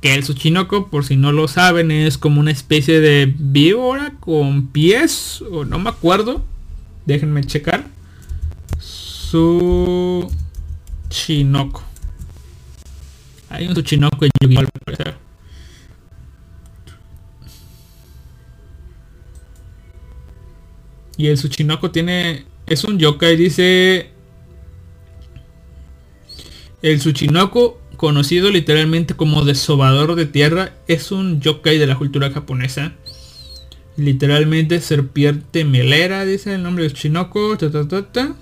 Que el Tsuchinoko, por si no lo saben, es como una especie de víbora con pies, o no me acuerdo. Déjenme checar. Tsuchinoko. Hay un Tsuchinoko en Yu-Gi-Oh! al parecer. Y el Tsuchinoko tiene... Es un yokai, dice... El Tsuchinoko, conocido literalmente como desobador de tierra, es un yokai de la cultura japonesa. Literalmente serpiente melera, dice el nombre de ta.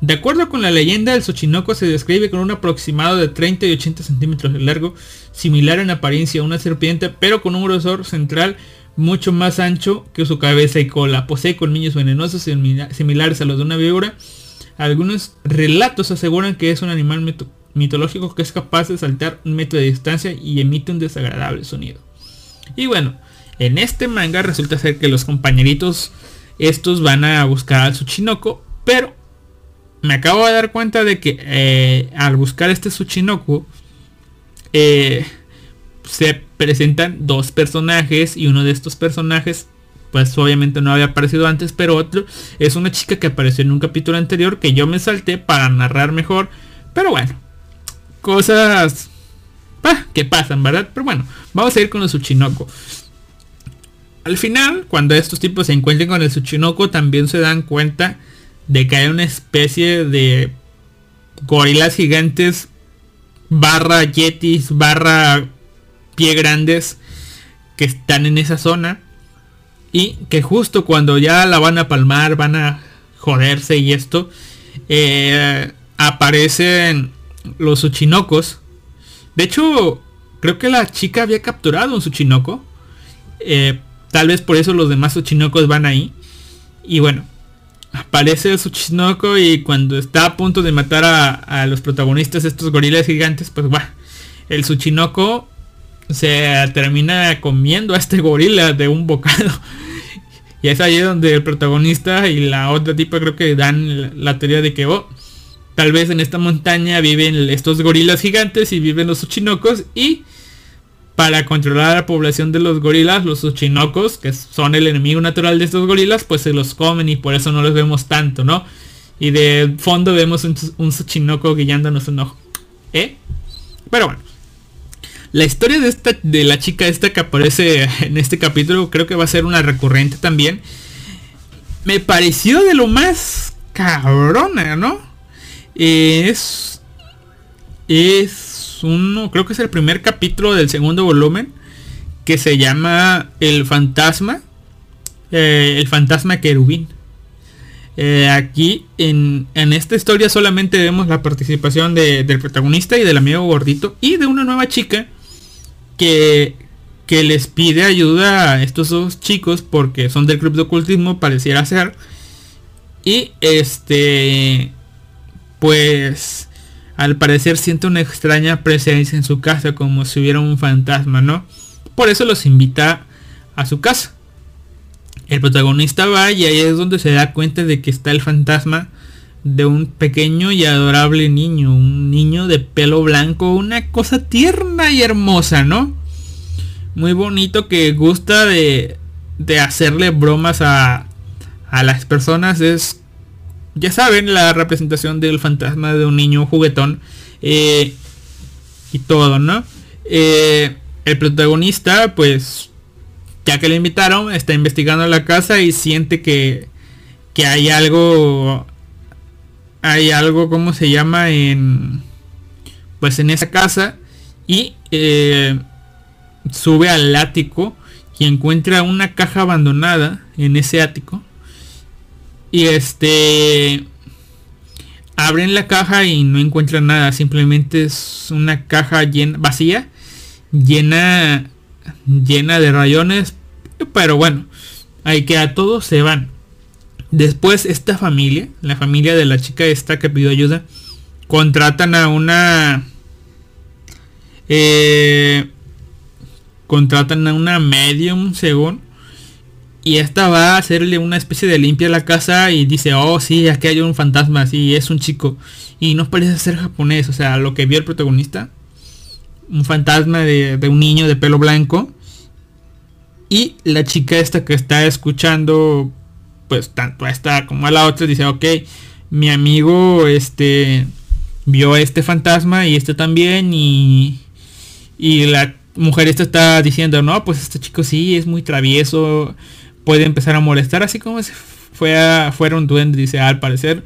De acuerdo con la leyenda, el Tsuchinoko se describe con un aproximado de 30 y 80 centímetros de largo, similar en apariencia a una serpiente, pero con un grosor central mucho más ancho que su cabeza y cola. Posee colmillos venenosos simila- similares a los de una víbora. Algunos relatos aseguran que es un animal mitológico que es capaz de saltar un metro de distancia y emite un desagradable sonido. Y bueno, en este manga resulta ser que los compañeritos estos van a buscar al Tsuchinoko, pero me acabo de dar cuenta de que eh, al buscar este Tsuchinoko eh, se presentan dos personajes y uno de estos personajes pues obviamente no había aparecido antes pero otro es una chica que apareció en un capítulo anterior que yo me salté para narrar mejor pero bueno cosas que pasan verdad pero bueno vamos a ir con el Tsuchinoko al final cuando estos tipos se encuentren con el Tsuchinoko también se dan cuenta de que hay una especie de gorilas gigantes barra yetis barra pie grandes que están en esa zona y que justo cuando ya la van a palmar van a joderse y esto eh, aparecen los uchinocos de hecho creo que la chica había capturado un suchinoko eh, tal vez por eso los demás uchinocos van ahí y bueno aparece el Tsuchinoko y cuando está a punto de matar a, los protagonistas estos gorilas gigantes, pues va. El Tsuchinoko se termina comiendo a este gorila de un bocado. Y es ahí donde el protagonista y la otra tipa creo que dan la, la teoría de que oh, tal vez en esta montaña viven estos gorilas gigantes y viven los Tsuchinokos y para controlar a la población de los gorilas, los Tsuchinokos, que son el enemigo natural de estos gorilas, pues se los comen y por eso no los vemos tanto, ¿no? Y de fondo vemos un, un Tsuchinoko guiándonos un ojo. ¿Eh? Pero bueno. La historia de esta, de la chica esta que aparece en este capítulo, creo que va a ser una recurrente también. Me pareció de lo más cabrona, ¿no? Es. Es uno, creo que es el primer capítulo del segundo volumen. Que se llama El Fantasma. eh, el Fantasma Querubín. Eh, aquí en, en esta historia solamente vemos la participación de- del protagonista y del amigo gordito y de una nueva chica que, que les pide ayuda a estos dos chicos porque son del club de ocultismo pareciera ser y este pues al parecer siente una extraña presencia en su casa como si hubiera un fantasma no por eso los invita a su casa el protagonista va y ahí es donde se da cuenta de que está el fantasma de un pequeño y adorable niño, un niño de pelo blanco, una cosa tierna y hermosa, ¿no? Muy bonito que gusta de, de hacerle bromas a, a las personas, es, ya saben, la representación del fantasma de un niño juguetón eh, y todo, ¿no? Eh, el protagonista, pues, ya que le invitaron, está investigando la casa y siente que, que hay algo, hay algo, ¿cómo se llama? En, pues en esa casa y eh, sube al ático y encuentra una caja abandonada en ese ático y este abren la caja y no encuentran nada simplemente es una caja llena vacía llena llena de rayones pero bueno ahí queda todo se van Después esta familia, la familia de la chica esta que pidió ayuda, contratan a una... Eh, contratan a una medium, según. Y esta va a hacerle una especie de limpia a la casa y dice, oh sí, aquí hay un fantasma, sí, es un chico. Y no parece ser japonés, o sea, lo que vio el protagonista. Un fantasma de, un niño de pelo blanco. Y la chica esta que está escuchando pues tanto a esta como a la otra dice, ok, mi amigo este vio este fantasma y este también y, y la mujer esta está diciendo, no, pues este chico sí es muy travieso, puede empezar a molestar, así como si fue fuera un duende, dice, al parecer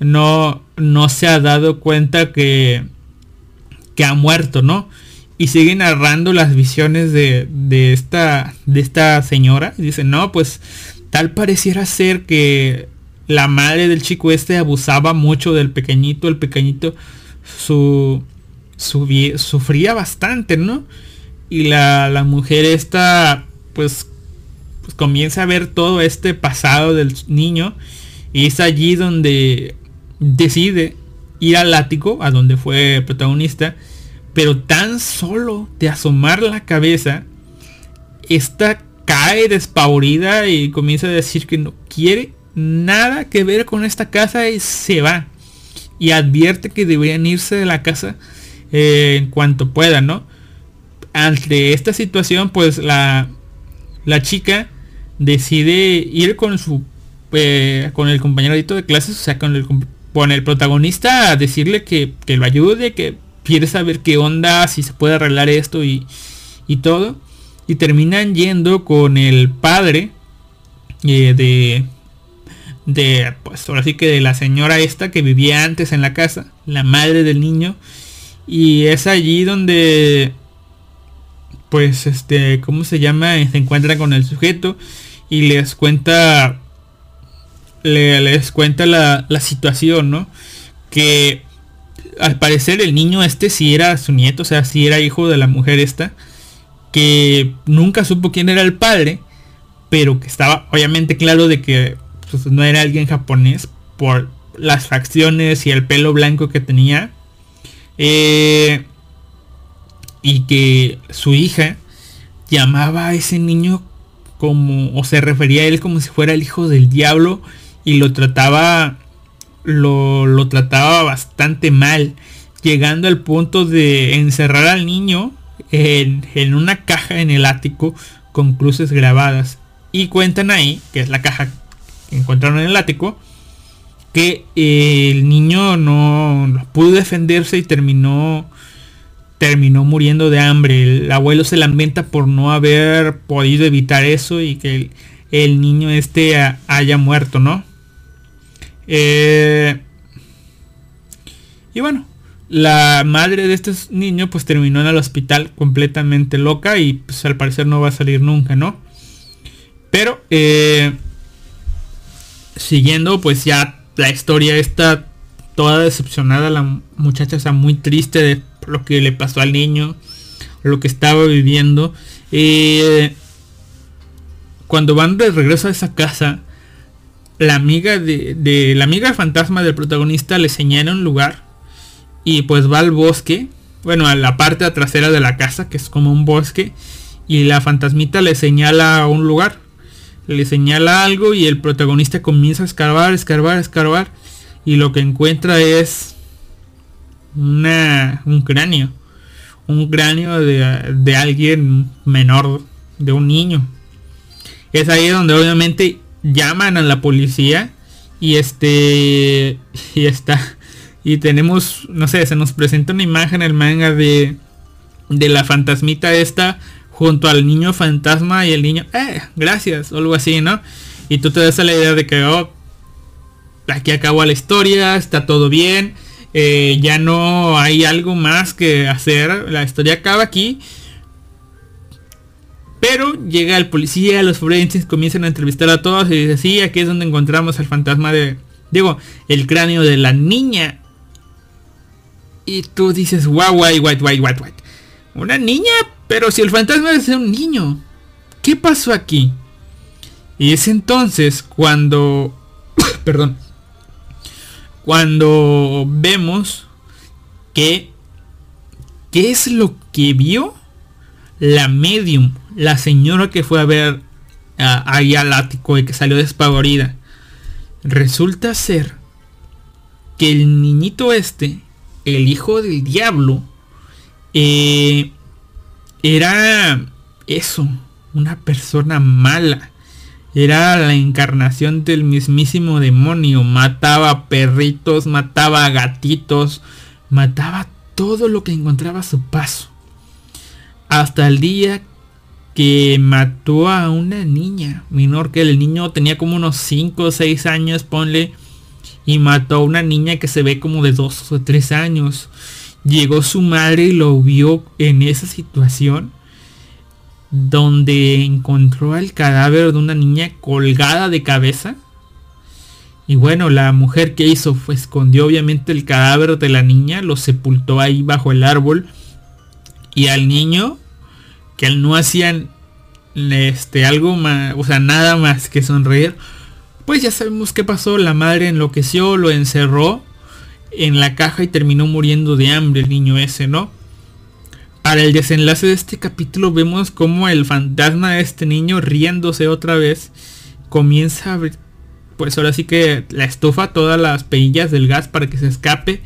no, no se ha dado cuenta que, que ha muerto, ¿no? Y sigue narrando las visiones de, de, esta, de esta señora. Y dice, no, pues Tal pareciera ser que la madre del chico este abusaba mucho del pequeñito. El pequeñito su, sufría bastante, ¿no? Y la, la mujer esta pues, pues comienza a ver todo este pasado del niño. Y es allí donde decide ir al ático, a donde fue protagonista. Pero tan solo de asomar la cabeza, esta cae despavorida y comienza a decir que no quiere nada que ver con esta casa y se va. Y advierte que deberían irse de la casa eh, en cuanto puedan, ¿no? Ante esta situación, pues la, la chica decide ir con su eh, con el compañerito de clases, o sea, con el, con el protagonista a decirle que, que, lo ayude, que quiere saber qué onda, si se puede arreglar esto y, y todo. Y terminan yendo con el padre eh, de de pues ahora sí que de la señora esta que vivía antes en la casa la madre del niño. Y es allí donde pues este cómo se llama se encuentra con el sujeto y les cuenta les cuenta la, la situación no que al parecer el niño este si era su nieto o sea si era hijo de la mujer esta que nunca supo quién era el padre, pero que estaba obviamente claro de que pues, no era alguien japonés por las facciones y el pelo blanco que tenía. Eh, y que su hija llamaba a ese niño o se refería a él como si fuera el hijo del diablo y lo trataba, lo, lo trataba bastante mal, llegando al punto de encerrar al niño en, una caja en el ático con cruces grabadas. Y cuentan ahí, que es la caja que encontraron en el ático, que el niño no, pudo defenderse y terminó terminó muriendo de hambre. El abuelo se lamenta por no haber podido evitar eso y que el, niño este haya muerto, ¿no? Eh, y bueno, la madre de este niño pues terminó en el hospital completamente loca y pues al parecer no va a salir nunca, ¿no? Pero eh, siguiendo pues ya la historia está toda decepcionada, la muchacha está muy triste de lo que le pasó al niño, lo que estaba viviendo. Eh, cuando van de regreso a esa casa, la amiga de, de la amiga fantasma del protagonista le señala un lugar y pues va al bosque, bueno, a la parte trasera de la casa, que es como un bosque, y la fantasmita le señala un lugar, le señala algo y el protagonista comienza a escarbar, escarbar, escarbar, y lo que encuentra es una, un cráneo, un cráneo de, de alguien menor, de un niño. Es ahí donde obviamente llaman a la policía y este y está y tenemos, no sé, se nos presenta una imagen en el manga de, de la fantasmita esta junto al niño fantasma y el niño, eh, gracias, algo así, ¿no? Y tú te das a la idea de que, oh, aquí acabó la historia, está todo bien, eh, ya no hay algo más que hacer, la historia acaba aquí. Pero llega el policía, los forenses comienzan a entrevistar a todos y dice, sí, aquí es donde encontramos el fantasma de, digo, el cráneo de la niña y tú dices, guau, guay, guay, guay, guay, guay. Una niña, pero si el fantasma es un niño. ¿Qué pasó aquí? Y es entonces cuando perdón, cuando vemos que qué es lo que vio la medium, la señora que fue a ver ahí al ático y que salió despavorida. Resulta ser que el niñito este, el hijo del diablo, eh, era eso, una persona mala. Era la encarnación del mismísimo demonio. Mataba perritos, mataba gatitos, mataba todo lo que encontraba a su paso. Hasta el día que mató a una niña menor que el niño tenía como unos 5 o 6 años, ponle, y mató a una niña que se ve como de 2 o 3 años. Llegó su madre y lo vio en esa situación donde encontró el cadáver de una niña colgada de cabeza. Y bueno, la mujer que hizo fue escondió obviamente el cadáver de la niña, lo sepultó ahí bajo el árbol. Y al niño, que él no hacían este algo más, o sea, nada más que sonreír, pues ya sabemos qué pasó, la madre enloqueció, lo encerró en la caja y terminó muriendo de hambre el niño ese, ¿no? Para el desenlace de este capítulo vemos como el fantasma de este niño riéndose otra vez comienza a abrir, pues ahora sí que la estufa todas las perillas del gas para que se escape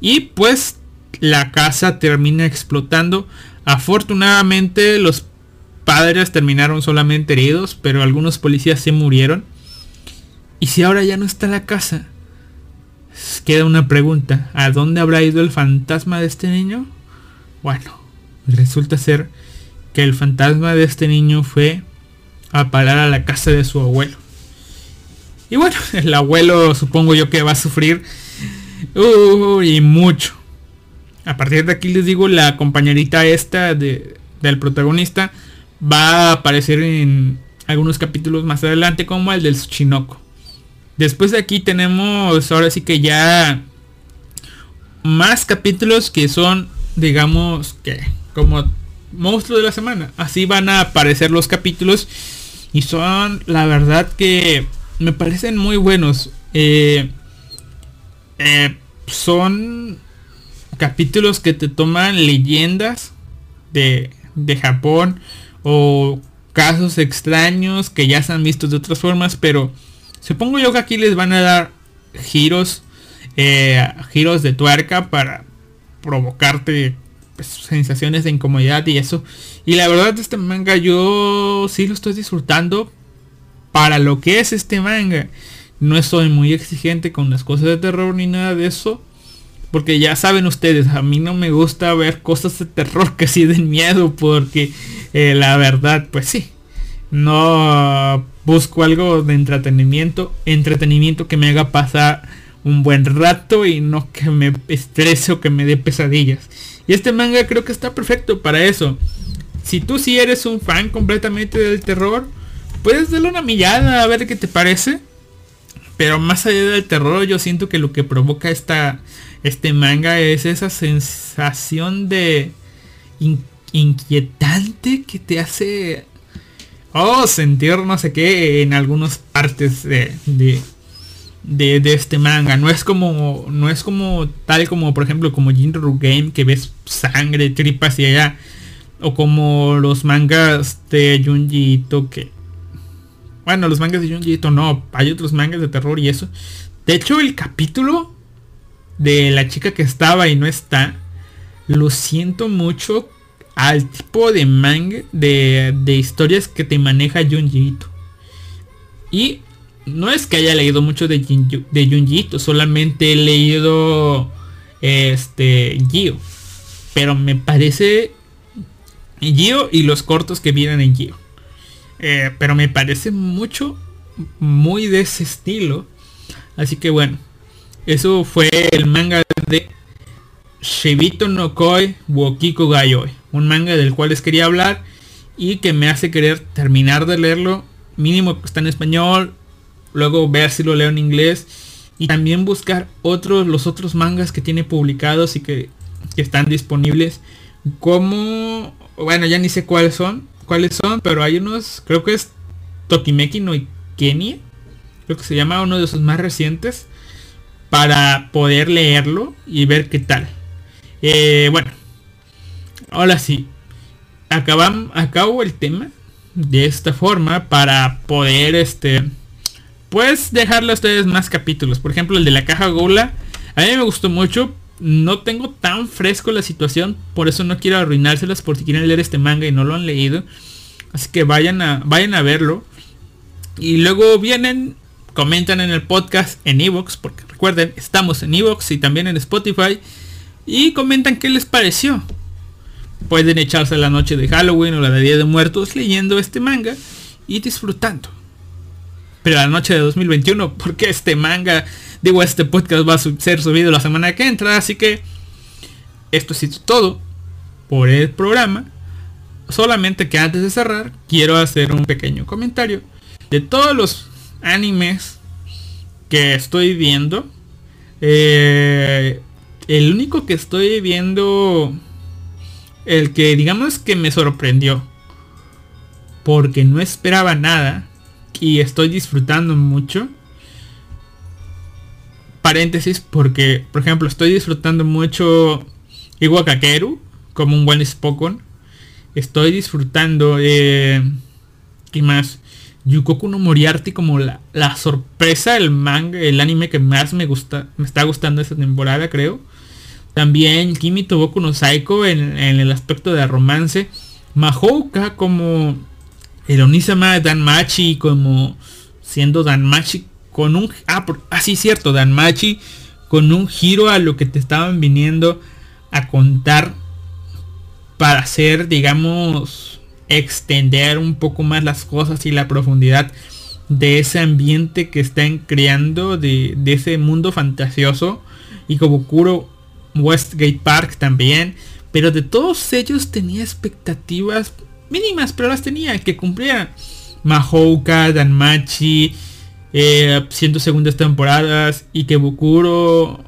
y pues la casa termina explotando. Afortunadamente los padres terminaron solamente heridos, pero algunos policías se murieron. Y si ahora ya no está la casa, queda una pregunta, ¿a dónde habrá ido el fantasma de este niño? Bueno, Resulta ser que el fantasma de este niño fue a parar a la casa de su abuelo. Y bueno, el abuelo supongo yo que va a sufrir y mucho. A partir de aquí les digo, la compañerita esta de, del protagonista va a aparecer en algunos capítulos más adelante como el del Chinoco. Después de aquí tenemos ahora sí que ya más capítulos que son digamos que como monstruo de la semana. Así van a aparecer los capítulos y son la verdad que me parecen muy buenos. Eh, eh, son capítulos que te toman leyendas de, de Japón o casos extraños que ya se han visto de otras formas, pero supongo yo que aquí les van a dar giros, eh, giros de tuerca para provocarte pues, sensaciones de incomodidad y eso. Y la verdad este manga yo sí lo estoy disfrutando para lo que es este manga. No estoy muy exigente con las cosas de terror ni nada de eso. Porque ya saben ustedes, a mí no me gusta ver cosas de terror que sí den miedo. Porque eh, la verdad, pues sí. No busco algo de entretenimiento. Entretenimiento que me haga pasar un buen rato y no que me estrese o que me dé pesadillas. Y este manga creo que está perfecto para eso. Si tú sí eres un fan completamente del terror, puedes darle una millada a ver qué te parece. Pero más allá del terror, yo siento que lo que provoca esta, este manga es esa sensación de inquietante que te hace oh, sentir no sé qué en algunas partes de, de, este manga. No es como. No es como tal como por ejemplo como Jinru Game que ves sangre, tripas y allá. O como los mangas de Junji Ito que. Bueno, los mangas de Junji Ito no. Hay otros mangas de terror y eso. De hecho, el capítulo de la chica que estaba y no está. Lo siento mucho al tipo de manga de, de historias que te maneja Junji Ito. Y no es que haya leído mucho de, de Junji solamente he leído este Gio. Pero me parece Gio y los cortos que vienen en Gio. Eh, pero me parece mucho, muy de ese estilo. Así que bueno, eso fue el manga de Shibito no Koi Wokiko Gayoi. Un manga del cual les quería hablar y que me hace querer terminar de leerlo. Mínimo está en español, luego ver si lo leo en inglés y también buscar otros los otros mangas que tiene publicados y que, están disponibles como bueno ya ni sé cuáles son cuáles son pero hay unos creo que es Tokimeki no Kenia creo que se llama uno de sus más recientes, para poder leerlo y ver qué tal. Eh, bueno, ahora sí, acabo el tema de esta forma para poder este pues dejarle a ustedes más capítulos. Por ejemplo, el de la caja Gola. A mí me gustó mucho. No tengo tan fresco la situación. Por eso no quiero arruinárselas por si quieren leer este manga y no lo han leído. Así que vayan a, vayan a verlo. Y luego vienen, comentan en el podcast en Evox. Porque recuerden, estamos en Evox y también en Spotify. Y comentan qué les pareció. Pueden echarse la noche de Halloween o la de Día de Muertos leyendo este manga y disfrutando. Pero la noche de 2021, porque este manga, digo, este podcast va a ser subido la semana que entra, así que esto es todo por el programa. Solamente que antes de cerrar, quiero hacer un pequeño comentario de todos los animes que estoy viendo. Eh, el único que estoy viendo el que digamos que me sorprendió. Porque no esperaba nada. Y estoy disfrutando mucho. Paréntesis, porque, por ejemplo, estoy disfrutando mucho Iwakakeru como un buen Spokon. Estoy disfrutando, eh, ¿qué más? Yukoku no Moriarty como la, la, sorpresa, el manga, el anime que más me gusta, me está gustando esta temporada, creo. También Kimi Toboku no Saiko en, el aspecto de romance. Mahouka como el Onisama Danmachi como siendo Danmachi con un... Ah, ah, sí, cierto, con un giro a lo que te estaban viniendo a contar para hacer, digamos, extender un poco más las cosas y la profundidad de ese ambiente que están creando, de, de ese mundo fantasioso. Y como Kuro Westgate Park también. Pero de todos ellos tenía expectativas mínimas, pero las tenía que cumplían. Mahouka, Danmachi, eh, siendo segundas temporadas y que Bukuro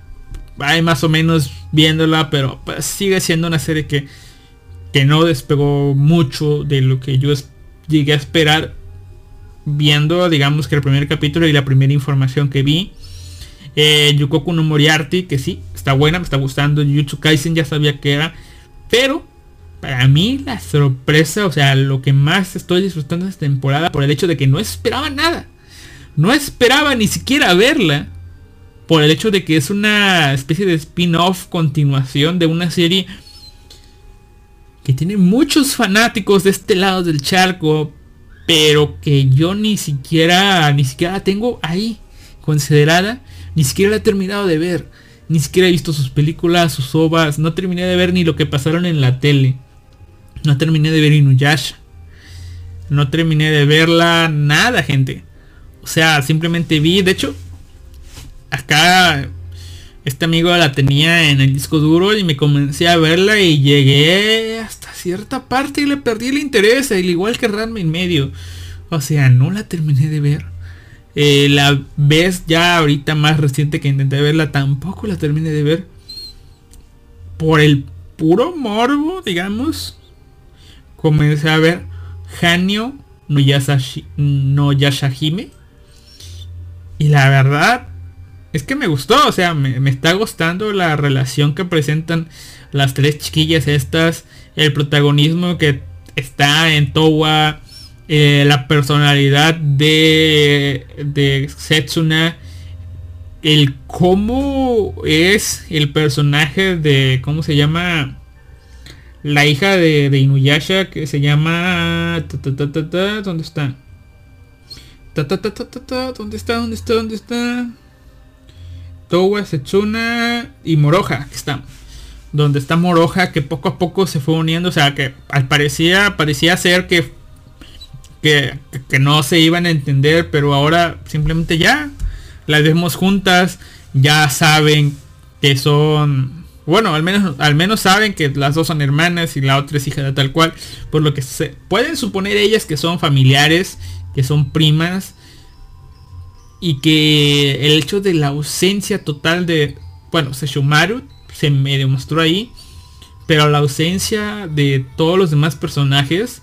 hay más o menos viéndola, pero pues, sigue siendo una serie que, que no despegó mucho de lo que yo llegué a esperar viendo, digamos que el primer capítulo y la primera información que vi. Eh, Yukoku no Moriarty, que sí, está buena, me está gustando. Jujutsu Kaisen ya sabía que era. Pero para mí la sorpresa, o sea, lo que más estoy disfrutando esta temporada por el hecho de que no esperaba nada. No esperaba ni siquiera verla. Por el hecho de que es una especie de spin-off continuación de una serie que tiene muchos fanáticos de este lado del charco. Pero que yo ni siquiera, ni siquiera tengo ahí considerada. Ni siquiera la he terminado de ver. Ni siquiera he visto sus películas, sus obras. No terminé de ver ni lo que pasaron en la tele. No terminé de ver Inuyasha. No terminé de verla nada, gente. O sea, simplemente vi. De hecho, acá este amigo la tenía en el disco duro y me comencé a verla y llegué hasta cierta parte y le perdí el interés, al igual que Ranma en medio. O sea, no la terminé de ver. Eh, la vez ya ahorita más reciente que intenté verla tampoco la terminé de ver. Por el puro morbo, digamos. Comencé a ver Hanyo no. Y la verdad es que me gustó. O sea, me, me está gustando la relación que presentan las tres chiquillas estas. El protagonismo que está en Towa eh, la personalidad de, de Setsuna, el cómo es el personaje de, ¿cómo se llama? La hija de, Inuyasha que se llama... ¿Dónde está? ¿Dónde está? ¿Dónde está? ¿Dónde está? Towa, Setsuna y Moroja, que está. Donde está Moroja, que poco a poco se fue uniendo. O sea, que parecía, parecía ser que que, no se iban a entender, pero ahora simplemente ya las vemos juntas, ya saben que son, bueno, al menos, al menos saben que las dos son hermanas y la otra es hija de tal cual, por lo que se pueden suponer ellas que son familiares, que son primas, y que el hecho de la ausencia total de, bueno, Seshumaru se me demostró ahí, pero la ausencia de todos los demás personajes,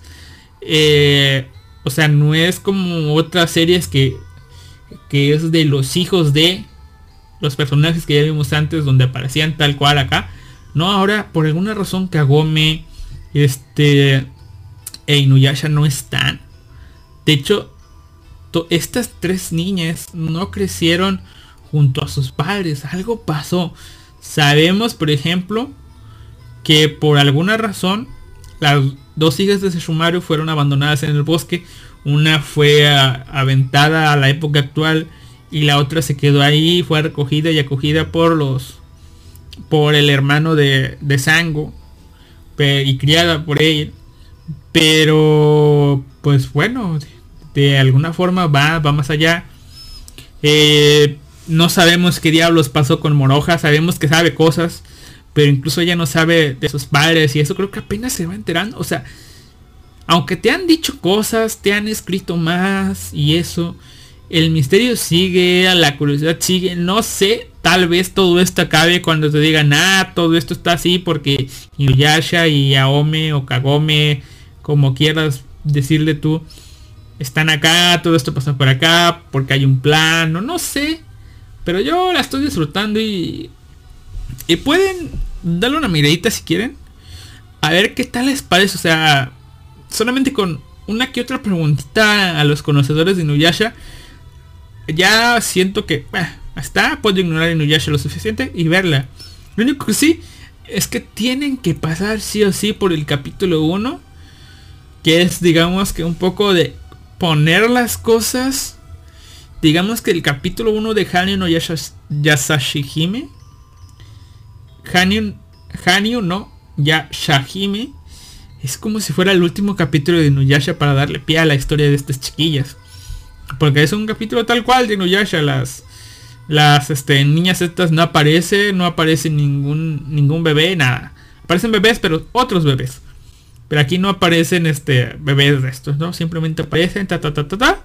eh, o sea, no es como otras series que que es de los hijos de los personajes que ya vimos antes donde aparecían tal cual acá. No, ahora por alguna razón Kagome este e Inuyasha no están. De hecho, estas tres niñas no crecieron junto a sus padres. Algo pasó. Sabemos, por ejemplo, que por alguna razón las dos hijas de Seshumaru fueron abandonadas en el bosque. Una fue aventada a la época actual y la otra se quedó ahí, fue recogida y acogida por los por el hermano de, de Sango y criada por él. Pero pues bueno, de alguna forma va, va más allá. Eh, no sabemos qué diablos pasó con Moroja, sabemos que sabe cosas, pero incluso ella no sabe de sus padres y eso creo que apenas se va enterando. O sea, aunque te han dicho cosas, te han escrito más y eso, el misterio sigue, la curiosidad sigue, no sé, tal vez todo esto acabe cuando te digan, ah, todo esto está así porque Inuyasha y Aome o Kagome, como quieras decirle tú, están acá, todo esto pasa por acá, porque hay un plan, no, no sé. Pero yo la estoy disfrutando y... Y pueden darle una miradita si quieren. A ver qué tal les parece. O sea, solamente con una que otra preguntita a los conocedores de Inuyasha. Ya siento que... está, puedo ignorar Inuyasha lo suficiente y verla. Lo único que sí es que tienen que pasar sí o sí por el capítulo 1. Que es digamos que un poco de poner las cosas. Digamos que el capítulo 1 de Hanyu no Yasashihime. Hanyu, Hanyu no Yashahime. Es como si fuera el último capítulo de Nuyasha para darle pie a la historia de estas chiquillas. Porque es un capítulo tal cual de Nuyasha. Las, las este, niñas estas no aparece, no aparece ningún, ningún bebé, nada. Aparecen bebés, pero otros bebés. Pero aquí no aparecen este bebés de estos, ¿no? Simplemente aparecen ta ta ta ta ta.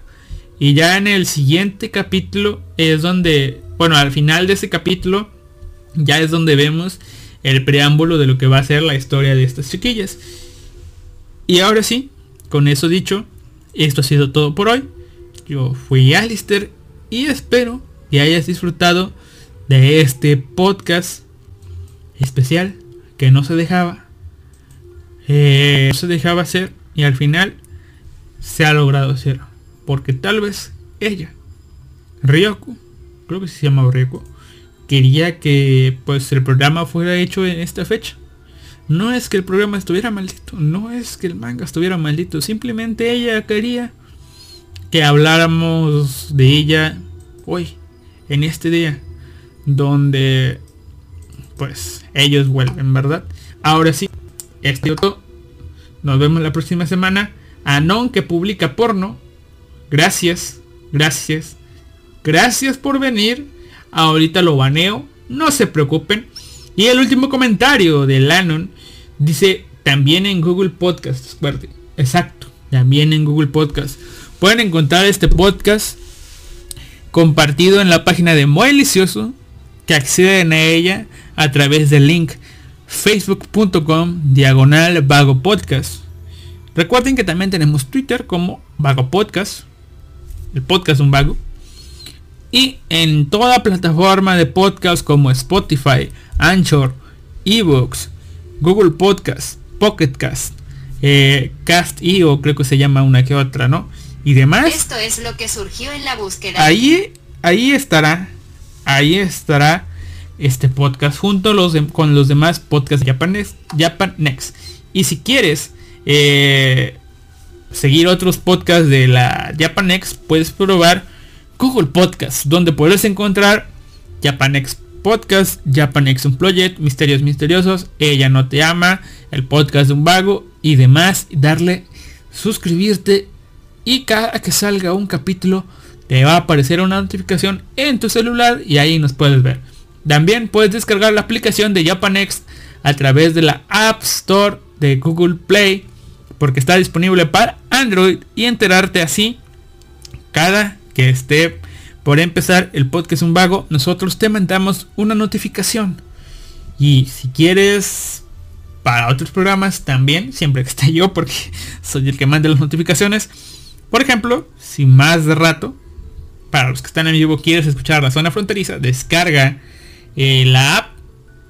Y ya en el siguiente capítulo es donde, bueno, al final de ese capítulo ya es donde vemos el preámbulo de lo que va a ser la historia de estas chiquillas. Y ahora sí, con eso dicho, esto ha sido todo por hoy. Yo fui Alister y espero que hayas disfrutado de este podcast especial que no se dejaba eh, se dejaba hacer y al final se ha logrado hacer. Porque tal vez ella, Ryoko, creo que se llama Ryoko, quería que pues el programa fuera hecho en esta fecha. No es que el programa estuviera maldito, no es que el manga estuviera maldito, simplemente ella quería que habláramos de ella hoy, en este día, donde pues ellos vuelven, ¿verdad? Ahora sí, este otro. Nos vemos la próxima semana. Anon que publica porno. Gracias. Gracias. Gracias por venir. Ahorita lo baneo. No se preocupen. Y el último comentario de Lanon dice también en Google Podcast. Exacto. También en Google Podcast. Pueden encontrar este podcast compartido en la página de Muy Delicioso. Que acceden a ella a través del link facebook.com diagonal vago podcast. Recuerden que también tenemos Twitter como vago podcast, el podcast un vago. Y en toda plataforma de podcast como Spotify, Anchor, Ebooks, Google Podcast, Pocket Cast, eh, Cast.io creo que se llama una que otra, ¿no? Y demás. Esto es lo que surgió en la búsqueda. Ahí, ahí estará, ahí estará este podcast junto los con los demás podcasts japoneses Japan Next. Y si quieres eh, seguir otros podcasts de la Japan Next, puedes probar Google Podcast, donde puedes encontrar Japan Next Podcast, Japan Next Project, Misterios Misteriosos, Ella no te ama, el podcast de un vago y demás. Darle suscribirte y cada que salga un capítulo te va a aparecer una notificación en tu celular y ahí nos puedes ver. También puedes descargar la aplicación de Japanext a través de la App Store de Google Play porque está disponible para Android y enterarte así cada que esté por empezar el podcast un vago nosotros te mandamos una notificación y si quieres para otros programas también siempre que esté yo porque soy el que manda las notificaciones por ejemplo, si más de rato, para los que están en vivo, quieres escuchar la zona fronteriza, descarga eh, la app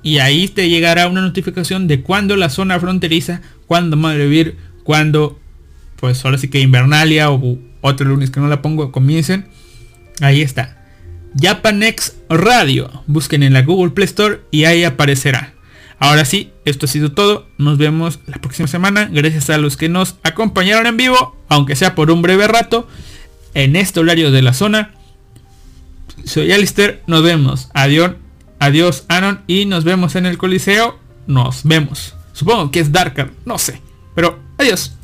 y ahí te llegará una notificación de cuándo la zona fronteriza, cuándo Madrevir, cuándo, pues ahora sí que Invernalia o otro lunes que no la pongo, comiencen. Ahí está. Japanex Radio. Busquen en la Google Play Store y ahí aparecerá. Ahora sí, esto ha sido todo. Nos vemos la próxima semana. Gracias a los que nos acompañaron en vivo, aunque sea por un breve rato, en este horario de la zona. Soy Alistair, nos vemos. Adiós, adiós Anon y nos vemos en el Coliseo. Nos vemos. Supongo que es Darker, no sé. Pero adiós.